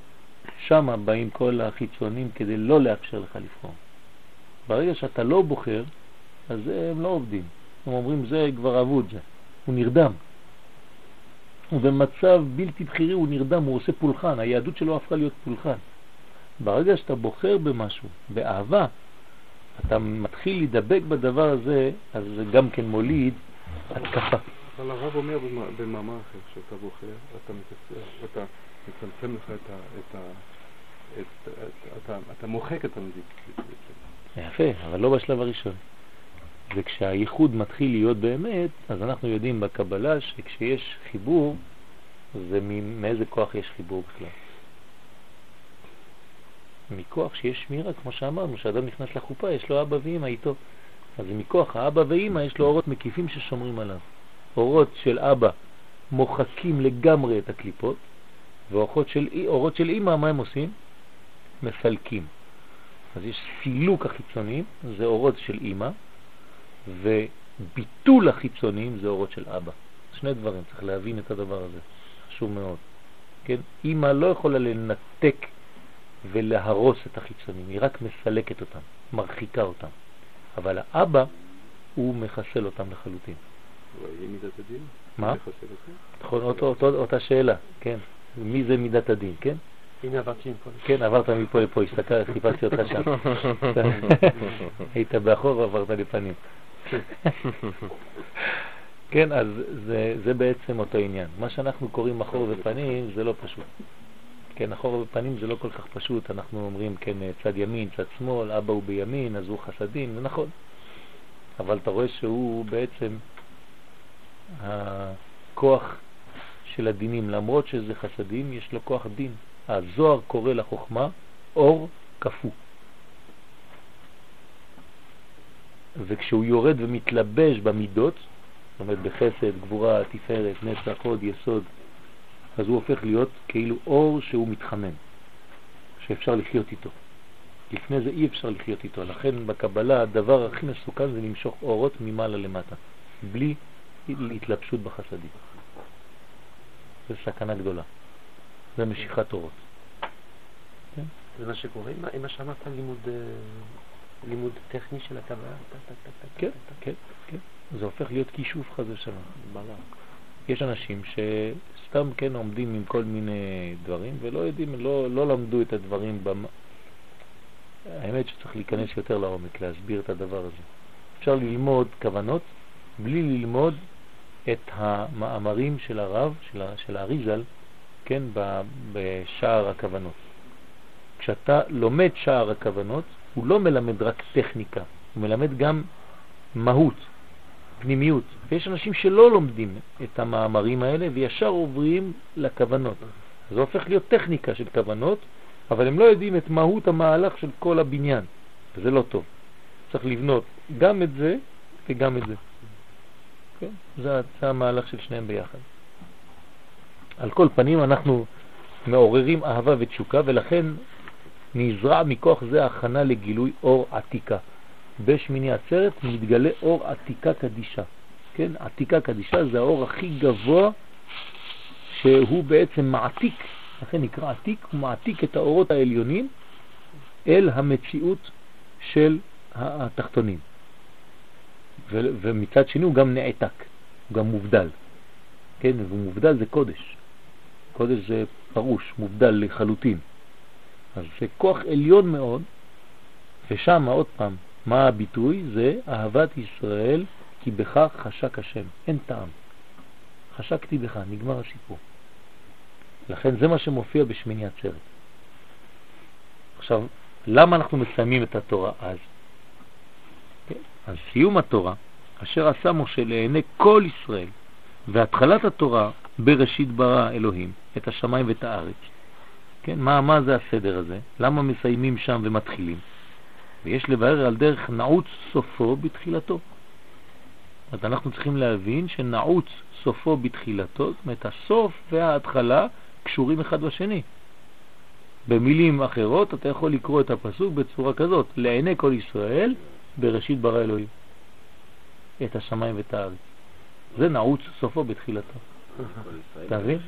שמה באים כל החיצונים כדי לא לאפשר לך לבחור. ברגע שאתה לא בוחר, אז הם לא עובדים. הם אומרים, זה כבר אבוד. הוא נרדם. הוא במצב בלתי בחירי, הוא נרדם, הוא עושה פולחן. היהדות שלו הפכה להיות פולחן. ברגע שאתה בוחר במשהו, באהבה, אתה מתחיל להידבק בדבר הזה, אז זה גם כן מוליד התקפה. אבל הרב אומר במ- במאמר אחר, שאתה בוחר, אתה אתה מצמצם לך את ה... את ה... את, את, אתה, אתה מוחק את המזיק. יפה, אבל לא בשלב הראשון. וכשהייחוד מתחיל להיות באמת, אז אנחנו יודעים בקבלה שכשיש חיבור, זה מאיזה כוח יש חיבור בכלל. מכוח שיש שמירה, כמו שאמרנו, כשאדם נכנס לחופה יש לו אבא ואמא איתו. אז מכוח האבא ואמא יש לו אורות מקיפים ששומרים עליו. אורות של אבא מוחקים לגמרי את הקליפות, ואורות של, אורות של אמא, מה הם עושים? מסלקים. אז יש סילוק החיצוניים, זה אורות של אימא, וביטול החיצוניים זה אורות של אבא. שני דברים, צריך להבין את הדבר הזה, חשוב מאוד. כן? אימא לא יכולה לנתק ולהרוס את החיצוניים, היא רק מסלקת אותם, מרחיקה אותם. אבל האבא, הוא מחסל אותם לחלוטין. מה? נכון, אותו, אותו, אותה שאלה, כן. מי זה מידת הדין, כן? הנה עברתי מפה. כן, עברת מפה לפה, הסתכל, חיפשתי אותך שם. היית באחור ועברת לפנים. כן, אז זה, זה בעצם אותו עניין. מה שאנחנו קוראים אחור ופנים זה לא פשוט. כן, אחור ופנים זה לא כל כך פשוט. אנחנו אומרים, כן, צד ימין, צד שמאל, אבא הוא בימין, אז הוא חסדים, זה נכון. אבל אתה רואה שהוא בעצם הכוח של הדינים, למרות שזה חסדים, יש לו כוח דין. הזוהר קורא לחוכמה אור כפו. וכשהוא יורד ומתלבש במידות, זאת אומרת בחסד, גבורה, תפארת, נצח, הוד, יסוד, אז הוא הופך להיות כאילו אור שהוא מתחמם, שאפשר לחיות איתו. לפני זה אי אפשר לחיות איתו, לכן בקבלה הדבר הכי מסוכן זה למשוך אורות ממעלה למטה, בלי התלבשות בחסדים. זה סכנה גדולה. זה משיכת אורות. זה מה שקורה עם- עם מה שאמרת, לימוד, טכני של טה, כן. כן, כן. זה הופך להיות כישוף חס ושלום. יש אנשים שסתם כן עומדים עם כל מיני דברים ולא יודעים, לא, לא למדו את הדברים. במ... האמת שצריך להיכנס יותר לעומק, להסביר את הדבר הזה. אפשר ללמוד כוונות בלי ללמוד את המאמרים של הרב, של, של האריזל, כן, בשער הכוונות. כשאתה לומד שער הכוונות, הוא לא מלמד רק טכניקה, הוא מלמד גם מהות, פנימיות. ויש אנשים שלא לומדים את המאמרים האלה וישר עוברים לכוונות. זה הופך להיות טכניקה של כוונות, אבל הם לא יודעים את מהות המהלך של כל הבניין, וזה לא טוב. צריך לבנות גם את זה וגם את זה. כן? זה, זה המהלך של שניהם ביחד. על כל פנים אנחנו מעוררים אהבה ותשוקה ולכן נזרע מכוח זה הכנה לגילוי אור עתיקה. בשמיני עצרת מתגלה אור עתיקה קדישה. כן? עתיקה קדישה זה האור הכי גבוה שהוא בעצם מעתיק, לכן נקרא עתיק, הוא מעתיק את האורות העליונים אל המציאות של התחתונים. ו- ומצד שני הוא גם נעתק, הוא גם מובדל. כן? ומובדל זה קודש. קודש זה פרוש, מובדל לחלוטין. אז זה כוח עליון מאוד, ושם עוד פעם, מה הביטוי? זה אהבת ישראל, כי בך חשק השם, אין טעם. חשקתי בך, נגמר הסיפור. לכן זה מה שמופיע בשמיני עצרת. עכשיו, למה אנחנו מסיימים את התורה אז? כן? אז סיום התורה, אשר עשה משה לעיני כל ישראל, והתחלת התורה בראשית ברא אלוהים את השמיים ואת הארץ, כן, מה, מה זה הסדר הזה? למה מסיימים שם ומתחילים? ויש לבאר על דרך נעוץ סופו בתחילתו. אז אנחנו צריכים להבין שנעוץ סופו בתחילתו, זאת אומרת הסוף וההתחלה קשורים אחד בשני. במילים אחרות אתה יכול לקרוא את הפסוק בצורה כזאת, לעיני כל ישראל בראשית ברא אלוהים את השמיים ואת הארץ. זה נעוץ סופו בתחילתו. אתה מבין?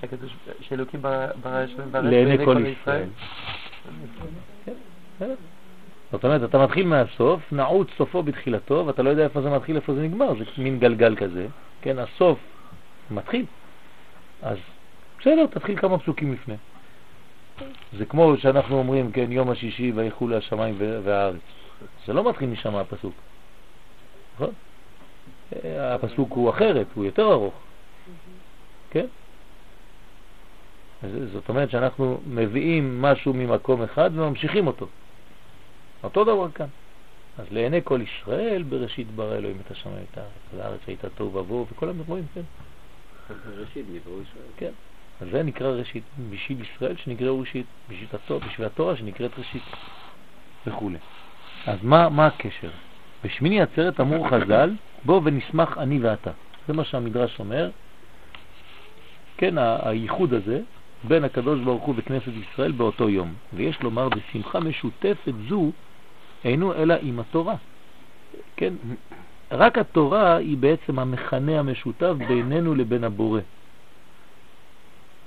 שהקדוש- שאלוקים ברא ברא השם בארץ לעיני כל ישראל. כן, זאת אומרת, אתה מתחיל מהסוף, נעוץ סופו בתחילתו, ואתה לא יודע איפה זה מתחיל, איפה זה נגמר, זה מין גלגל כזה, כן, הסוף מתחיל, אז בסדר, תתחיל כמה פסוקים לפני. זה כמו שאנחנו אומרים, כן, יום השישי ויחולו השמיים והארץ. זה לא מתחיל משם הפסוק, נכון? אה, הפסוק הוא אחרת, הוא יותר ארוך, כן? זאת אומרת שאנחנו מביאים משהו ממקום אחד וממשיכים אותו. אותו דבר כאן. אז לעיני כל ישראל בראשית ברא אלוהים את השמיים ואת הארץ, והארץ הייתה תוהו ובוהו, וכל המרואים, כן. ראשית נבראו ישראל. כן. אז זה נקרא ראשית, בשביל ישראל שנקרא ראשית, בשביל התורה, בשביל התורה שנקראת ראשית, וכו'. אז מה, מה הקשר? בשמיני עצרת אמור חז"ל, בוא ונשמח אני ואתה. זה מה שהמדרש אומר. כן, הייחוד הזה בין הקדוש ברוך הוא וכנסת ישראל באותו יום. ויש לומר, בשמחה משותפת זו אינו אלא עם התורה. כן, רק התורה היא בעצם המכנה המשותף בינינו לבין הבורא.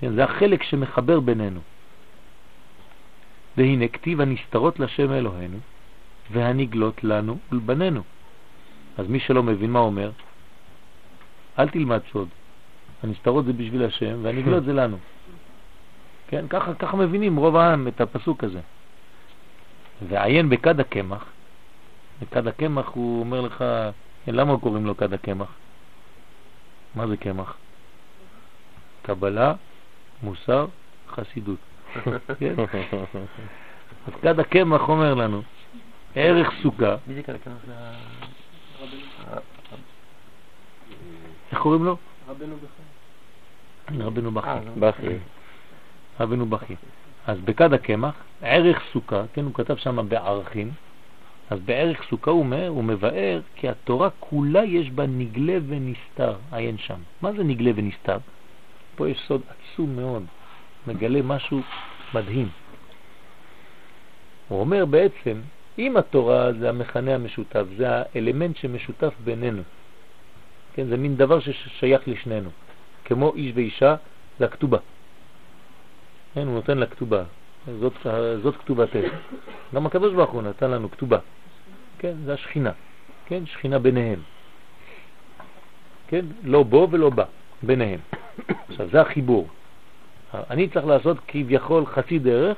כן, זה החלק שמחבר בינינו. והנה כתיב הנסתרות לשם אלוהינו והנגלות לנו ולבנינו. אז מי שלא מבין מה אומר, אל תלמד סוד. הנסתרות זה בשביל השם והנגלות זה לנו. כן, ככה, ככה מבינים רוב העם את הפסוק הזה. ועיין בכד הקמח, בכד הקמח הוא אומר לך, כן, למה קוראים לו כד הקמח? מה זה קמח? קבלה, מוסר, חסידות. כן? אז כד הקמח אומר לנו, ערך סוכה, מי זה כאן כאן? זה ה- איך קוראים לו? רבנו בכלל. רבנו בכי. אה, בכי. אז בכד הקמח, ערך סוכה, כן, הוא כתב שם בערכים, אז בערך סוכה הוא, אומר, הוא מבאר כי התורה כולה יש בה נגלה ונסתר, עיין שם. מה זה נגלה ונסתר? פה יש סוד עצום מאוד, מגלה משהו מדהים. הוא אומר בעצם, אם התורה זה המכנה המשותף, זה האלמנט שמשותף בינינו, כן, זה מין דבר ששייך לשנינו, כמו איש ואישה, זה הכתובה. כן, הוא נותן לה כתובה, זאת, זאת כתובתך. גם הקדוש ברוך הוא נתן לנו כתובה, כן, זה השכינה, כן, שכינה ביניהם. כן, לא בו ולא בה, ביניהם. עכשיו, זה החיבור. אני צריך לעשות כביכול חצי דרך,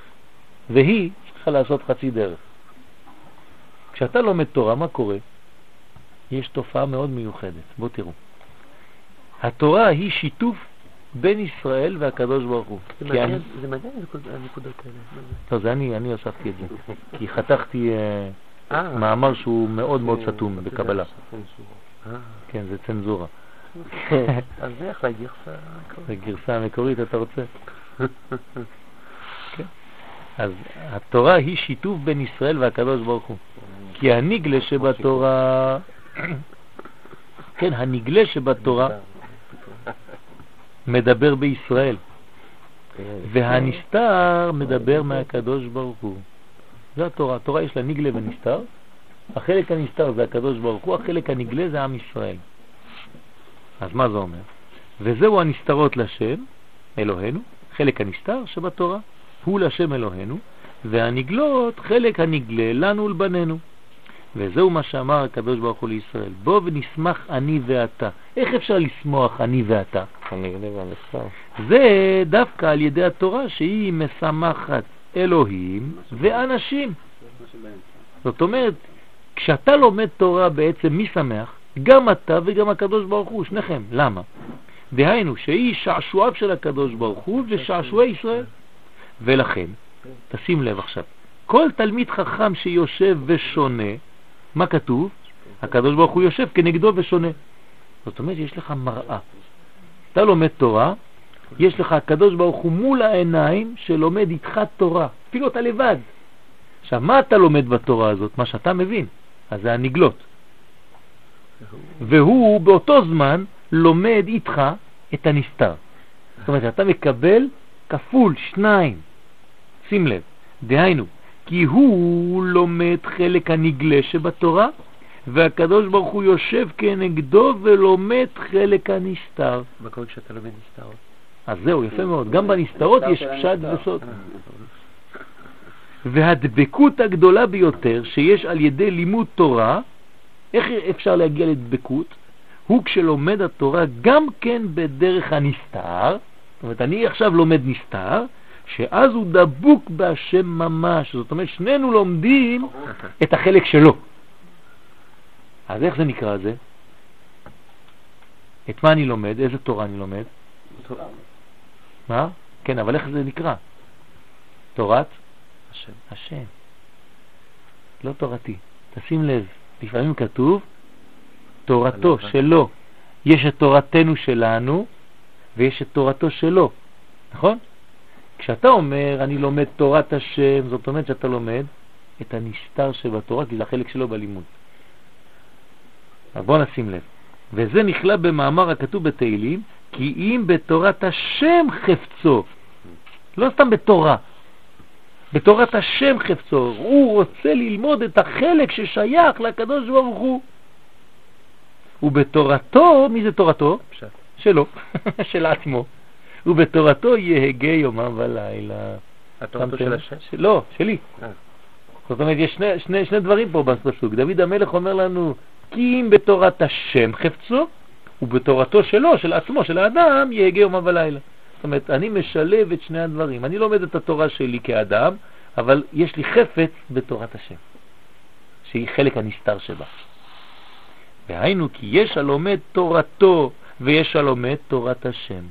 והיא צריכה לעשות חצי דרך. כשאתה לומד תורה, מה קורה? יש תופעה מאוד מיוחדת. בואו תראו. התורה היא שיתוף בין ישראל והקדוש ברוך הוא. זה מעניין, זה מעניין הנקוד- הנקודות האלה. לא, זה אני, אני הוספתי את זה. כי חתכתי אה, אה, מאמר שהוא מאוד מאוד סתום אתה יודע, בקבלה. אה, כן, זה צנזורה. אז זה אחלה גרסה. זה גרסה המקורית, אתה רוצה? כן. אז התורה היא שיתוף בין ישראל והקדוש ברוך הוא. כי הנגלה שבתורה, כן, הנגלה שבתורה מדבר בישראל, והנסתר מדבר מהקדוש ברוך הוא. זה התורה. התורה יש לה נגלה ונסתר. החלק הנסתר זה הקדוש ברוך הוא, החלק הנגלה זה עם ישראל. אז מה זה אומר? וזהו הנסתרות לשם, אלוהינו, חלק הנסתר שבתורה, הוא לשם אלוהינו, והנגלות חלק הנגלה לנו ולבנינו. וזהו מה שאמר הקדוש ברוך הוא לישראל, בוא ונשמח אני ואתה. איך אפשר לשמוח אני ואתה? זה דווקא על ידי התורה שהיא משמחת אלוהים ואנשים. זאת אומרת, כשאתה לומד תורה בעצם מי שמח? גם אתה וגם הקדוש ברוך הוא, שניכם. למה? דהיינו שהיא שעשועיו של הקדוש ברוך הוא ושעשועי ישראל. ולכן, תשים לב עכשיו, כל תלמיד חכם שיושב ושונה, מה כתוב? הקדוש ברוך הוא יושב כנגדו ושונה. זאת אומרת, יש לך מראה. אתה לומד תורה, יש לך הקדוש ברוך הוא מול העיניים שלומד איתך תורה, אפילו אתה לבד. עכשיו, מה אתה לומד בתורה הזאת? מה שאתה מבין, אז זה הנגלות. והוא באותו זמן לומד איתך את הנסתר. זאת אומרת, אתה מקבל כפול שניים. שים לב, דהיינו, כי הוא לומד חלק הנגלה שבתורה, והקדוש ברוך הוא יושב כנגדו ולומד חלק הנסתר. מה קורה כשאתה לומד נסתרות? אז זהו, יפה מאוד. גם בנסתרות יש פשט וסוד. והדבקות הגדולה ביותר שיש על ידי לימוד תורה, איך אפשר להגיע לדבקות? הוא כשלומד התורה גם כן בדרך הנסתר, זאת אומרת, אני עכשיו לומד נסתר, שאז הוא דבוק בהשם ממש. זאת אומרת, שנינו לומדים את החלק שלו. אז איך זה נקרא זה? את מה אני לומד? איזה תורה אני לומד? מה? כן, אבל איך זה נקרא? תורת? השם. השם. לא תורתי. תשים לב, לפעמים כתוב תורתו שלו. יש את תורתנו שלנו ויש את תורתו שלו, נכון? כשאתה אומר אני לומד תורת השם, זאת אומרת שאתה לומד את הנסתר שבתורה, כי זה החלק שלו בלימוד. אז בוא נשים לב. וזה נכלל במאמר הכתוב בתהילים, כי אם בתורת השם חפצו, לא סתם בתורה, בתורת השם חפצו, הוא רוצה ללמוד את החלק ששייך לקדוש ברוך הוא. ובתורתו, מי זה תורתו? פשט. שלו, של עצמו. ובתורתו יהגה יומם ולילה. התורתו? של השם? לא, שלי. אה. זאת אומרת, יש שני, שני, שני דברים פה בפסוק. דוד המלך אומר לנו, כי אם בתורת השם חפצו, ובתורתו שלו, של עצמו, של האדם, יהגה יומם ולילה. זאת אומרת, אני משלב את שני הדברים. אני לומד את התורה שלי כאדם, אבל יש לי חפץ בתורת השם, שהיא חלק הנסתר שבה. והיינו כי יש הלומד תורתו ויש הלומד תורת השם.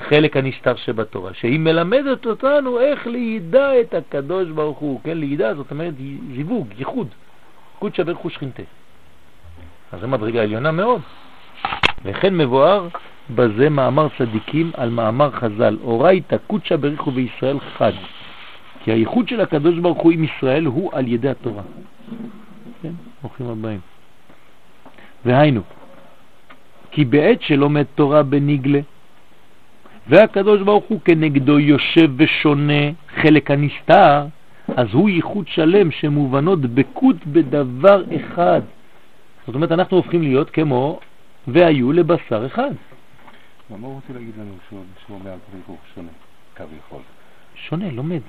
חלק הנסתר שבתורה, שהיא מלמדת אותנו איך לידע את הקדוש ברוך הוא. כן, לידע זאת אומרת זיווג, ייחוד, קודשא הוא שכינתה. אז זו מדרגה עליונה מאוד. וכן מבואר בזה מאמר צדיקים על מאמר חז"ל, אורייתא קודשא בריך הוא בישראל חד. כי הייחוד של הקדוש ברוך הוא עם ישראל הוא על ידי התורה. כן, ברוכים הבאים. והיינו, כי בעת שלומד תורה בניגלה, והקדוש ברוך הוא כנגדו יושב ושונה חלק הנסתר, אז הוא ייחוד שלם שמובנות דבקות בדבר אחד. זאת אומרת, אנחנו הופכים להיות כמו והיו לבשר אחד. מה הוא רוצה להגיד לנו שהוא שהוא אומר על דברים ברוך שונה, כביכול? שונה, לומד,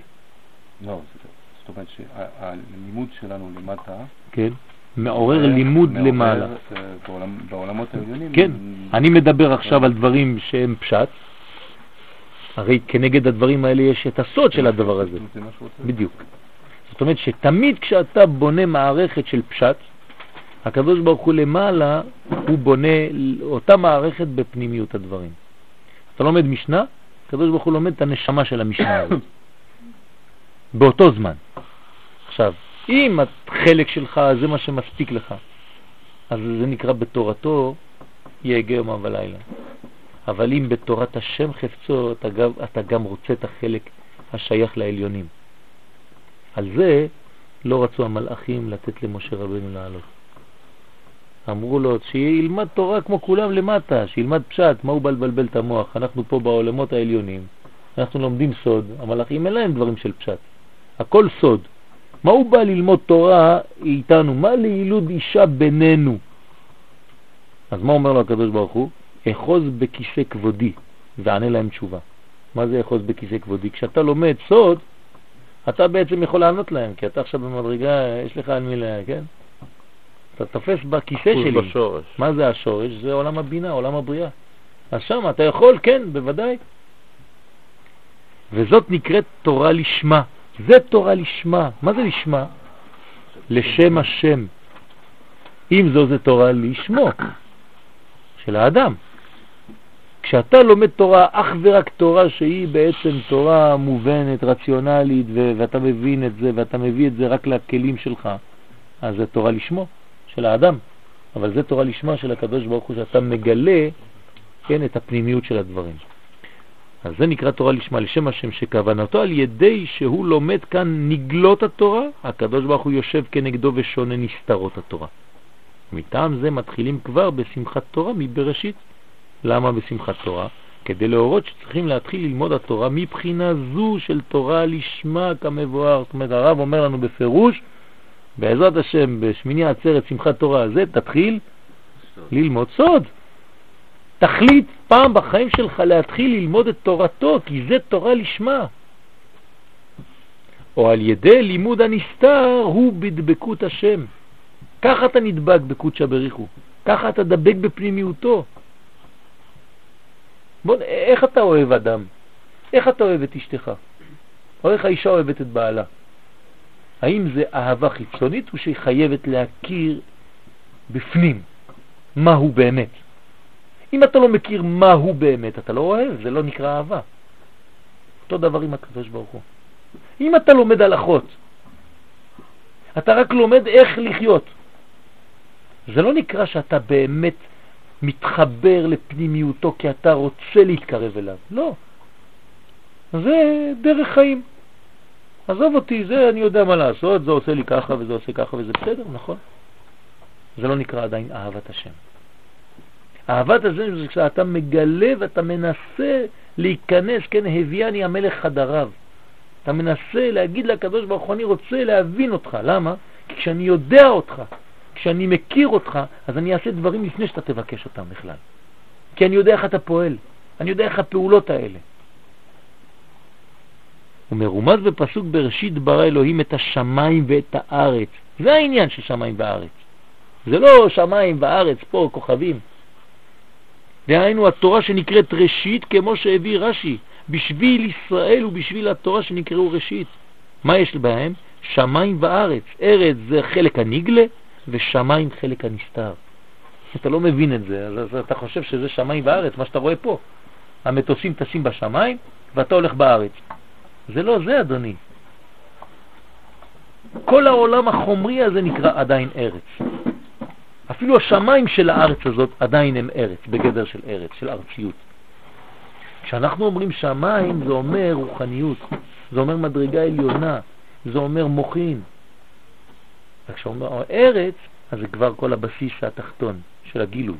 לא, זאת- אומרת שהלימוד שלנו למטה... כן? מעורר לימוד מעורר, למעלה. אה, בעולמות העליונים... כן, אני מדבר עכשיו על דברים שהם פשט, הרי כנגד הדברים האלה יש את הסוד של הדבר הזה. בדיוק. זאת אומרת שתמיד כשאתה בונה מערכת של פשט, הקדוש ברוך הוא למעלה, הוא בונה אותה מערכת בפנימיות הדברים. אתה לומד משנה, הקדוש ברוך הוא לומד את הנשמה של המשנה הזאת. באותו זמן. עכשיו, אם החלק שלך זה מה שמספיק לך, אז זה נקרא בתורתו יהגה יומם ולילה. אבל אם בתורת השם חפצו, אתה גם, אתה גם רוצה את החלק השייך לעליונים. על זה לא רצו המלאכים לתת למשה רבנו לעלות. אמרו לו שילמד תורה כמו כולם למטה, שילמד פשט, מה הוא בא לבלבל את המוח? אנחנו פה בעולמות העליונים, אנחנו לומדים סוד, המלאכים אין להם דברים של פשט, הכל סוד. מה הוא בא ללמוד תורה איתנו? מה לילוד אישה בינינו? אז מה אומר לו הקדוש ברוך הוא? אחוז בכיסא כבודי וענה להם תשובה. מה זה אחוז בכיסא כבודי? כשאתה לומד סוד, אתה בעצם יכול לענות להם, כי אתה עכשיו במדרגה, יש לך על מי ל... כן? אתה תופס בכיסא שלי. בשורש. מה זה השורש? זה עולם הבינה, עולם הבריאה. אז שם אתה יכול, כן, בוודאי. וזאת נקראת תורה לשמה. זה תורה לשמה. מה זה לשמה? לשם השם. אם זו זה תורה לשמו, של האדם. כשאתה לומד תורה, אך ורק תורה שהיא בעצם תורה מובנת, רציונלית, ו- ואתה מבין את זה, ואתה מביא את זה רק לכלים שלך, אז זה תורה לשמו, של האדם. אבל זה תורה לשמה של הקדוש ברוך הוא, שאתה מגלה כן, את הפנימיות של הדברים. אז זה נקרא תורה לשמה לשם השם שכוונתו על ידי שהוא לומד כאן נגלות התורה, הקדוש ברוך הוא יושב כנגדו ושונה נסתרות התורה. מטעם זה מתחילים כבר בשמחת תורה מבראשית. למה בשמחת תורה? כדי להורות שצריכים להתחיל ללמוד התורה מבחינה זו של תורה לשמה כמבואר. זאת אומרת, הרב אומר לנו בפירוש, בעזרת השם, בשמיני עצרת שמחת תורה הזה, תתחיל ללמוד סוד. תחליט פעם בחיים שלך להתחיל ללמוד את תורתו, כי זה תורה לשמה. או על ידי לימוד הנסתר הוא בדבקות השם. ככה אתה נדבק בקודשא בריחו, ככה אתה דבק בפנימיותו. בוא, איך אתה אוהב אדם? איך אתה אוהב את אשתך? או איך האישה אוהבת את בעלה? האם זה אהבה חיצונית או שהיא חייבת להכיר בפנים מה הוא באמת? אם אתה לא מכיר מה הוא באמת, אתה לא אוהב, זה לא נקרא אהבה. אותו דבר עם הקדוש ברוך הוא. אם אתה לומד הלכות, אתה רק לומד איך לחיות. זה לא נקרא שאתה באמת מתחבר לפנימיותו כי אתה רוצה להתקרב אליו. לא. זה דרך חיים. עזוב אותי, זה אני יודע מה לעשות, זה עושה לי ככה וזה עושה ככה וזה בסדר, נכון. זה לא נקרא עדיין אהבת השם. אהבת השם זה כשאתה מגלה ואתה מנסה להיכנס, כן, הביאני המלך חדריו. אתה מנסה להגיד לקדוש ברוך הוא, אני רוצה להבין אותך. למה? כי כשאני יודע אותך, כשאני מכיר אותך, אז אני אעשה דברים לפני שאתה תבקש אותם בכלל. כי אני יודע איך אתה פועל, אני יודע איך הפעולות האלה. הוא מרומז בפסוק בראשית ברא אלוהים את השמיים ואת הארץ. זה העניין של שמיים וארץ. זה לא שמיים וארץ פה, כוכבים. דהיינו התורה שנקראת ראשית, כמו שהביא רש"י, בשביל ישראל ובשביל התורה שנקראו ראשית. מה יש בהם? שמיים וארץ. ארץ זה חלק הנגלה, ושמיים חלק הנסתר. אתה לא מבין את זה, אז אתה חושב שזה שמיים וארץ, מה שאתה רואה פה. המטוסים טסים בשמיים ואתה הולך בארץ. זה לא זה, אדוני. כל העולם החומרי הזה נקרא עדיין ארץ. אפילו השמיים של הארץ הזאת עדיין הם ארץ, בגדר של ארץ, של ארציות. כשאנחנו אומרים שמיים זה אומר רוחניות, זה אומר מדרגה עליונה, זה אומר מוחין. וכשאומר ארץ, אז זה כבר כל הבסיס התחתון של הגילוי.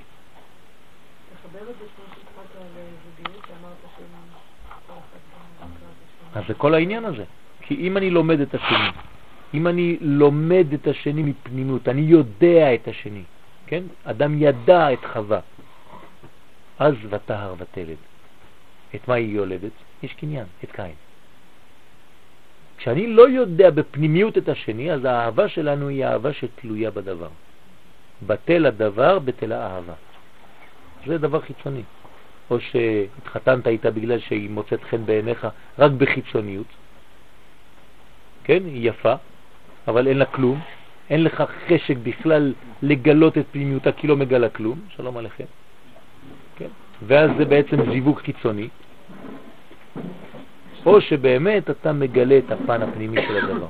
אז זה כל העניין הזה. כי אם אני לומד את השני, אם אני לומד את השני מפנימות, אני יודע את השני, כן? אדם ידע את חווה, אז ותהר ותלד. את מה היא יולדת? יש קניין, את קין. כשאני לא יודע בפנימיות את השני, אז האהבה שלנו היא אהבה שתלויה בדבר. בטל הדבר, בטל האהבה. זה דבר חיצוני. או שהתחתנת איתה בגלל שהיא מוצאת חן בעיניך רק בחיצוניות, כן, היא יפה, אבל אין לה כלום, אין לך חשק בכלל לגלות את פנימיותה כי לא מגלה כלום, שלום עליכם, כן? ואז זה בעצם זיווג חיצוני, או שבאמת אתה מגלה את הפן הפנימי של הדבר.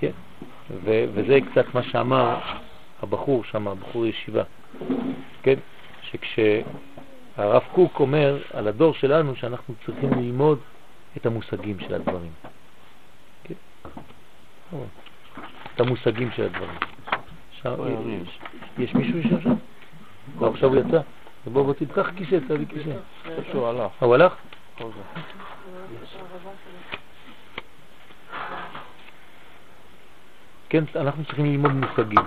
כן, ו- וזה קצת מה שאמר הבחור שם, הבחור ישיבה, כן, שכשהרב קוק אומר על הדור שלנו שאנחנו צריכים ללמוד את המושגים של הדברים. כן? את המושגים של הדברים. שם, יש, יש מישהו יושב שם? לא, עכשיו הוא יצא? בוא בוא תיקח כיסא, תביא כיסא. הוא הלך. הוא הלך? כן, אנחנו צריכים ללמוד מושגים.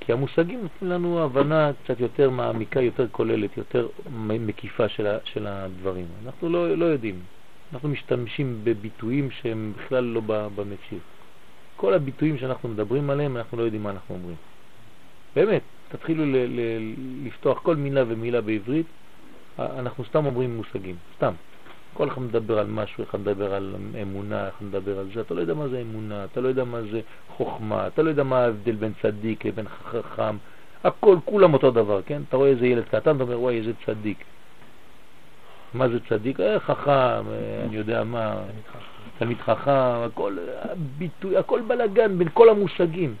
כי המושגים נותנים לנו הבנה קצת יותר מעמיקה, יותר כוללת, יותר מקיפה של, של הדברים. אנחנו לא, לא יודעים. אנחנו משתמשים בביטויים שהם בכלל לא במציאות. כל הביטויים שאנחנו מדברים עליהם, אנחנו לא יודעים מה אנחנו אומרים. באמת, תתחילו ל- ל- לפתוח כל מילה ומילה בעברית, אנחנו סתם אומרים מושגים, סתם. כל אחד מדבר על משהו, אחד מדבר על אמונה, אחד מדבר על זה, אתה לא יודע מה זה אמונה, אתה לא יודע מה זה חוכמה, אתה לא יודע מה ההבדל בין צדיק לבין חכם, הכל, כולם אותו דבר, כן? אתה רואה איזה ילד קטן, אתה אומר, וואי, איזה צדיק. מה זה צדיק? אה, חכם, אה, אני יודע מה, תלמיד חכם, הכל ביטוי, הכל בלגן בין כל המושגים.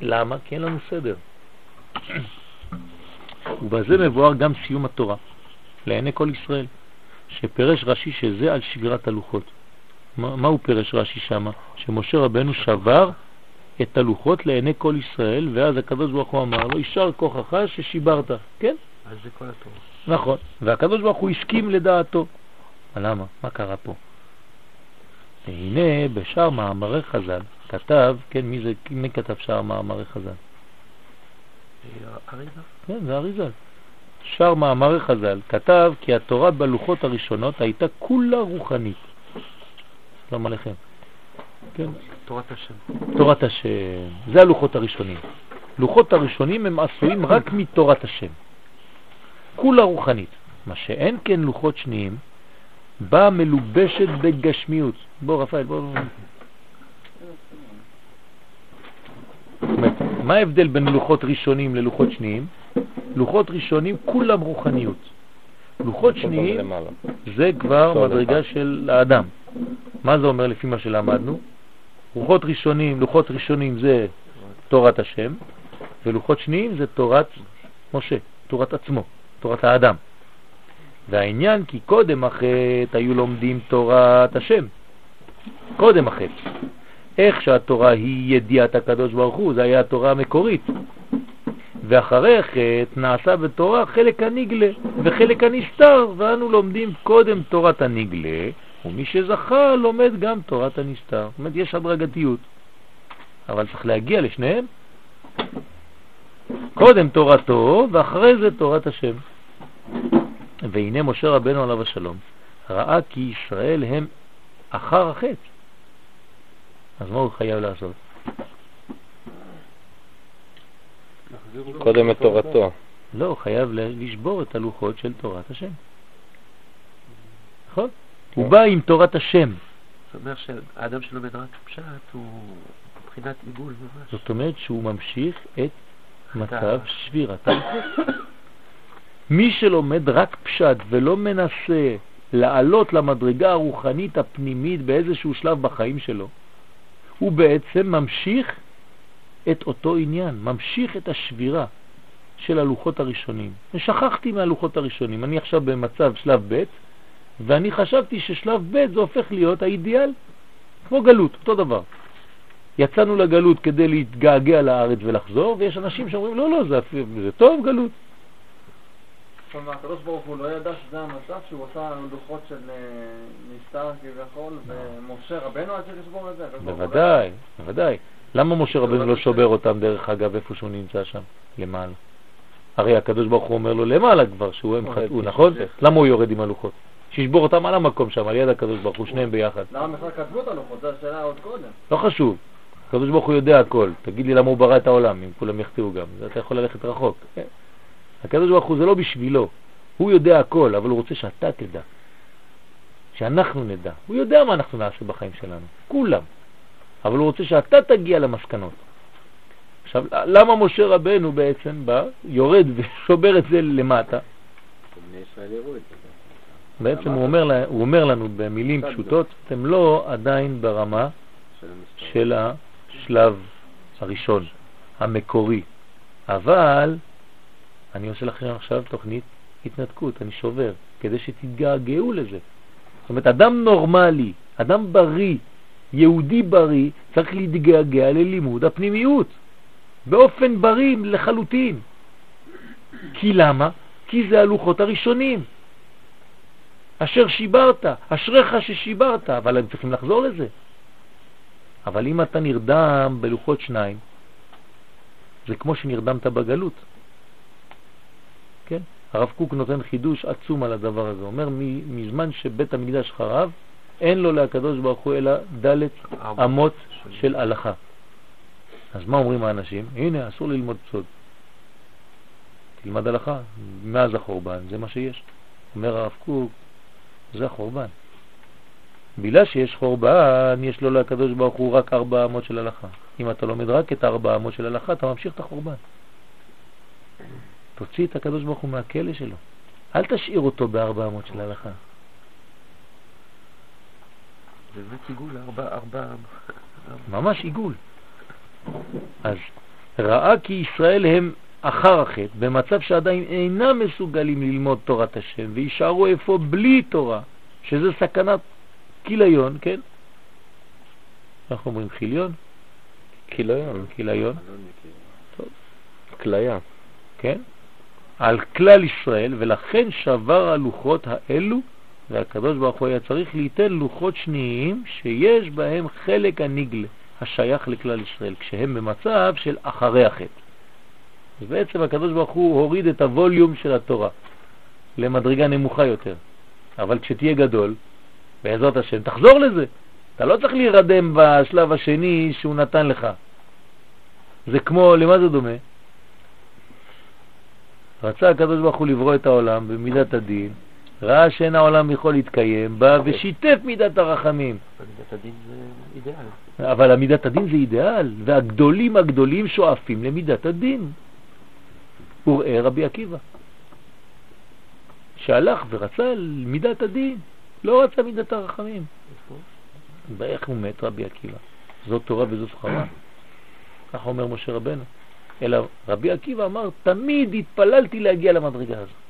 למה? כי אין לנו סדר. ובזה מבואר גם סיום התורה, לעיני כל ישראל, שפרש רש"י שזה על שבירת הלוחות. מה, מה הוא פרש רש"י שמה? שמשה רבנו שבר את הלוחות לעיני כל ישראל, ואז הקדוש ברוך הוא אמר לו, יישר כוחך ששיברת, כן? אז זה כל התורה. נכון, והקדוש ברוך הוא הסכים לדעתו. למה? מה קרה פה? והנה בשאר מאמרי חז"ל כתב, כן, מי, זה, מי כתב שאר מאמרי חז"ל? אה, אריזה? כן, זה אריזל. שאר מאמרי חז"ל כתב כי התורה בלוחות הראשונות הייתה כולה רוחנית. שלום עליכם. כן, תורת השם. תורת השם, זה הלוחות הראשונים. לוחות הראשונים הם עשויים רק מתורת השם. כולה רוחנית. מה שאין כן לוחות שניים, באה מלובשת בגשמיות. בוא רפאל, בוא... זאת אומרת, מה ההבדל בין לוחות ראשונים ללוחות שניים? לוחות ראשונים כולם רוחניות. לוחות שניים זה כבר מדרגה של האדם. מה זה אומר לפי מה שלמדנו? לוחות ראשונים, לוחות ראשונים זה תורת השם, ולוחות שניים זה תורת משה, תורת עצמו, תורת האדם. והעניין כי קודם החטא היו לומדים תורת השם. קודם החטא. איך שהתורה היא ידיעת הקדוש ברוך הוא, זה היה התורה המקורית. ואחרי חטא נעשה בתורה חלק הנגלה וחלק הנסתר, ואנו לומדים קודם תורת הנגלה, ומי שזכה לומד גם תורת הנסתר. זאת אומרת, יש הדרגתיות, אבל צריך להגיע לשניהם. קודם תורתו, ואחרי זה תורת השם. והנה משה רבנו עליו השלום ראה כי ישראל הם אחר החטא. אז מה הוא חייב לעשות? קודם את. תורתו. לא, הוא חייב לשבור את הלוחות של תורת השם. נכון? הוא בא עם תורת השם. זאת אומרת שהאדם שלומד רק פשט הוא מבחינת עיגול ממש. זאת אומרת שהוא ממשיך את מצב שבירת הלוחות. מי שלומד רק פשט ולא מנסה לעלות למדרגה הרוחנית הפנימית באיזשהו שלב בחיים שלו, הוא בעצם ממשיך את אותו עניין, ממשיך את השבירה של הלוחות הראשונים. ושכחתי מהלוחות הראשונים, אני עכשיו במצב שלב ב', ואני חשבתי ששלב ב' זה הופך להיות האידיאל, כמו גלות, אותו דבר. יצאנו לגלות כדי להתגעגע לארץ ולחזור, ויש אנשים שאומרים, לא, לא, זה, זה טוב גלות. אומרת, הקדוש ברוך הוא לא ידע שזה המצב שהוא עשה לוחות של אה, נסתר כביכול, ומשה רבנו היה צריך לשבור את זה. לא בוודאי, בוודאי. למה משה רבנו לא שובר אותם דרך אגב איפה שהוא נמצא שם, למעלה? הרי הקדוש ברוך הוא אומר לו למעלה כבר שהוא הם חטאו, נכון? למה הוא יורד עם הלוחות? שישבור אותם על המקום שם, על יד הקדוש ברוך הוא, שניהם ביחד. למה בכלל כתבו את הלוחות? זו השאלה עוד קודם. לא חשוב. הקדוש ברוך הוא יודע הכל. תגיד לי למה הוא ברא את העולם, אם כולם יחטאו גם. אתה יכול ללכת רחוק. הקדוש ברוך הוא זה לא בשבילו. הוא יודע הכל, אבל הוא רוצה שאתה תדע. שאנחנו נדע. הוא יודע מה אנחנו נעשה בחיים שלנו. כולם. אבל הוא רוצה שאתה תגיע למסקנות. עכשיו, למה משה רבנו בעצם בא, יורד ושובר את זה למטה? בעצם הוא אומר, לה- הוא אומר לנו במילים פשוטות, אתם לא עדיין ברמה. של השלב הראשון, המקורי. אבל אני עושה לכם עכשיו תוכנית התנתקות, אני שובר, כדי שתתגעגעו לזה. זאת אומרת, אדם נורמלי, אדם בריא, יהודי בריא, צריך להתגעגע ללימוד הפנימיות, באופן בריא לחלוטין. כי למה? כי זה הלוחות הראשונים. אשר שיברת, אשריך ששיברת, אבל הם צריכים לחזור לזה. אבל אם אתה נרדם בלוחות שניים, זה כמו שנרדמת בגלות. כן? הרב קוק נותן חידוש עצום על הדבר הזה. אומר, מזמן שבית המקדש חרב, אין לו להקדוש ברוך הוא אלא דלת. אמות של הלכה. אז מה אומרים האנשים? הנה, אסור ללמוד סוד. תלמד הלכה, מאז החורבן, זה מה שיש. אומר הרב קוק, זה החורבן. בגלל שיש חורבן, יש לו לקדוש ברוך הוא רק ארבע אמות של הלכה. אם אתה לומד רק את ארבע אמות של הלכה, אתה ממשיך את החורבן. תוציא את הקדוש ברוך הוא מהכלא שלו. אל תשאיר אותו בארבע אמות של הלכה. זה באמת עיגול ארבע, ארבע, ממש עיגול. אז ראה כי ישראל הם אחר החטא, במצב שעדיין אינם מסוגלים ללמוד תורת השם וישארו איפה בלי תורה, שזה סכנת כיליון, כן? אנחנו אומרים חיליון? כיליון, כיליון, כליה. כן? על כלל ישראל, ולכן שבר הלוחות האלו, והקדוש ברוך הוא היה צריך ליתן לוחות שניים שיש בהם חלק הנגלה, השייך לכלל ישראל, כשהם במצב של אחרי החטא. ובעצם הקדוש ברוך הוא הוריד את הווליום של התורה למדרגה נמוכה יותר. אבל כשתהיה גדול, בעזרת השם, תחזור לזה. אתה לא צריך להירדם בשלב השני שהוא נתן לך. זה כמו, למה זה דומה? רצה הקדוש ברוך הוא לברוא את העולם במידת הדין, ראה שאין העולם יכול להתקיים, בא ושיתף מידת הרחמים. מידת הדין זה אידיאל. אבל המידת הדין זה אידיאל, והגדולים הגדולים שואפים למידת הדין. וראה רבי עקיבא, שהלך ורצה מידת הדין, לא רצה מידת הרחמים. איך הוא מת רבי עקיבא? זאת תורה וזו שכרה. כך אומר משה רבנו. אלא רבי עקיבא אמר, תמיד התפללתי להגיע למדרגה הזאת.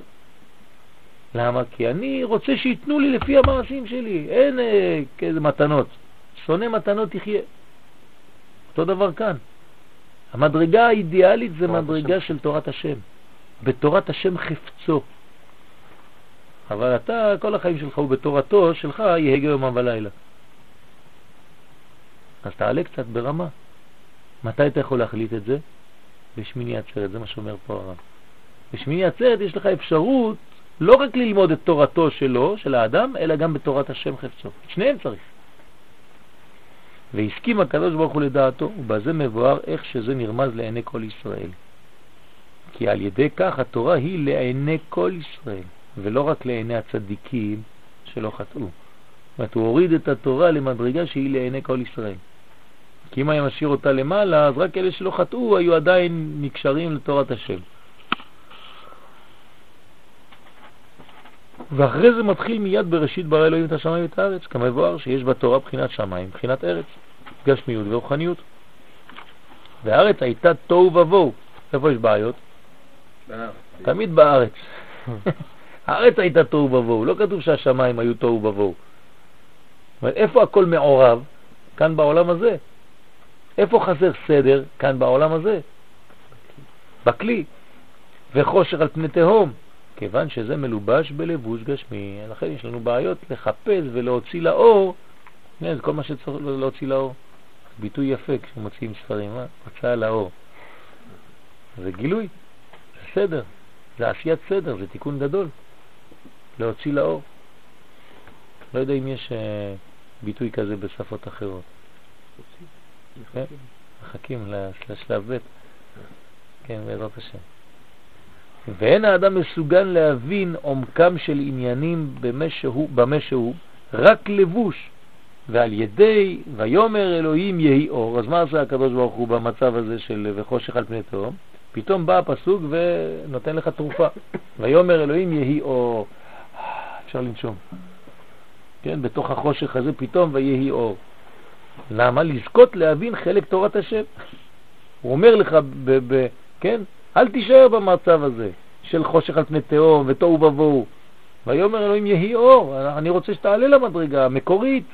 למה? כי אני רוצה שיתנו לי לפי המעשים שלי, אין אה, כאיזה מתנות. שונא מתנות תחיה. אותו דבר כאן. המדרגה האידיאלית זה מדרגה השם. של תורת השם. בתורת השם חפצו. אבל אתה, כל החיים שלך הוא בתורתו שלך, יהגה יומם ולילה. אז תעלה קצת ברמה. מתי אתה יכול להחליט את זה? בשמיני עצרת, זה מה שאומר פה הרב. בשמיני עצרת יש לך אפשרות לא רק ללמוד את תורתו שלו, של האדם, אלא גם בתורת השם חפצו. שניהם צריך. והסכים הקדוש ברוך הוא לדעתו, ובזה מבואר איך שזה נרמז לעיני כל ישראל. כי על ידי כך התורה היא לעיני כל ישראל, ולא רק לעיני הצדיקים שלא חטאו. זאת אומרת, הוא הוריד את התורה למדרגה שהיא לעיני כל ישראל. כי אם היה משאיר אותה למעלה, אז רק אלה שלא חטאו היו עדיין נקשרים לתורת השם. ואחרי זה מתחיל מיד בראשית ברא אלוהים את השמיים ואת הארץ, כמבואר שיש בתורה בחינת שמיים, בחינת ארץ, גשמיות ורוחניות. והארץ הייתה תוהו ובוהו. איפה יש בעיות? תמיד בארץ. הארץ הייתה תוהו ובוהו, לא כתוב שהשמיים היו תוהו ובוהו. איפה הכל מעורב? כאן בעולם הזה. איפה חסר סדר? כאן בעולם הזה. בכלי. וחושך על פני תהום. כיוון שזה מלובש בלבוש גשמי, לכן יש לנו בעיות לחפש ולהוציא לאור, זה כל מה שצריך להוציא לאור. ביטוי יפה כשמוציאים ספרים, מה? הוצאה לאור. זה גילוי, זה סדר, זה עשיית סדר, זה תיקון גדול. להוציא לאור. לא יודע אם יש uh, ביטוי כזה בשפות אחרות. מחכים לשלב ב', כן, בעזרת השם. ואין האדם מסוגל להבין עומקם של עניינים במה שהוא, רק לבוש, ועל ידי ויומר אלוהים יהי אור. אז מה עשה הקדוש ברוך הוא במצב הזה של וחושך על פני תהום? פתאום בא הפסוק ונותן לך תרופה. ויומר אלוהים יהי אור. אפשר לנשום. כן, בתוך החושך הזה פתאום ויהי אור. למה? לזכות להבין חלק תורת השם. הוא אומר לך, ב, ב, כן, אל תישאר במצב הזה של חושך על פני תהום ותוהו ובוהו. ויאמר אלוהים יהי אור, אני רוצה שתעלה למדרגה המקורית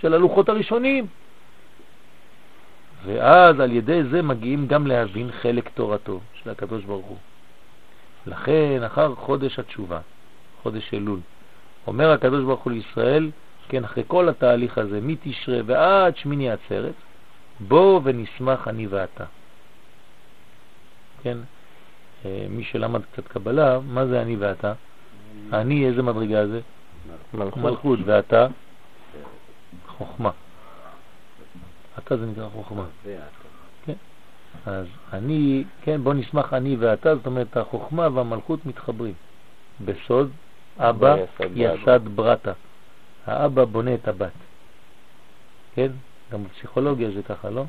של הלוחות הראשונים. ואז על ידי זה מגיעים גם להבין חלק תורתו של הקדוש ברוך הוא. לכן, אחר חודש התשובה, חודש אלול, אומר הקדוש ברוך הוא לישראל, כן, אחרי כל התהליך הזה, מתשרה ועד שמיני עצרת, בוא ונשמח אני ואתה. כן, אה, מי שלמד קצת קבלה, מה זה אני ואתה? אני, איזה מדרגה זה? מלכות. מלכות, ואתה? חוכמה. אתה זה נקרא חוכמה. כן. אז אני, כן, בוא נשמח אני ואתה, זאת אומרת החוכמה והמלכות מתחברים. בסוד אבא יסד ברטה. האבא בונה את הבת. כן? גם בפסיכולוגיה זה ככה, לא?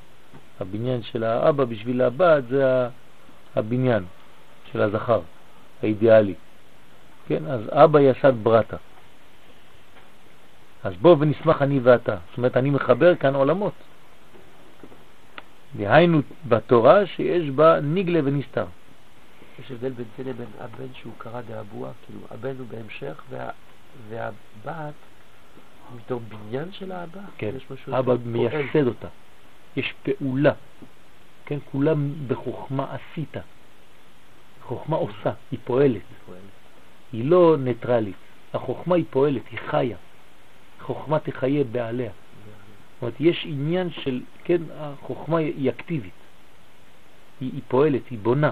הבניין של האבא בשביל הבת זה הבניין של הזכר, האידיאלי. כן? אז אבא יסד ברטה. אז בוא ונשמח אני ואתה. זאת אומרת, אני מחבר כאן עולמות. דהיינו בתורה שיש בה ניגלה ונסתר. יש הבדל בין זה לבין הבן שהוא קרא דאבוה, כאילו הבן הוא בהמשך, וה, והבת מתוך בניין של האבא? כן, אבא מייסד אותה. יש פעולה, כן, כולם בחוכמה עשית. חוכמה עושה, היא פועלת. פועל. היא לא ניטרלית. החוכמה היא פועלת, היא חיה. חוכמה תחיה בעליה. זאת אומרת, יש עניין של, כן, החוכמה היא אקטיבית. היא, היא פועלת, היא בונה.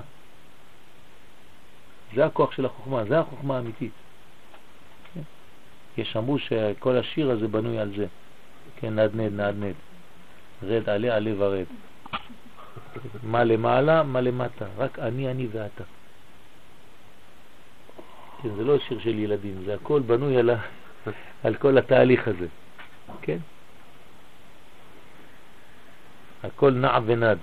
זה הכוח של החוכמה, זה החוכמה האמיתית. יש אמרו שכל השיר הזה בנוי על זה. כן, נדנד, נדנד. רד, עלה, עלה ורד. מה למעלה, מה למטה. רק אני, אני ואתה. כן, זה לא שיר של ילדים, זה הכל בנוי על, ה... על כל התהליך הזה. כן? הכל נע ונד.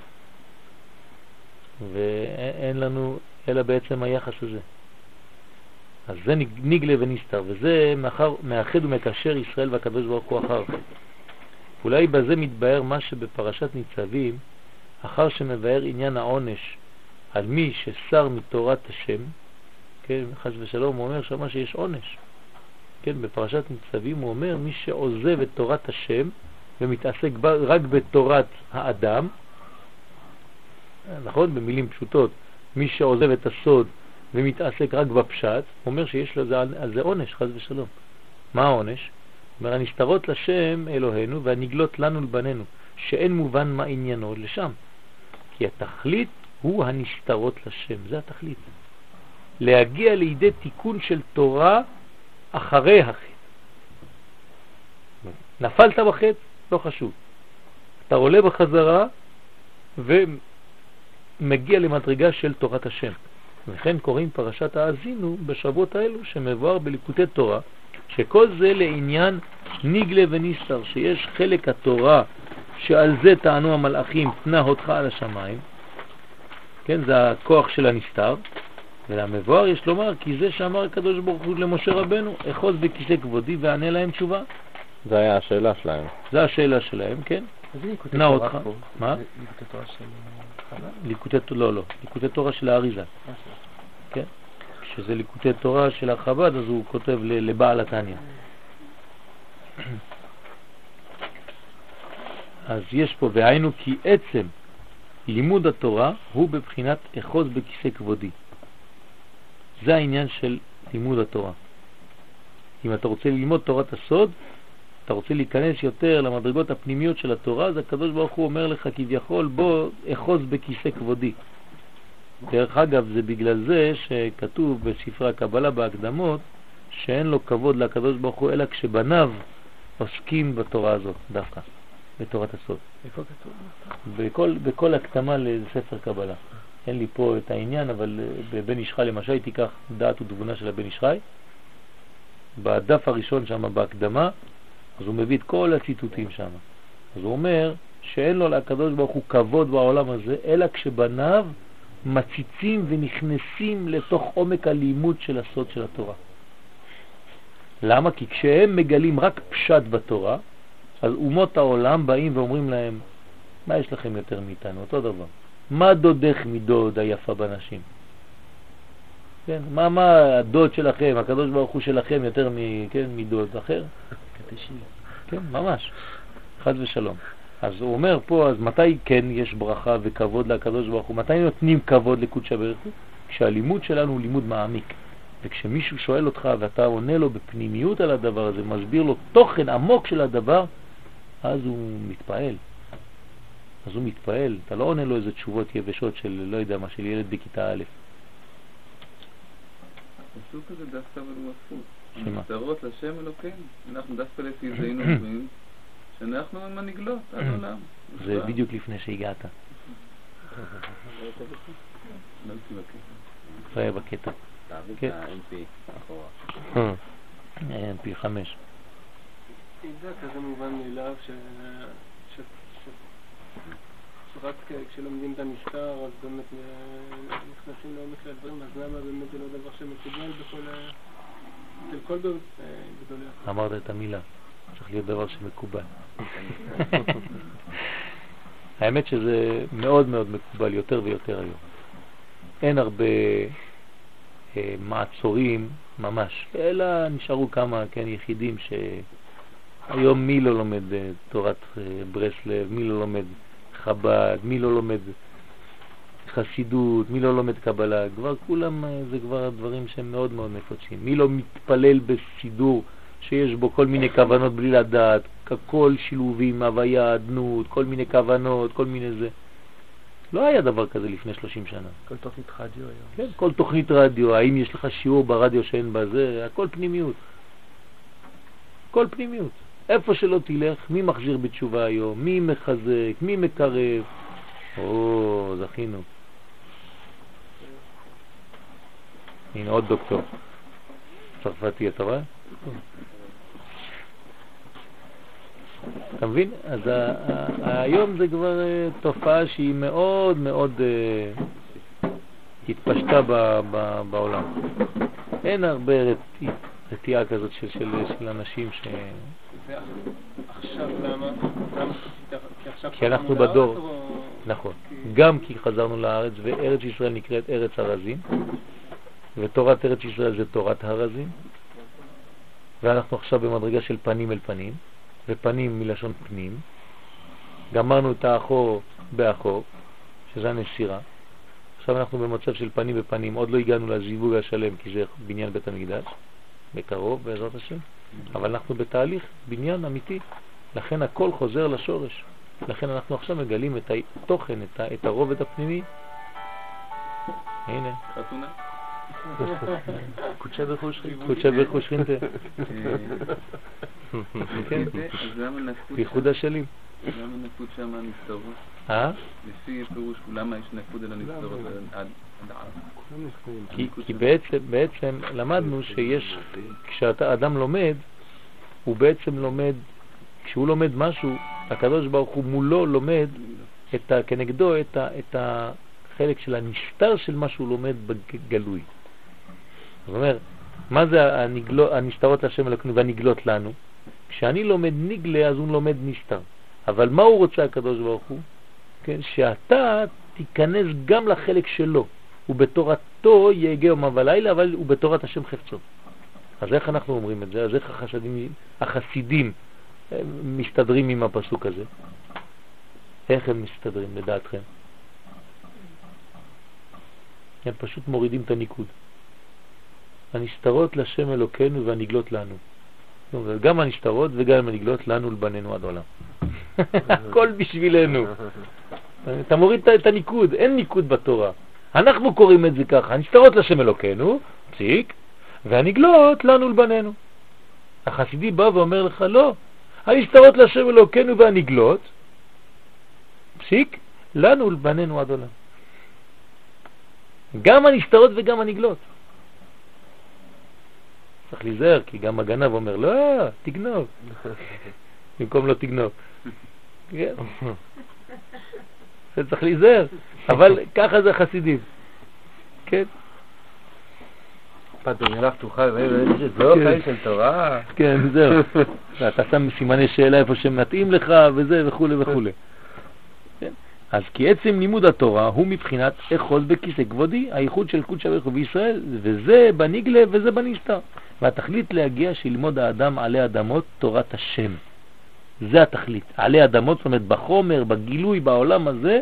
ואין לנו אלא בעצם היחס הזה. אז זה נגלה ונסתר, וזה מאחר, מאחד ומקשר ישראל והקדוש ברוך הוא אחר. אולי בזה מתבהר מה שבפרשת ניצבים, אחר שמבאר עניין העונש על מי ששר מתורת השם, כן, חס ושלום, הוא אומר שמה שיש עונש. כן, בפרשת ניצבים הוא אומר מי שעוזב את תורת השם ומתעסק רק בתורת האדם, נכון? במילים פשוטות, מי שעוזב את הסוד ומתעסק רק בפשט, אומר שיש לזה על זה עונש, חז ושלום. מה העונש? אומר, הנסתרות לשם אלוהינו והנגלות לנו לבנינו, שאין מובן מה עניינו לשם. כי התכלית הוא הנסתרות לשם, זה התכלית. להגיע לידי תיקון של תורה אחרי החטא. נפלת בחטא, לא חשוב. אתה עולה בחזרה ומגיע למדרגה של תורת השם. וכן קוראים פרשת האזינו בשבועות האלו שמבואר בליקוטי תורה, שכל זה לעניין ניגלה וניסתר, שיש חלק התורה שעל זה טענו המלאכים, תנה אותך על השמיים, כן, זה הכוח של הנסתר, ולמבואר יש לומר, כי זה שאמר הקדוש ברוך הוא למשה רבנו, אחוז בכיסא כבודי וענה להם תשובה. זה היה השאלה שלהם. זה השאלה שלהם, כן. תורה אותך. פה. מה? ליקוטי תורה של חב"ד? ליקוטי, לא, לא, ליקוטי תורה של האריזה. כן? כשזה ליקוטי תורה של החב"ד, אז הוא כותב לבעל התניא. אז יש פה, והיינו כי עצם לימוד התורה הוא בבחינת אחוז בכיסא כבודי. זה העניין של לימוד התורה. אם אתה רוצה ללמוד תורת הסוד, אתה רוצה להיכנס יותר למדרגות הפנימיות של התורה, אז הקדוש ברוך הוא אומר לך כביכול, בוא אחוז בכיסא כבודי. דרך אגב, זה בגלל זה שכתוב בספרי הקבלה בהקדמות, שאין לו כבוד לקדוש ברוך הוא אלא כשבניו עוסקים בתורה הזאת דווקא, בתורת הסוד. איפה כתוב? בכל, בכל הקדמה לספר קבלה. אין לי פה את העניין, אבל אה, בבן איש חי למשל תיקח דעת ותבונה של הבן איש חי. בדף הראשון שם בהקדמה, אז הוא מביא את כל הציטוטים שם. אז הוא אומר שאין לו לקדוש ברוך הוא כבוד בעולם הזה, אלא כשבניו מציצים ונכנסים לתוך עומק הלימוד של הסוד של התורה. למה? כי כשהם מגלים רק פשט בתורה, אז אומות העולם באים ואומרים להם, מה יש לכם יותר מאיתנו? אותו דבר. מה דודך מדוד היפה בנשים? כן, מה, מה הדוד שלכם, הקדוש ברוך הוא שלכם יותר מ, כן, מדוד אחר? קטשי. כן, ממש, חד ושלום. אז הוא אומר פה, אז מתי כן יש ברכה וכבוד לקדוש ברוך הוא? מתי נותנים כבוד לקודשא בריך הוא? כשהלימוד שלנו הוא לימוד מעמיק. וכשמישהו שואל אותך ואתה עונה לו בפנימיות על הדבר הזה, מסביר לו תוכן עמוק של הדבר, אז הוא מתפעל. אז הוא מתפעל, אתה לא עונה לו איזה תשובות יבשות של לא יודע מה, של ילד בכיתה א'. הפסוק הזה דווקא אבל הוא הפוך. שמה? נסתרות לשם אלוקינו. אנחנו דווקא לפי זה היינו אומרים שאנחנו הם הנגלות על עולם. זה. בדיוק לפני שהגעת. לא. זה היה בקטע. כן. אחורה. אה, חמש. זה כזה מובן מאליו. שרק כשלומדים את המשטר אז באמת אה, נכנסים לעומק של הדברים, אז למה באמת זה לא דבר שמקובל בכל כל אה, גדולי? אמרת את המילה, צריך להיות דבר שמקובל. האמת שזה מאוד מאוד מקובל יותר ויותר היום. אין הרבה אה, מעצורים ממש, אלא נשארו כמה כן, יחידים שהיום מי לא לומד אה, תורת אה, ברסלב, מי לא לומד חב"ד, מי לא לומד חסידות, מי לא לומד קבלה, כבר כולם אה, זה כבר דברים שהם מאוד מאוד מקודשים. מי לא מתפלל בסידור שיש בו כל מיני כוונות בלי לדעת, הכל שילובים, הוויה, אדנות, כל מיני כוונות, כל מיני זה. לא היה דבר כזה לפני 30 שנה. כל תוכנית רדיו היום. כן, כל תוכנית רדיו, האם יש לך שיעור ברדיו שאין בזה, הכל פנימיות. הכל פנימיות. איפה שלא תלך, מי מחזיר בתשובה היום, מי מחזק, מי מקרב. או, זכינו. הנה עוד דוקטור. צרפתי, אתה רואה? אתה מבין? אז היום זה כבר אה, תופעה שהיא מאוד מאוד אה, התפשטה בעולם. אין הרבה רתיעה כזאת של, אנשים ש... כי אנחנו בדור, נכון, גם כי חזרנו לארץ וארץ ישראל נקראת ארץ הרזים ותורת ארץ ישראל זה תורת הרזים ואנחנו עכשיו במדרגה של פנים אל פנים ופנים מלשון פנים גמרנו את האחור באחור שזה הנסירה עכשיו אנחנו במצב של פנים בפנים עוד לא הגענו לזיווג השלם כי זה בניין בית המקדש בקרוב בעזרת השם אבל אנחנו בתהליך בניין אמיתי לכן הכל חוזר לשורש לכן אנחנו עכשיו מגלים את התוכן, את, הרובד הפנימי. הנה. חתונה. קודשא ברכו שכינתה. קודשא ברכו שכינתה. כן. ייחוד השלים. למה נקוד שם הנסתרות? אה? לפי פירוש, למה יש נקוד על הנסתרות עד כי בעצם למדנו שיש, כשאדם לומד, הוא בעצם לומד, כשהוא לומד משהו, הקדוש ברוך הוא מולו לומד את ה, כנגדו את, ה, את החלק של הנסתר של מה שהוא לומד בגלוי. זאת אומרת, מה זה הנגלו, הנסתרות להשם אלוקינו והנגלות לנו? כשאני לומד נגלה אז הוא לומד נסתר. אבל מה הוא רוצה הקדוש ברוך הוא? כן, שאתה תיכנס גם לחלק שלו. ובתורתו יהגה יומם ולילה, אבל הוא בתורת השם חפצו. אז איך אנחנו אומרים את זה? אז איך החשדים, החסידים מסתדרים עם הפסוק הזה? איך הם מסתדרים לדעתכם? הם פשוט מורידים את הניקוד. הנסתרות לשם אלוקנו והנגלות לנו. גם הנסתרות וגם הנגלות לנו לבנינו עד עולם. הכל בשבילנו. אתה מוריד את הניקוד, אין ניקוד בתורה. אנחנו קוראים את זה ככה, הנסתרות לשם אלוקנו, פסיק, והנגלות לנו לבנינו. החסידי בא ואומר לך, לא, הנסתרות לשם אלוקנו והנגלות, פסיק, לנו לבנינו עד עולם. גם הנסתרות וגם הנגלות. צריך להיזהר, כי גם הגנב אומר, לא, תגנוב, במקום לא תגנוב. כן. זה צריך להיזהר, אבל ככה זה חסידים. כן. פתאום פתוחה, זה לא כן. חיים של תורה. כן, זהו. אתה שם סימני שאלה איפה שמתאים לך וזה וכו' וכו'. אז כי עצם לימוד התורה הוא מבחינת אחוז בכיסא כבודי, הייחוד של קודש הבריך בישראל, וזה בנגלה וזה בנסתר. והתכלית להגיע שילמוד האדם עלי אדמות תורת השם. זה התכלית. עלי אדמות, זאת אומרת בחומר, בגילוי, בעולם הזה,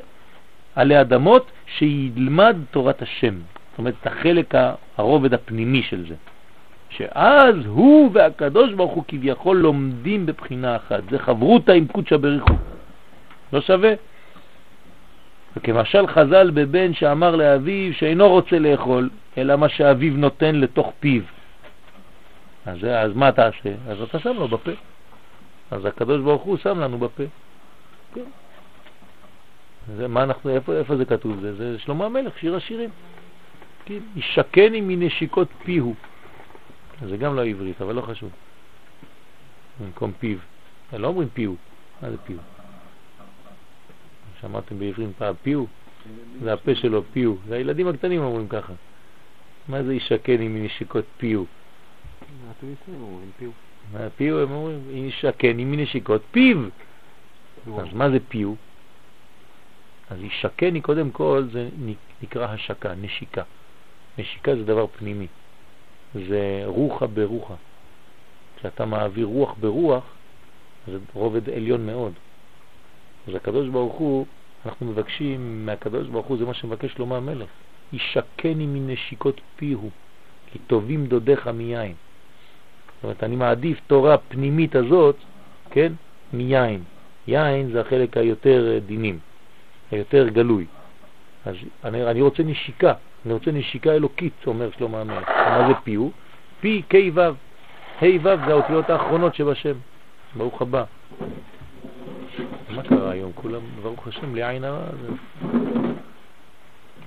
עלי אדמות, שילמד תורת השם. זאת אומרת, את החלק, הרובד הפנימי של זה. שאז הוא והקדוש ברוך הוא כביכול לומדים בבחינה אחת. זה חברותה עם קודשא בריחו. לא שווה. וכמשל חז"ל בבן שאמר לאביו שאינו רוצה לאכול, אלא מה שאביו נותן לתוך פיו. אז, אז מה תעשה? אז אתה שם לו בפה. אז הקדוש ברוך הוא שם לנו בפה. כן. זה, מה אנחנו, איפה, איפה זה כתוב? זה, זה שלמה המלך, שיר השירים. כן. ישקני מנשיקות פיהו. זה גם לא עברית, אבל לא חשוב. במקום פיו. לא אומרים פיהו. מה זה פיהו? שמעתם בעברית פעם פיהו? זה הפה שלו, פיהו. זה הילדים הקטנים אומרים ככה. מה זה ישקני מנשיקות פיהו? פיהו הם אומרים, ישקני מנשיקות פיו. אז מה זה פיהו? אז ישקני קודם כל זה נקרא השקה, נשיקה. נשיקה זה דבר פנימי, זה רוחה ברוחה. כשאתה מעביר רוח ברוח, זה רובד עליון מאוד. אז הקדוש ברוך הוא, אנחנו מבקשים מהקדוש ברוך הוא, זה מה שמבקש שלמה המלך, ישקני מנשיקות פיהו, כי טובים דודיך מיין. זאת אומרת, אני מעדיף תורה פנימית הזאת, כן, מיין. יין זה החלק היותר דינים, היותר גלוי. אז אני, אני רוצה נשיקה, אני רוצה נשיקה אלוקית, אומר שלמה המלך. מה זה פי הוא? פי קי וו. ה' ו' זה האותיות האחרונות שבשם. ברוך הבא. מה קרה היום? כולם, ברוך השם, בלי עין הרע.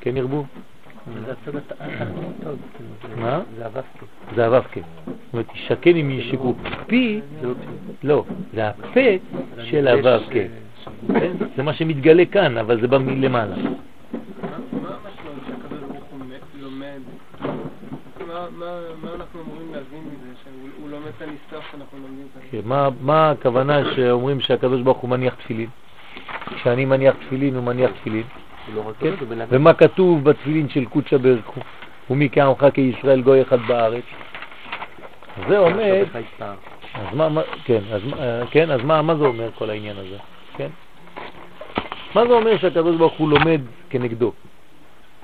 כן ירבו? מה? זה אבבקה. זאת אומרת, תשקן אם ישיקו. פי, לא, זה הפה של אבבקה. כן? זה מה שמתגלה כאן, אבל זה בא מלמעלה. מה המשמעות שהקדוש ברוך הוא לומד? מה אנחנו אמורים להבין מזה? שהוא לומד את הנסתר שאנחנו לומדים את כן, מה הכוונה שאומרים שהקדוש ברוך הוא מניח תפילין? כשאני מניח תפילין הוא מניח תפילין. כן? ומה כתוב בתפילין של קודשא ברכו? ומי כעמך כישראל גוי אחד בארץ? זה אומר... אז מה, מה, כן, אז, כן, אז מה, מה זה אומר כל העניין הזה? כן? מה זה אומר שהקדוש ברוך הוא לומד כנגדו?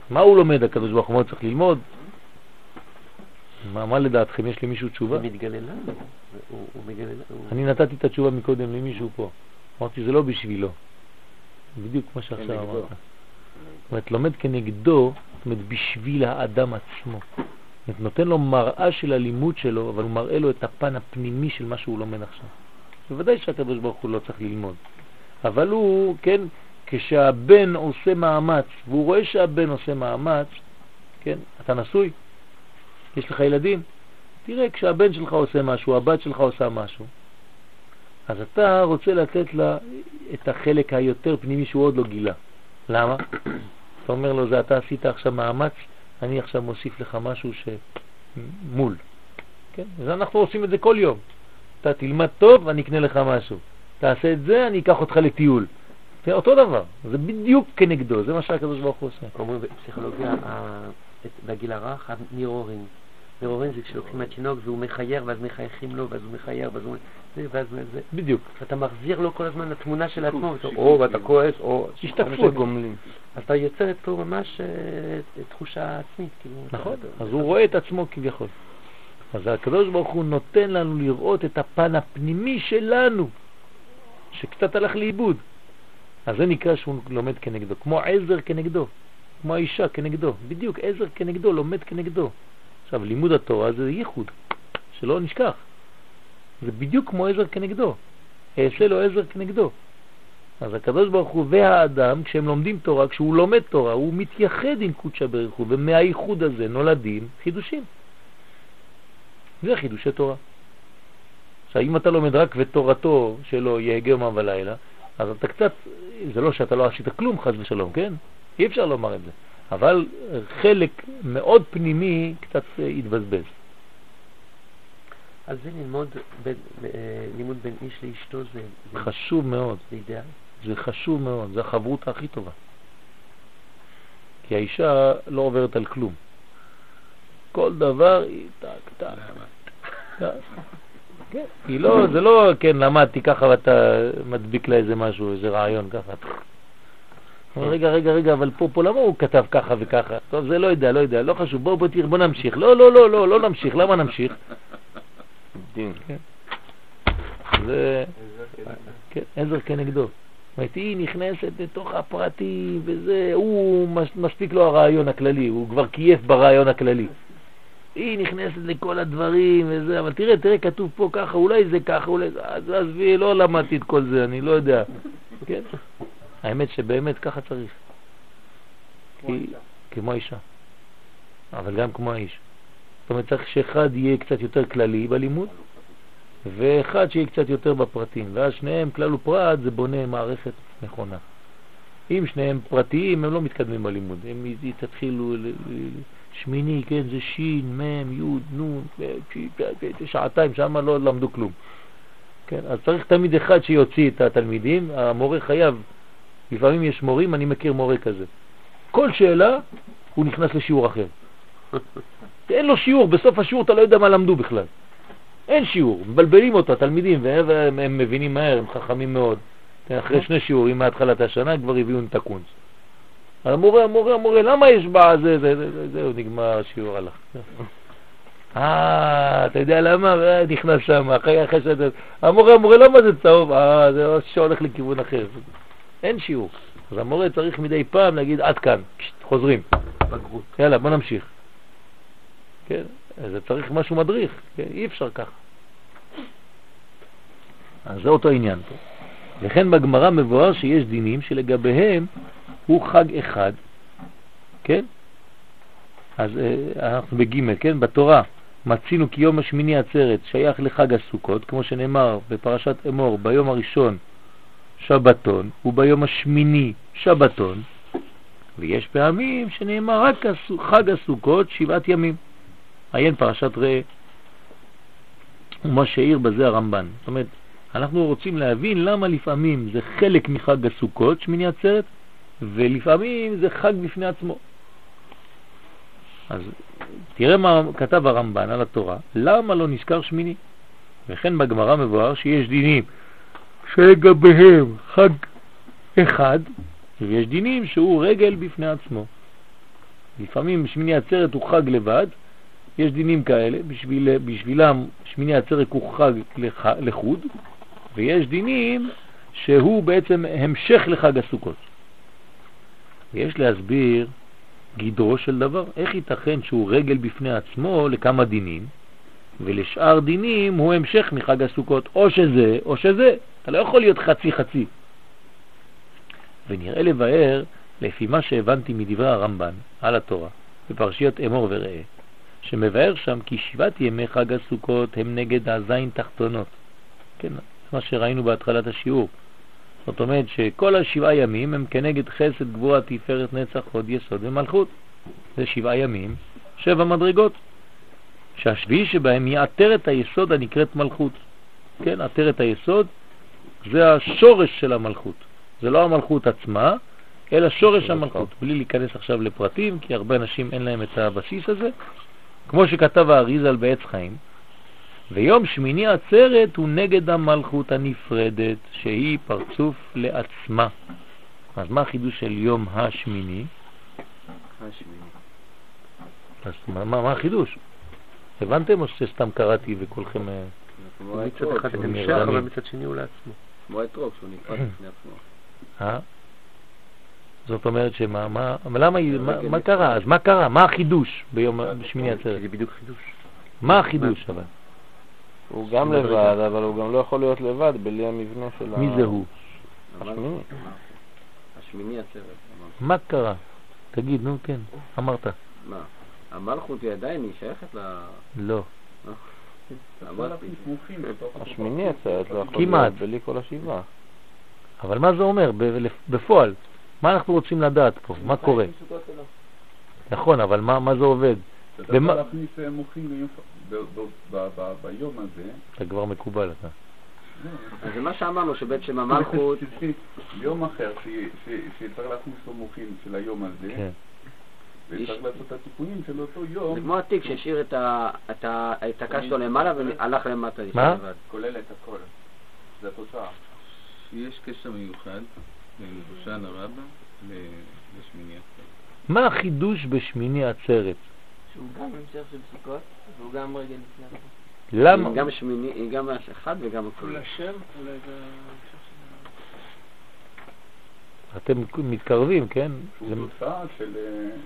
מה הוא לומד הקדוש ברוך הוא? מה הוא צריך ללמוד? מה, מה לדעתכם? יש למישהו תשובה? הוא מתגלה לנו. הוא, מתגלה לנו. אני נתתי את התשובה מקודם למישהו פה. אמרתי, זה לא בשבילו. בדיוק כמו שעכשיו אמרת. זאת אומרת, לומד כנגדו, זאת אומרת, בשביל האדם עצמו. זאת אומרת, נותן לו מראה של הלימוד שלו, אבל הוא מראה לו את הפן הפנימי של מה שהוא לומד עכשיו. בוודאי שהקדוש ברוך הוא לא צריך ללמוד. אבל הוא, כן, כשהבן עושה מאמץ, והוא רואה שהבן עושה מאמץ, כן, אתה נשוי, יש לך ילדים, תראה, כשהבן שלך עושה משהו, הבת שלך עושה משהו, אז אתה רוצה לתת לה את החלק היותר פנימי שהוא עוד לא גילה. למה? אתה אומר לו, זה אתה עשית עכשיו מאמץ, אני עכשיו מוסיף לך משהו שמול. כן? אז אנחנו עושים את זה כל יום. אתה תלמד טוב, אני אקנה לך משהו. תעשה את זה, אני אקח אותך לטיול. זה אותו דבר, זה בדיוק כנגדו, זה מה שהקדוש ברוך הוא עושה. אומרים בפסיכולוגיה, בגיל הרך, הנירורים. נירורים זה כשלוקחים מהתינוק והוא מחייר, ואז מחייכים לו, ואז הוא מחייר, ואז הוא... ואז זה... בדיוק. אתה מחזיר לו כל הזמן לתמונה של עצמו, או ואתה כועס, או... השתקפות. אתה יוצר אצלו ממש תחושה עצמית. כאילו, נכון, אז הוא רואה את עצמו כביכול. אז הקדוש ברוך הוא נותן לנו לראות את הפן הפנימי שלנו, שקצת הלך לאיבוד. אז זה נקרא שהוא לומד כנגדו, כמו עזר כנגדו, כמו האישה כנגדו, בדיוק עזר כנגדו, לומד כנגדו. עכשיו, לימוד התורה זה ייחוד, שלא נשכח. זה בדיוק כמו עזר כנגדו. אעשה לו עזר כנגדו. אז הקדוש ברוך הוא והאדם, כשהם לומדים תורה, כשהוא לומד תורה, הוא מתייחד עם קודשא בריך הוא, ומהייחוד הזה נולדים חידושים. זה חידושי תורה. עכשיו, אם אתה לומד רק ותורתו שלו יהגה יומם ולילה, אז אתה קצת, זה לא שאתה לא עשית כלום חז ושלום, כן? אי אפשר לומר את זה. אבל חלק מאוד פנימי קצת התבזבז. אז זה ללמוד, בין, אה, לימוד בין איש לאשתו זה... זה חשוב מאוד. זה אידאל? זה חשוב מאוד, זה החברות הכי טובה. כי האישה לא עוברת על כלום. כל דבר היא טק טק. כן, היא לא, זה לא, כן, למדתי ככה ואתה מדביק לה איזה משהו, איזה רעיון ככה. רגע, רגע, רגע, אבל פה, פה למה הוא כתב ככה וככה? טוב, זה לא יודע, לא יודע, לא חשוב, בוא, בוא בוא נמשיך. לא, לא, לא, לא, לא נמשיך, למה נמשיך? כן. זה, כן, עזר כנגדו. זאת אומרת, היא נכנסת לתוך הפרטים וזה, הוא מספיק לו הרעיון הכללי, הוא כבר קייף ברעיון הכללי. היא נכנסת לכל הדברים וזה, אבל תראה, תראה, כתוב פה ככה, אולי זה ככה, אולי זה, אז עזבי, לא למדתי את כל זה, אני לא יודע. כן? האמת שבאמת ככה צריך. כמו כי, אישה. כמו אישה. אבל גם כמו האיש. זאת אומרת, צריך שאחד יהיה קצת יותר כללי בלימוד, ואחד שיהיה קצת יותר בפרטים, ואז שניהם, כלל ופרט, זה בונה מערכת נכונה. אם שניהם פרטיים, הם לא מתקדמים בלימוד. הם תתחילו שמיני, כן, זה שין, מם, יוד, נון, שעתיים, שם לא למדו כלום. כן, אז צריך תמיד אחד שיוציא את התלמידים, המורה חייב, לפעמים יש מורים, אני מכיר מורה כזה. כל שאלה הוא נכנס לשיעור אחר. אין לו שיעור, בסוף השיעור אתה לא יודע מה למדו בכלל. אין שיעור, מבלבלים אותו התלמידים, והם הם מבינים מהר, הם חכמים מאוד. אחרי שני שיעורים מהתחלת השנה כבר הביאו את הקונץ. המורה, המורה, המורה, למה יש בה זה, זה, זה, זה, זהו, נגמר השיעור הלך. אה, אתה יודע למה? אה, נכנס שם, אחרי אחרי שאתה... המורה, המורה, למה זה צהוב? אה, זה שהולך לכיוון אחר. אין שיעור. אז המורה צריך מדי פעם להגיד, עד כאן, חוזרים. בגרות. יאללה, בוא נמשיך. כן, זה צריך משהו מדריך, כן? אי אפשר ככה. אז זה אותו עניין פה. לכן בגמרא מבואר שיש דינים שלגביהם הוא חג אחד, כן? אז אה, אנחנו בג' כן? בתורה מצינו כי יום השמיני עצרת שייך לחג הסוכות, כמו שנאמר בפרשת אמור, ביום הראשון שבתון וביום השמיני שבתון, ויש פעמים שנאמר רק חג הסוכות שבעת ימים. עיין פרשת ראה, ומה שהעיר בזה הרמב"ן. זאת אומרת, אנחנו רוצים להבין למה לפעמים זה חלק מחג הסוכות, שמיני עצרת, ולפעמים זה חג בפני עצמו. אז תראה מה כתב הרמב"ן על התורה, למה לא נזכר שמיני? וכן בגמרא מבואר שיש דינים שלגביהם חג אחד, ויש דינים שהוא רגל בפני עצמו. לפעמים שמיני עצרת הוא חג לבד, יש דינים כאלה, בשביל, בשבילם שמיני עצרת הוא חג לח, לחוד, ויש דינים שהוא בעצם המשך לחג הסוכות. ויש להסביר גדרו של דבר, איך ייתכן שהוא רגל בפני עצמו לכמה דינים, ולשאר דינים הוא המשך מחג הסוכות, או שזה או שזה, אתה לא יכול להיות חצי חצי. ונראה לבאר, לפי מה שהבנתי מדברי הרמב"ן על התורה, בפרשיות אמור וראה, שמבאר שם כי שבעת ימי חג הסוכות הם נגד הזין תחתונות. כן, מה שראינו בהתחלת השיעור. זאת אומרת שכל השבעה ימים הם כנגד חסד, גבורה, תפארת, נצח, חוד, יסוד ומלכות. זה שבעה ימים, שבע מדרגות. שהשביעי שבהם היא עטרת היסוד הנקראת מלכות. כן, עטרת היסוד זה השורש של המלכות. זה לא המלכות עצמה, אלא שורש המלכות. בלי להיכנס עכשיו לפרטים, כי הרבה אנשים אין להם את הבסיס הזה. כמו שכתב האריזל בעץ חיים, ויום שמיני עצרת הוא נגד המלכות הנפרדת, שהיא פרצוף לעצמה. אז מה החידוש של יום השמיני? השמיני. אז מה, מה, מה החידוש? הבנתם או שסתם קראתי וכולכם... מצד אחד המשך, אבל מצד שני הוא לעצמו. כמו אתרוג, שהוא נפרד בפני עצמו. אה? זאת אומרת שמה, מה, למה, מה, מה קרה? אז מה קרה? מה החידוש ביום שמיני עצרת? זה בדיוק חידוש. מה החידוש אבל? הוא גם לבד, אבל הוא גם לא יכול להיות לבד בלי המבנה של ה... מי זה הוא? השמיני. השמיני עצרת. מה קרה? תגיד, נו כן, אמרת. מה? המלכות היא עדיין, היא שייכת ל... לא. השמיני עצרת לא יכול כמעט. להיות בלי כל השבעה. אבל מה זה אומר בפועל? מה אנחנו רוצים לדעת פה? מה קורה? נכון, אבל מה, מה זה עובד? אתה יכול להכניס מוחים ביום הזה. אתה כבר מקובל אתה. אז זה מה שאמרנו, שבעצם המלכות... יום אחר שצריך להכניס לו מוחים של היום הזה. וצריך לעשות את התיקונים של אותו יום. זה כמו התיק שהשאיר את הקש שלו למעלה והלך למטה. מה? כולל את הכל. זה התוצאה. יש קשר מיוחד בין בושן הרבה לשמיני עצרת. מה החידוש בשמיני עצרת? שהוא גם המשך של סוכות, והוא גם רגל לפני עצמו. למה? גם שמיני, גם אחד וגם הכל. אולי שם, אולי זה המשך של... אתם מתקרבים, כן? שהוא זה- תוצאה של אה. של-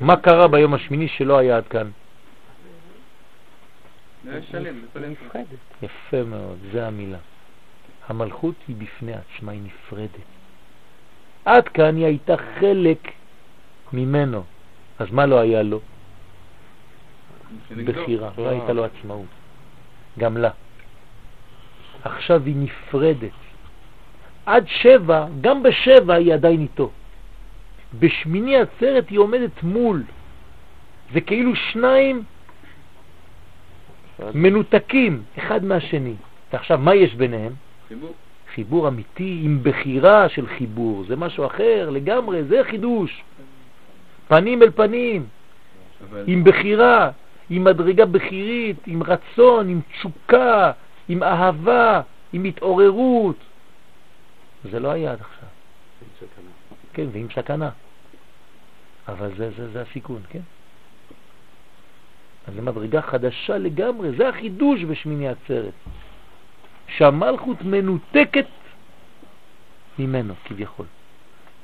מה קרה ביום השמיני שלא היה עד כאן? שלם. יפה מאוד, זה המילה. המלכות היא בפני עצמה, היא נפרדת. עד כאן היא הייתה חלק ממנו. אז מה לא היה לו? בחירה, לא הייתה לו עצמאות. גם לה. עכשיו היא נפרדת. עד שבע, גם בשבע היא עדיין איתו. בשמיני עצרת היא עומדת מול. זה כאילו שניים מנותקים אחד מהשני. ועכשיו, מה יש ביניהם? חיבור. חיבור אמיתי עם בחירה של חיבור, זה משהו אחר לגמרי, זה חידוש. פנים אל פנים, אבל עם בחירה, עם מדרגה בחירית, עם רצון, עם תשוקה, עם אהבה, עם התעוררות. זה לא היה עד עכשיו. כן, ועם סכנה. אבל זה, זה, זה הסיכון, כן? אז זו מדרגה חדשה לגמרי, זה החידוש בשמיני עצרת. שהמלכות מנותקת ממנו כביכול.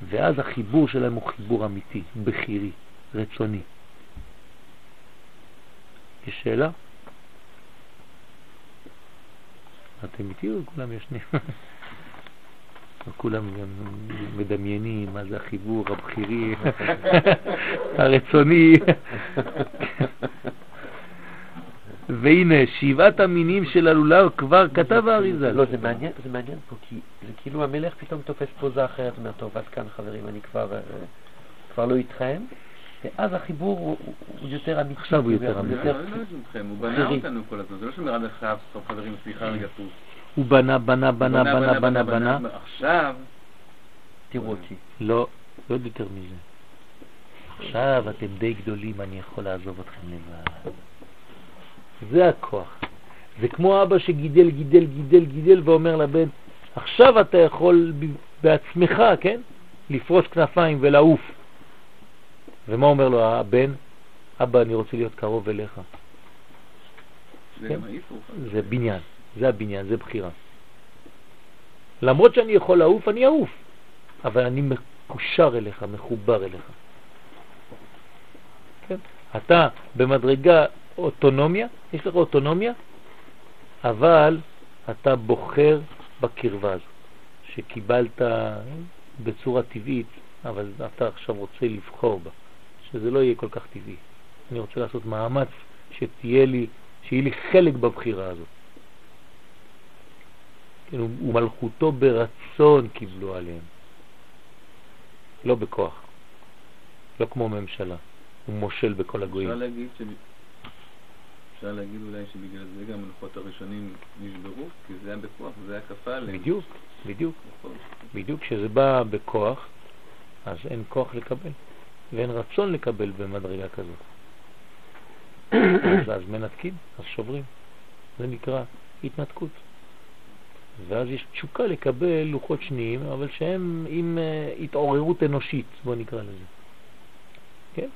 ואז החיבור שלהם הוא חיבור אמיתי, בחירי, רצוני. יש שאלה? אתם איתי או כולם ישנים? כולם גם מדמיינים מה זה החיבור הבחירי, הרצוני. והנה, שבעת המינים של הלולב כבר כתב האריזה. לא, זה מעניין, זה מעניין פה, כי זה כאילו המלך פתאום תופס פוזה אחרת, אומר, טוב, עד כאן חברים, אני כבר, אה, כבר לא איתכם, ואז החיבור הוא, יותר אמיתי. עכשיו הוא יותר אמיתי. לא, לא הוא בנה. אותנו כל הזמן, זה לא שאומר עד עכשיו, חברים, סליחה רגע פוס. הוא בנה, בנה, בנה, בנה, בנה, בנה. עכשיו, תראו אותי. לא, לא יותר מזה. עכשיו אתם די גדולים, אני יכול לעזוב אתכם לבד. זה הכוח. זה כמו אבא שגידל, גידל, גידל, גידל, ואומר לבן, עכשיו אתה יכול בעצמך, כן? לפרוס כנפיים ולעוף. ומה אומר לו הבן? אבא, אני רוצה להיות קרוב אליך. זה כן. גם. זה בניין, זה הבניין, זה בחירה. למרות שאני יכול לעוף, אני אעוף, אבל אני מקושר אליך, מחובר אליך. כן? אתה במדרגה אוטונומיה, יש לך אוטונומיה, אבל אתה בוחר בקרבה הזו, שקיבלת בצורה טבעית, אבל אתה עכשיו רוצה לבחור בה, שזה לא יהיה כל כך טבעי. אני רוצה לעשות מאמץ שתהיה לי, שיהיה לי חלק בבחירה הזאת. כן, ומלכותו ברצון קיבלו עליהם, לא בכוח, לא כמו ממשלה. הוא מושל בכל הגויים. אפשר להגיד ש... אפשר להגיד אולי שבגלל זה גם הלוחות הראשונים נשברו, כי זה היה בכוח, זה היה כפה עליהם. בדיוק, בדיוק, נכון. בדיוק. כשזה בא בכוח, אז אין כוח לקבל, ואין רצון לקבל במדרגה כזאת. אז, אז מנתקים, אז שוברים. זה נקרא התנתקות. ואז יש תשוקה לקבל לוחות שניים, אבל שהם עם uh, התעוררות אנושית, בוא נקרא לזה. כן?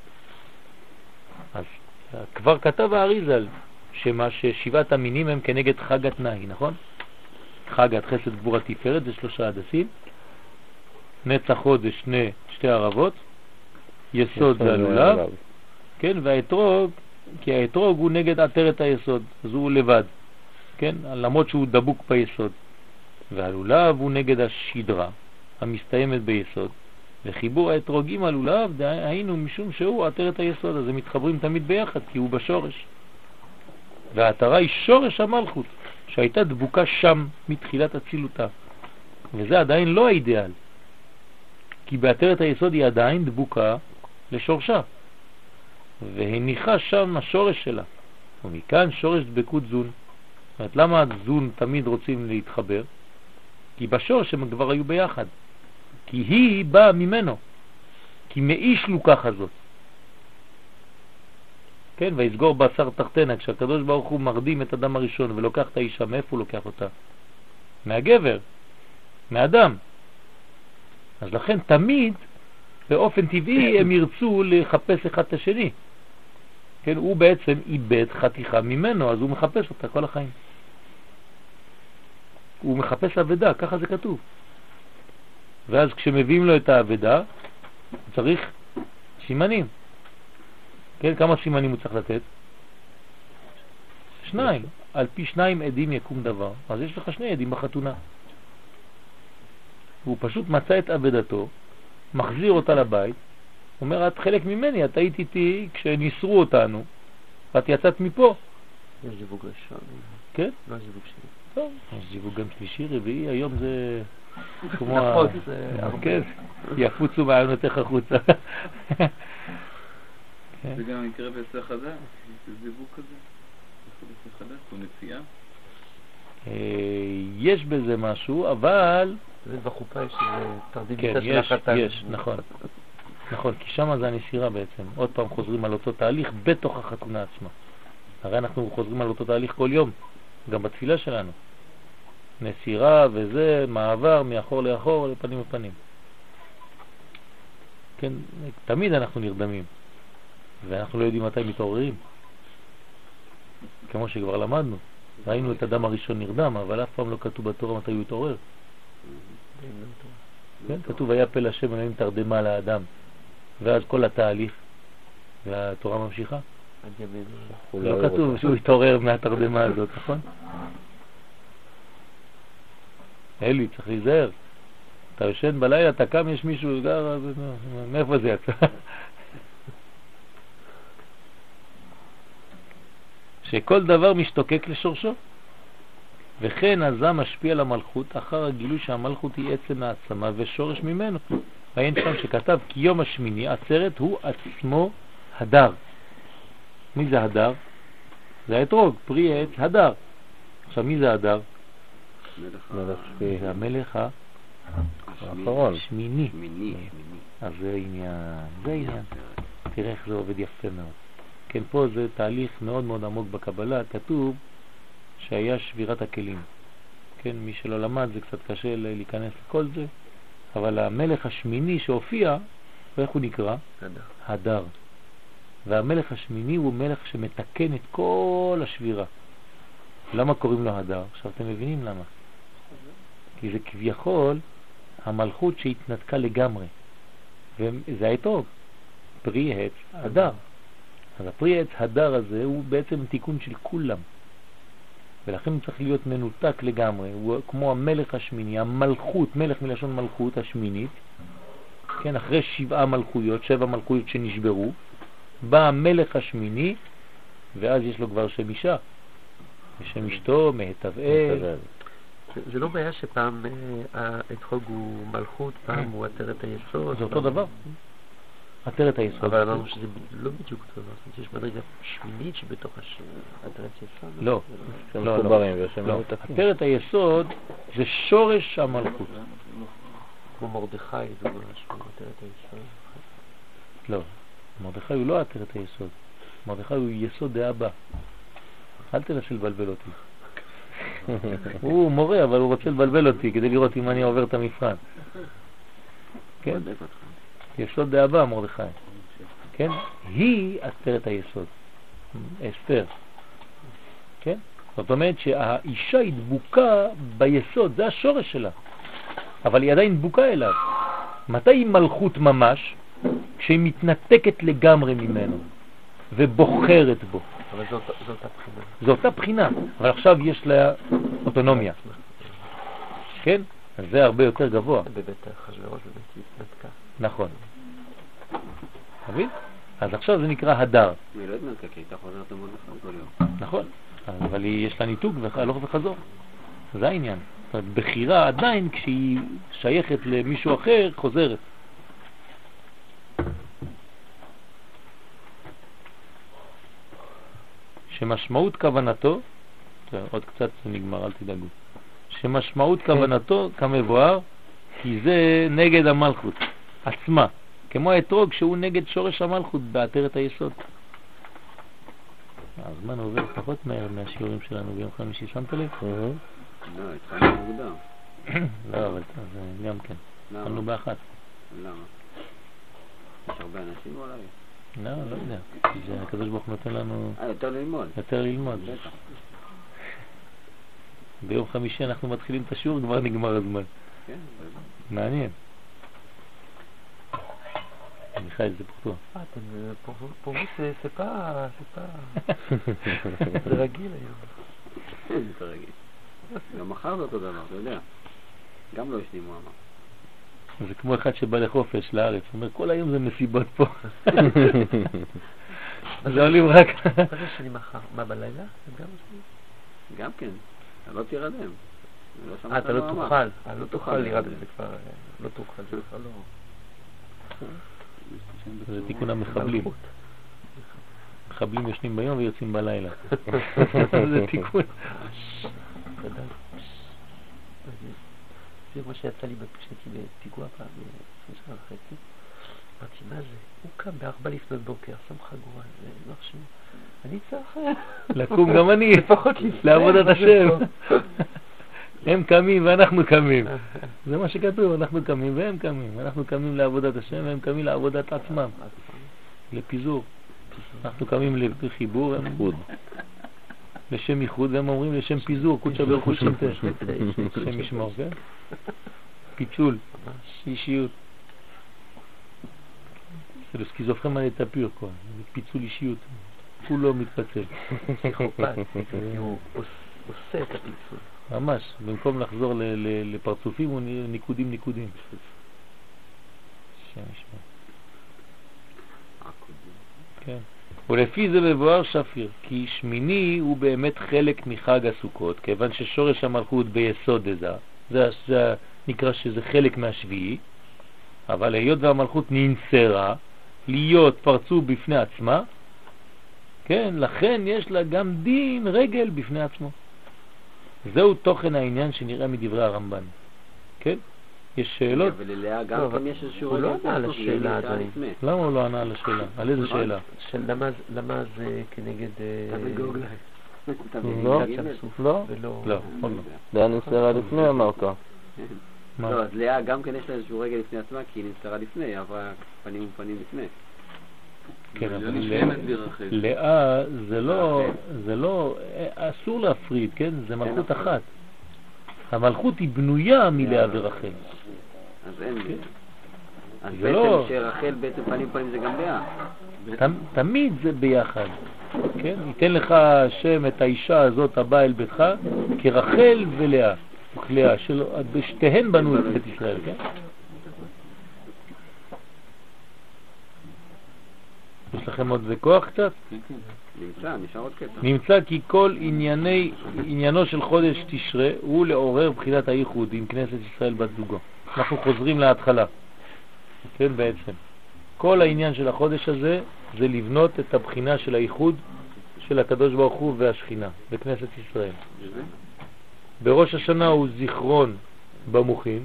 אז uh, כבר כתב האריזל שמה ששבעת המינים הם כנגד חג התנאי, נכון? חג עד חסד גבורה תפארת זה שלושה הדסים, נצח הוד זה שני, שתי ערבות, יסוד זה הלולב, כן, והאתרוג, כי האתרוג הוא נגד עטרת היסוד, אז הוא לבד, כן, למרות שהוא דבוק ביסוד. והלולב הוא נגד השדרה המסתיימת ביסוד, וחיבור האתרוגים הלולב, היינו משום שהוא עטרת היסוד, אז הם מתחברים תמיד ביחד, כי הוא בשורש. והעטרה היא שורש המלכות, שהייתה דבוקה שם מתחילת הצילותה. וזה עדיין לא האידיאל, כי בעטרת היסוד היא עדיין דבוקה לשורשה, והניחה שם השורש שלה. ומכאן שורש דבקות זון. זאת אומרת, למה זון תמיד רוצים להתחבר? כי בשורש הם כבר היו ביחד. כי היא באה ממנו. כי מאיש לוקח הזאת. כן, ויסגור בשר תחתנה, כשהקדוש ברוך הוא מרדים את אדם הראשון ולוקח את האישה, מאיפה הוא לוקח אותה? מהגבר, מאדם. אז לכן תמיד, באופן טבעי, הם ירצו לחפש אחד את השני. כן, הוא בעצם איבד חתיכה ממנו, אז הוא מחפש אותה כל החיים. הוא מחפש אבדה, ככה זה כתוב. ואז כשמביאים לו את האבדה, הוא צריך סימנים. כן, כמה סימנים הוא צריך לתת? שניים. על פי שניים עדים יקום דבר. אז יש לך שני עדים בחתונה. הוא פשוט מצא את אבדתו, מחזיר אותה לבית, אומר, את חלק ממני, את היית איתי כשניסרו אותנו, ואת יצאת מפה. יש זיווג ראשון. כן? לא זיווג שני. טוב, יש זיווג גם שלישי, רביעי, היום זה כמו... נפוץ, ה- אה. כן, יפוצו מעיינותיך החוצה. כן. זה גם יקרה בעצה חדש, זה זיווג כזה. להיות חדש, או נסיעה. אה, יש בזה משהו, אבל... זה בחופה יש איזה תרדים כן, של יש, החתן. יש, נכון. נכון, כי שם זה הנסירה בעצם. עוד פעם חוזרים על אותו תהליך בתוך החתונה עצמה. הרי אנחנו חוזרים על אותו תהליך כל יום, גם בתפילה שלנו. נסירה וזה, מעבר מאחור לאחור, לפנים ופנים. כן, תמיד אנחנו נרדמים, ואנחנו לא יודעים מתי מתעוררים. כמו שכבר למדנו, ראינו את אדם הראשון נרדם, אבל אף פעם לא כתוב בתורה מתי הוא התעורר. כן, כתוב היה פה לשם אלוהים תרדמה לאדם, ואז כל התהליך, והתורה ממשיכה. לא כתוב שהוא התעורר מהתרדמה הזאת, נכון? אלי, צריך להיזהר. אתה יושן בלילה, אתה קם, יש מישהו, גר, מאיפה זה יצא? שכל דבר משתוקק לשורשו. וכן עזה משפיע על המלכות אחר הגילוי שהמלכות היא עצם העצמה ושורש ממנו. ואין שם שכתב כי יום השמיני עצרת הוא עצמו הדר. מי זה הדר? זה האתרוג, פרי עץ הדר. עכשיו מי זה הדר? מלך זה המלך האחרון. שמיני. אז זה עניין, זה עניין. תראה איך זה עובד יפה מאוד. כן, פה זה תהליך מאוד מאוד עמוק בקבלה, כתוב שהיה שבירת הכלים. כן, מי שלא למד זה קצת קשה להיכנס לכל זה, אבל המלך השמיני שהופיע, איך הוא נקרא? הדר. הדר. והמלך השמיני הוא מלך שמתקן את כל השבירה. למה קוראים לו הדר? עכשיו אתם מבינים למה. כי זה כביכול המלכות שהתנתקה לגמרי. וזה האתרוג, פרי עץ הדר. אז הפרי עץ הדר הזה הוא בעצם תיקון של כולם. ולכן צריך להיות מנותק לגמרי. הוא כמו המלך השמיני, המלכות, מלך מלשון מלכות השמינית. כן, אחרי שבעה מלכויות, שבע מלכויות שנשברו, בא המלך השמיני, ואז יש לו כבר שם אישה. ושם אשתו, מהתבאל. זה- לא בעיה שפעם אה, האתרוג הוא מלכות, פעם הוא עטרת היסוד. זה אותו דבר. עטרת היסוד. אבל אמרנו שזה לא בדיוק אותו דבר. יש מדרגה שמינית שבתוך עטרת יסוד. לא, לא, לא. ושהם לא. מנותקים. עטרת היסוד זה שורש המלכות. כמו מרדכי, זה ממש כמו עטרת היסוד. לא, מרדכי הוא לא עטרת היסוד. מרדכי הוא יסוד דאבא. אל תנסה לבלבל אותי. הוא מורה, אבל הוא רוצה לבלבל אותי כדי לראות אם אני עובר את המבחן. כן? יסוד דאבא, מרדכי. כן? היא עטרת היסוד. אסתר. כן? זאת אומרת שהאישה היא דבוקה ביסוד, זה השורש שלה. אבל היא עדיין דבוקה אליו. מתי היא מלכות ממש? כשהיא מתנתקת לגמרי ממנו ובוחרת בו. אבל זאת זאת אותה בחינה. זו אותה בחינה, אבל עכשיו יש לה אוטונומיה, כן? אז זה הרבה יותר גבוה, בבית אחשוורוש היא התנתקה. נכון. מבין? אז עכשיו זה נקרא הדר, היא לא התנתקה, כי הייתה חוזרת למרדכי כל יום. נכון, אבל היא- יש לה ניתוק והלוך וחזור, זה העניין. זאת אומרת, בחירה עדיין כשהיא שייכת למישהו אחר חוזרת. שמשמעות כוונתו, עוד קצת זה נגמר, אל תדאגו, שמשמעות כוונתו כמבואר, כי זה נגד המלכות עצמה, כמו האתרוג שהוא נגד שורש המלכות בעטרת היסוד. הזמן עובר פחות מהר מהשיעורים שלנו ביום חמישי, שמת לב? לא, התחלנו מוקדם. לא, אבל זה גם כן, התחלנו? באחת. למה? יש הרבה אנשים אולי? לא, לא יודע, הקדוש ברוך הוא נותן לנו אה, יותר ללמוד. יותר ללמוד. ביום חמישי אנחנו מתחילים את השיעור, כבר נגמר הזמן. כן. מעניין. מיכאל, זה פורטו. אה, pour- pour vous, c'est c'est pas... c'est pas... זה רגיל היום. זה רגיל. גם מחר זה אותו דבר, אתה יודע. גם לא ישנים, הוא אמר. זה כמו אחד שבא לחופש לארץ, הוא אומר, כל היום זה מסיבות פה. זה עולים רק... מה זה שאני מחר? מה, בלילה? גם כן. אתה לא תירדם. לא אה, אתה לא. תוכל. אה, לא לא תוכל להירדם. זה כבר... אה, לא תוכל, זה כבר לא... זה תיקון המחבלים. מחבלים ישנים ביום ויוצאים בלילה. זה תיקון. זה מה שיצא לי כשהייתי בפיגוע פעם, לפני שנה וחצי. אמרתי, מה זה? הוא קם בארבע לפנות בוקר, שם חגורה, זה לא חשוב. אני צריך... לקום גם אני, לפחות. לעבודת השם. הם קמים ואנחנו קמים. זה מה שכתוב, אנחנו קמים והם קמים. אנחנו קמים לעבודת השם והם קמים לעבודת עצמם, לפיזור. אנחנו קמים לחיבור, הם איחוד. לשם איחוד, והם אומרים לשם פיזור, קודשא ברוך הוא שם תה. השם ישמור, כן? פיצול, אישיות. זה סכיזופרניה לטפיר כבר, זה פיצול אישיות. כולו מתפצל. פסיכופת, הוא עושה את הפיצול. ממש, במקום לחזור לפרצופים הוא ניקודים ניקודים. השם ישמור. כן. ולפי זה מבואר שפיר, כי שמיני הוא באמת חלק מחג הסוכות, כיוון ששורש המלכות ביסוד זה, זה, זה נקרא שזה חלק מהשביעי, אבל היות והמלכות ננסרה, להיות פרצו בפני עצמה, כן, לכן יש לה גם דין רגל בפני עצמו. זהו תוכן העניין שנראה מדברי הרמב"ן. כן? יש שאלות? גם לא, כן יש איזשהו הוא לא ענה על השאלה עדיין. למה הוא לא ענה על השאלה? על איזה שאלה? למה, למה זה כנגד... אה, לא, סוף לא, ולא... לא, עוד לא. דעה נסתרה לפני אמרת. מה? לא, אז לאה גם כן יש לה איזשהו רגע לפני עצמה, כי היא נמסרה לפני, היא עברה פנים ופנים לפני. כן, לא אבל. לאה זה לא, אה, זה לא, אה, אסור להפריד, כן? זה מלכות נכון. אחת. המלכות היא בנויה מלאה ורחל. אז אין... כן. אז זה בעצם לא- שרחל בעצם פנים ופנים זה גם לאה. תמיד זה ביחד, כן? ייתן לך השם את האישה הזאת הבאה אל ביתך כרחל ולאה, וכלאה, שתיהן בנו את בית ישראל, כן? יש לכם עוד בכוח קצת? כן, כן. נמצא, נשאר עוד קטע. נמצא כי כל ענייני, עניינו של חודש תשרה הוא לעורר בחינת הייחוד עם כנסת ישראל בת זוגו. אנחנו חוזרים להתחלה, כן בעצם. כל העניין של החודש הזה זה לבנות את הבחינה של הייחוד של הקדוש ברוך הוא והשכינה בכנסת ישראל. בראש השנה הוא זיכרון במוחין,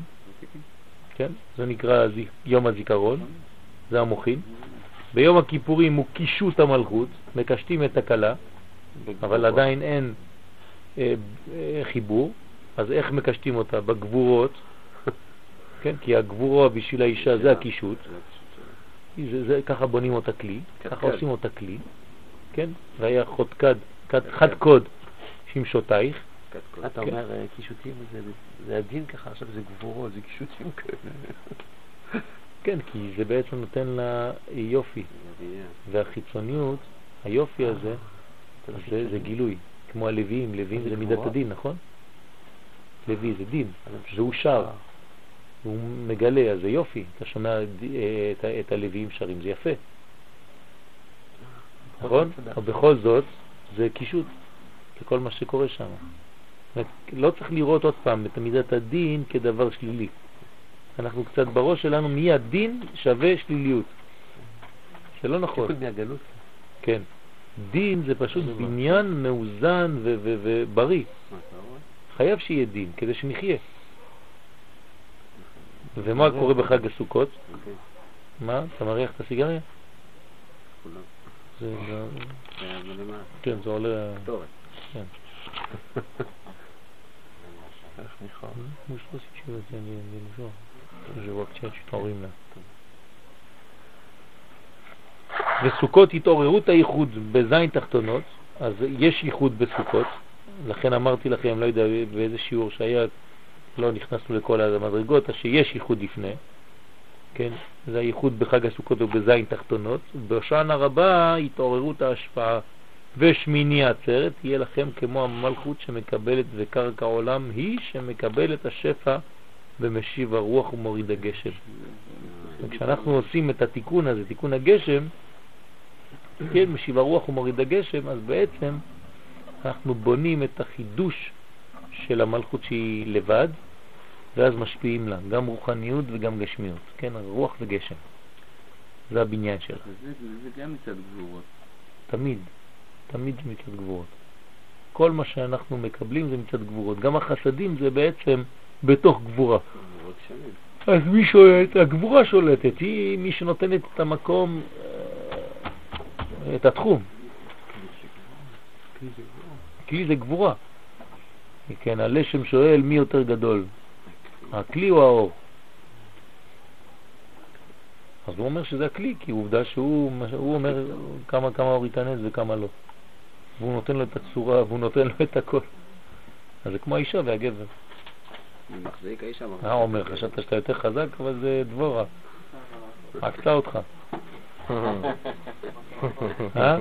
כן? זה נקרא יום הזיכרון, זה המוחין. ביום הכיפורים הוא קישוט המלכות, מקשטים את הכלה, אבל עדיין אין אה, אה, חיבור, אז איך מקשטים אותה? בגבורות, כן? כי הגבורה בשביל האישה זה הקישוט, זה, זה, ככה בונים אותה כלי, ככה קדקד. עושים אותה כלי, כן? והיה חודקד, קד, חד קוד שמשותייך. אתה כן. אומר אה, קישוטים זה, זה הדין ככה, עכשיו זה גבורות, זה קישוטים כאלה. כן, כי זה בעצם נותן לה יופי. והחיצוניות, היופי הזה, זה, זה גילוי, כמו הלוויים, לוויים זה זה מידת גבורה? הדין, נכון? לוי זה דין, אז הם והוא שר, הוא מגלה, אז זה יופי, אתה שומע אה, את, את הלוויים שרים, זה יפה, נכון? אבל בכל זאת, זה קישוט לכל מה שקורה שם. לא צריך לראות עוד פעם את מידת הדין כדבר שלילי. אנחנו קצת בראש שלנו מיד דין שווה שליליות. זה לא נכון. כן. דין זה פשוט בניין מאוזן ובריא. חייב שיהיה דין כדי שנחיה. ומה קורה בחג הסוכות? מה? אתה מריח את הסיגריה? זה. כן, זה עולה... כן. t'enrhumes là. וסוכות התעוררות הייחוד בזין תחתונות, אז יש ייחוד בסוכות, לכן אמרתי לכם, לא יודע באיזה שיעור שהיה, לא נכנסנו לכל המדרגות, אז שיש ייחוד לפני, כן, זה הייחוד בחג הסוכות ובזין תחתונות, בהושענא רבה התעוררות ההשפעה. ושמיני עצרת, יהיה לכם כמו המלכות שמקבלת וקרקע עולם היא שמקבלת השפע במשיב הרוח ומוריד הגשם. וכשאנחנו עושים את התיקון הזה, תיקון הגשם, כן, משיב הרוח ומוריד הגשם, אז בעצם אנחנו בונים את החידוש של המלכות שהיא לבד, ואז משפיעים לה, גם רוחניות וגם גשמיות, כן, רוח וגשם. זה הבניין שלה. וזה זה גם מצד גבורות. תמיד, תמיד זה מצד גבורות. כל מה שאנחנו מקבלים זה מצד גבורות. גם החסדים זה בעצם בתוך גבורה. אז מי שולט? הגבורה שולטת, היא מי שנותנת את המקום, אה, את התחום. כלי זה גבורה. כן, הלשם שואל מי יותר גדול, הכלי או האור? אז הוא אומר שזה הכלי, כי עובדה שהוא הוא אומר כמה, כמה אור ייתנס וכמה לא. והוא נותן לו את הצורה, והוא נותן לו את הכל. אז זה כמו האישה והגבר. מחזיק האישה. אה, עומר, חשבת שאתה יותר חזק, אבל זה דבורה. עקתה אותך. אה?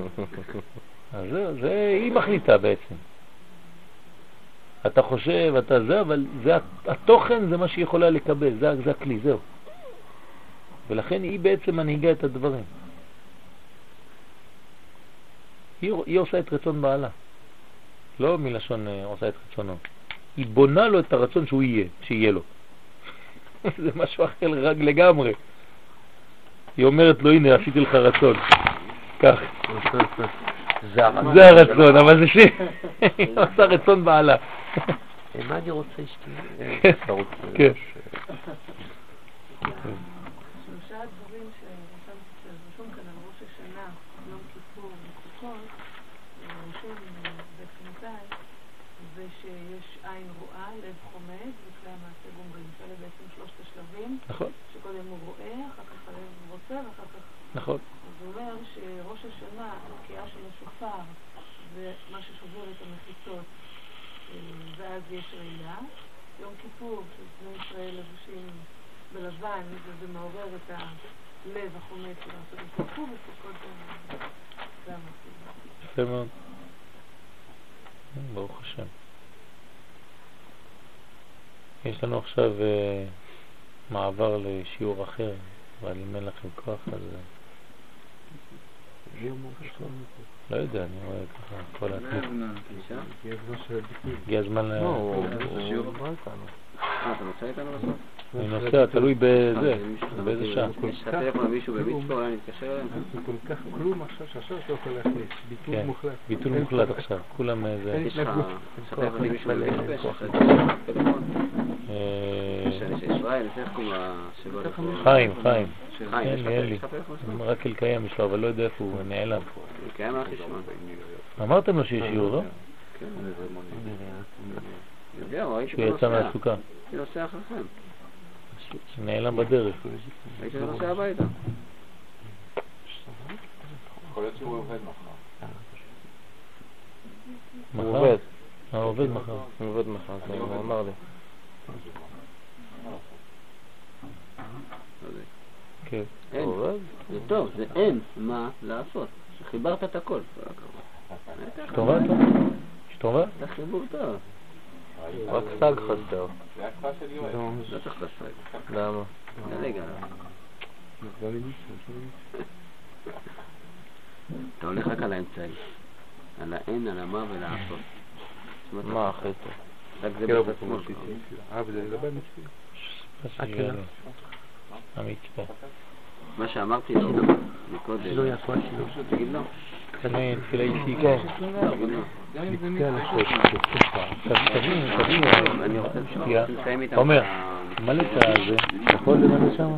אז זה, היא מחליטה בעצם. אתה חושב, אתה זה, אבל זה, התוכן זה מה שהיא יכולה לקבל, זה, זה הכלי, זהו. ולכן היא בעצם מנהיגה את הדברים. היא, היא עושה את רצון בעלה, לא מלשון אה, עושה את רצונו. היא בונה לו את הרצון שהוא יהיה, שיהיה לו. זה משהו אחר רק לגמרי. היא אומרת לו, הנה, עשיתי לך רצון. כך. זה הרצון, אבל זה שהיא עושה רצון בעלה. מה אני רוצה אשתי? כן. שלושה דברים שרשום כאן על ראש השנה, יום כיפור וסוכות, רשום בפנותיי, זה שיש עין רואה, לב חומד וכלי המעשה גומרים. שאלה בעצם שלושת השלבים. נכון. שקודם הוא רואה, אחר כך הלב רוצה ואחר כך... נכון. אז הוא אומר שראש השנה, התקיעה של השופר, זה מה ששובר את המחיצות, ואז יש ראייה. יום כיפור, שבני ישראל לבושים בלבן, וזה מעורר את הלב החומץ של לעשות את כיפור, וסוכות זה המסיבה. יפה מאוד. ברוך השם. יש לנו עכשיו uh, מעבר לשיעור אחר, אבל אם אין לכם כוח אז... לא יודע, אני רואה ככה כל התנועה. הגיע הזמן ל... אה, אתה נוסע איתנו בסוף? אני נוסע, תלוי בזה, באיזה שעה. יש לך טלפון למישהו במצפה, אולי נתקשר אליהם? זה כל כך כלום עכשיו שעכשיו אתה יכול להכניס. ביטול כן, מוחלט. ביטול מוחלט עכשיו, כולם אה, זה... יש לך למישהו במצפה? אה? חיים, חיים. חיים, אין לך לי, אין לי. רק אלקיים יש לו, אבל לא יודע איפה הוא, נעלם. אמרתם לו שיש שיעור, לא? ראיתי שהוא אותו יצא. מהסוכה. אני נוסע אחריכם. נעלם בדרך. אותו נוסע הביתה. יכול להיות שהוא עובד מחר. מחר? הוא עובד. אה, הוא עובד מחר. הוא עובד מחר, זה הוא אמר לי. כן. אין. הוא עובד? זה טוב, זה אין מה לעשות. חיברת את הכל. אתה? שטובה? זה חיבור טוב. רק סג חסר. של יואל. לא צריך לשחק. למה? עליו. אתה הולך רק על האמצעי. על האין, על המה ולעשות. מה הכי טוב? רק זה כן, בצד שמאל. אה, וזה לגבי המצווה. שיהיה לו. המצפה. מה שאמרתי לו מקודם. לא יעשו השיעור. תגיד לו. אני תפילה אישית. תגיד לו. עכשיו תבין, תבין, את ה- מלא את הזה, יכול למלא שם?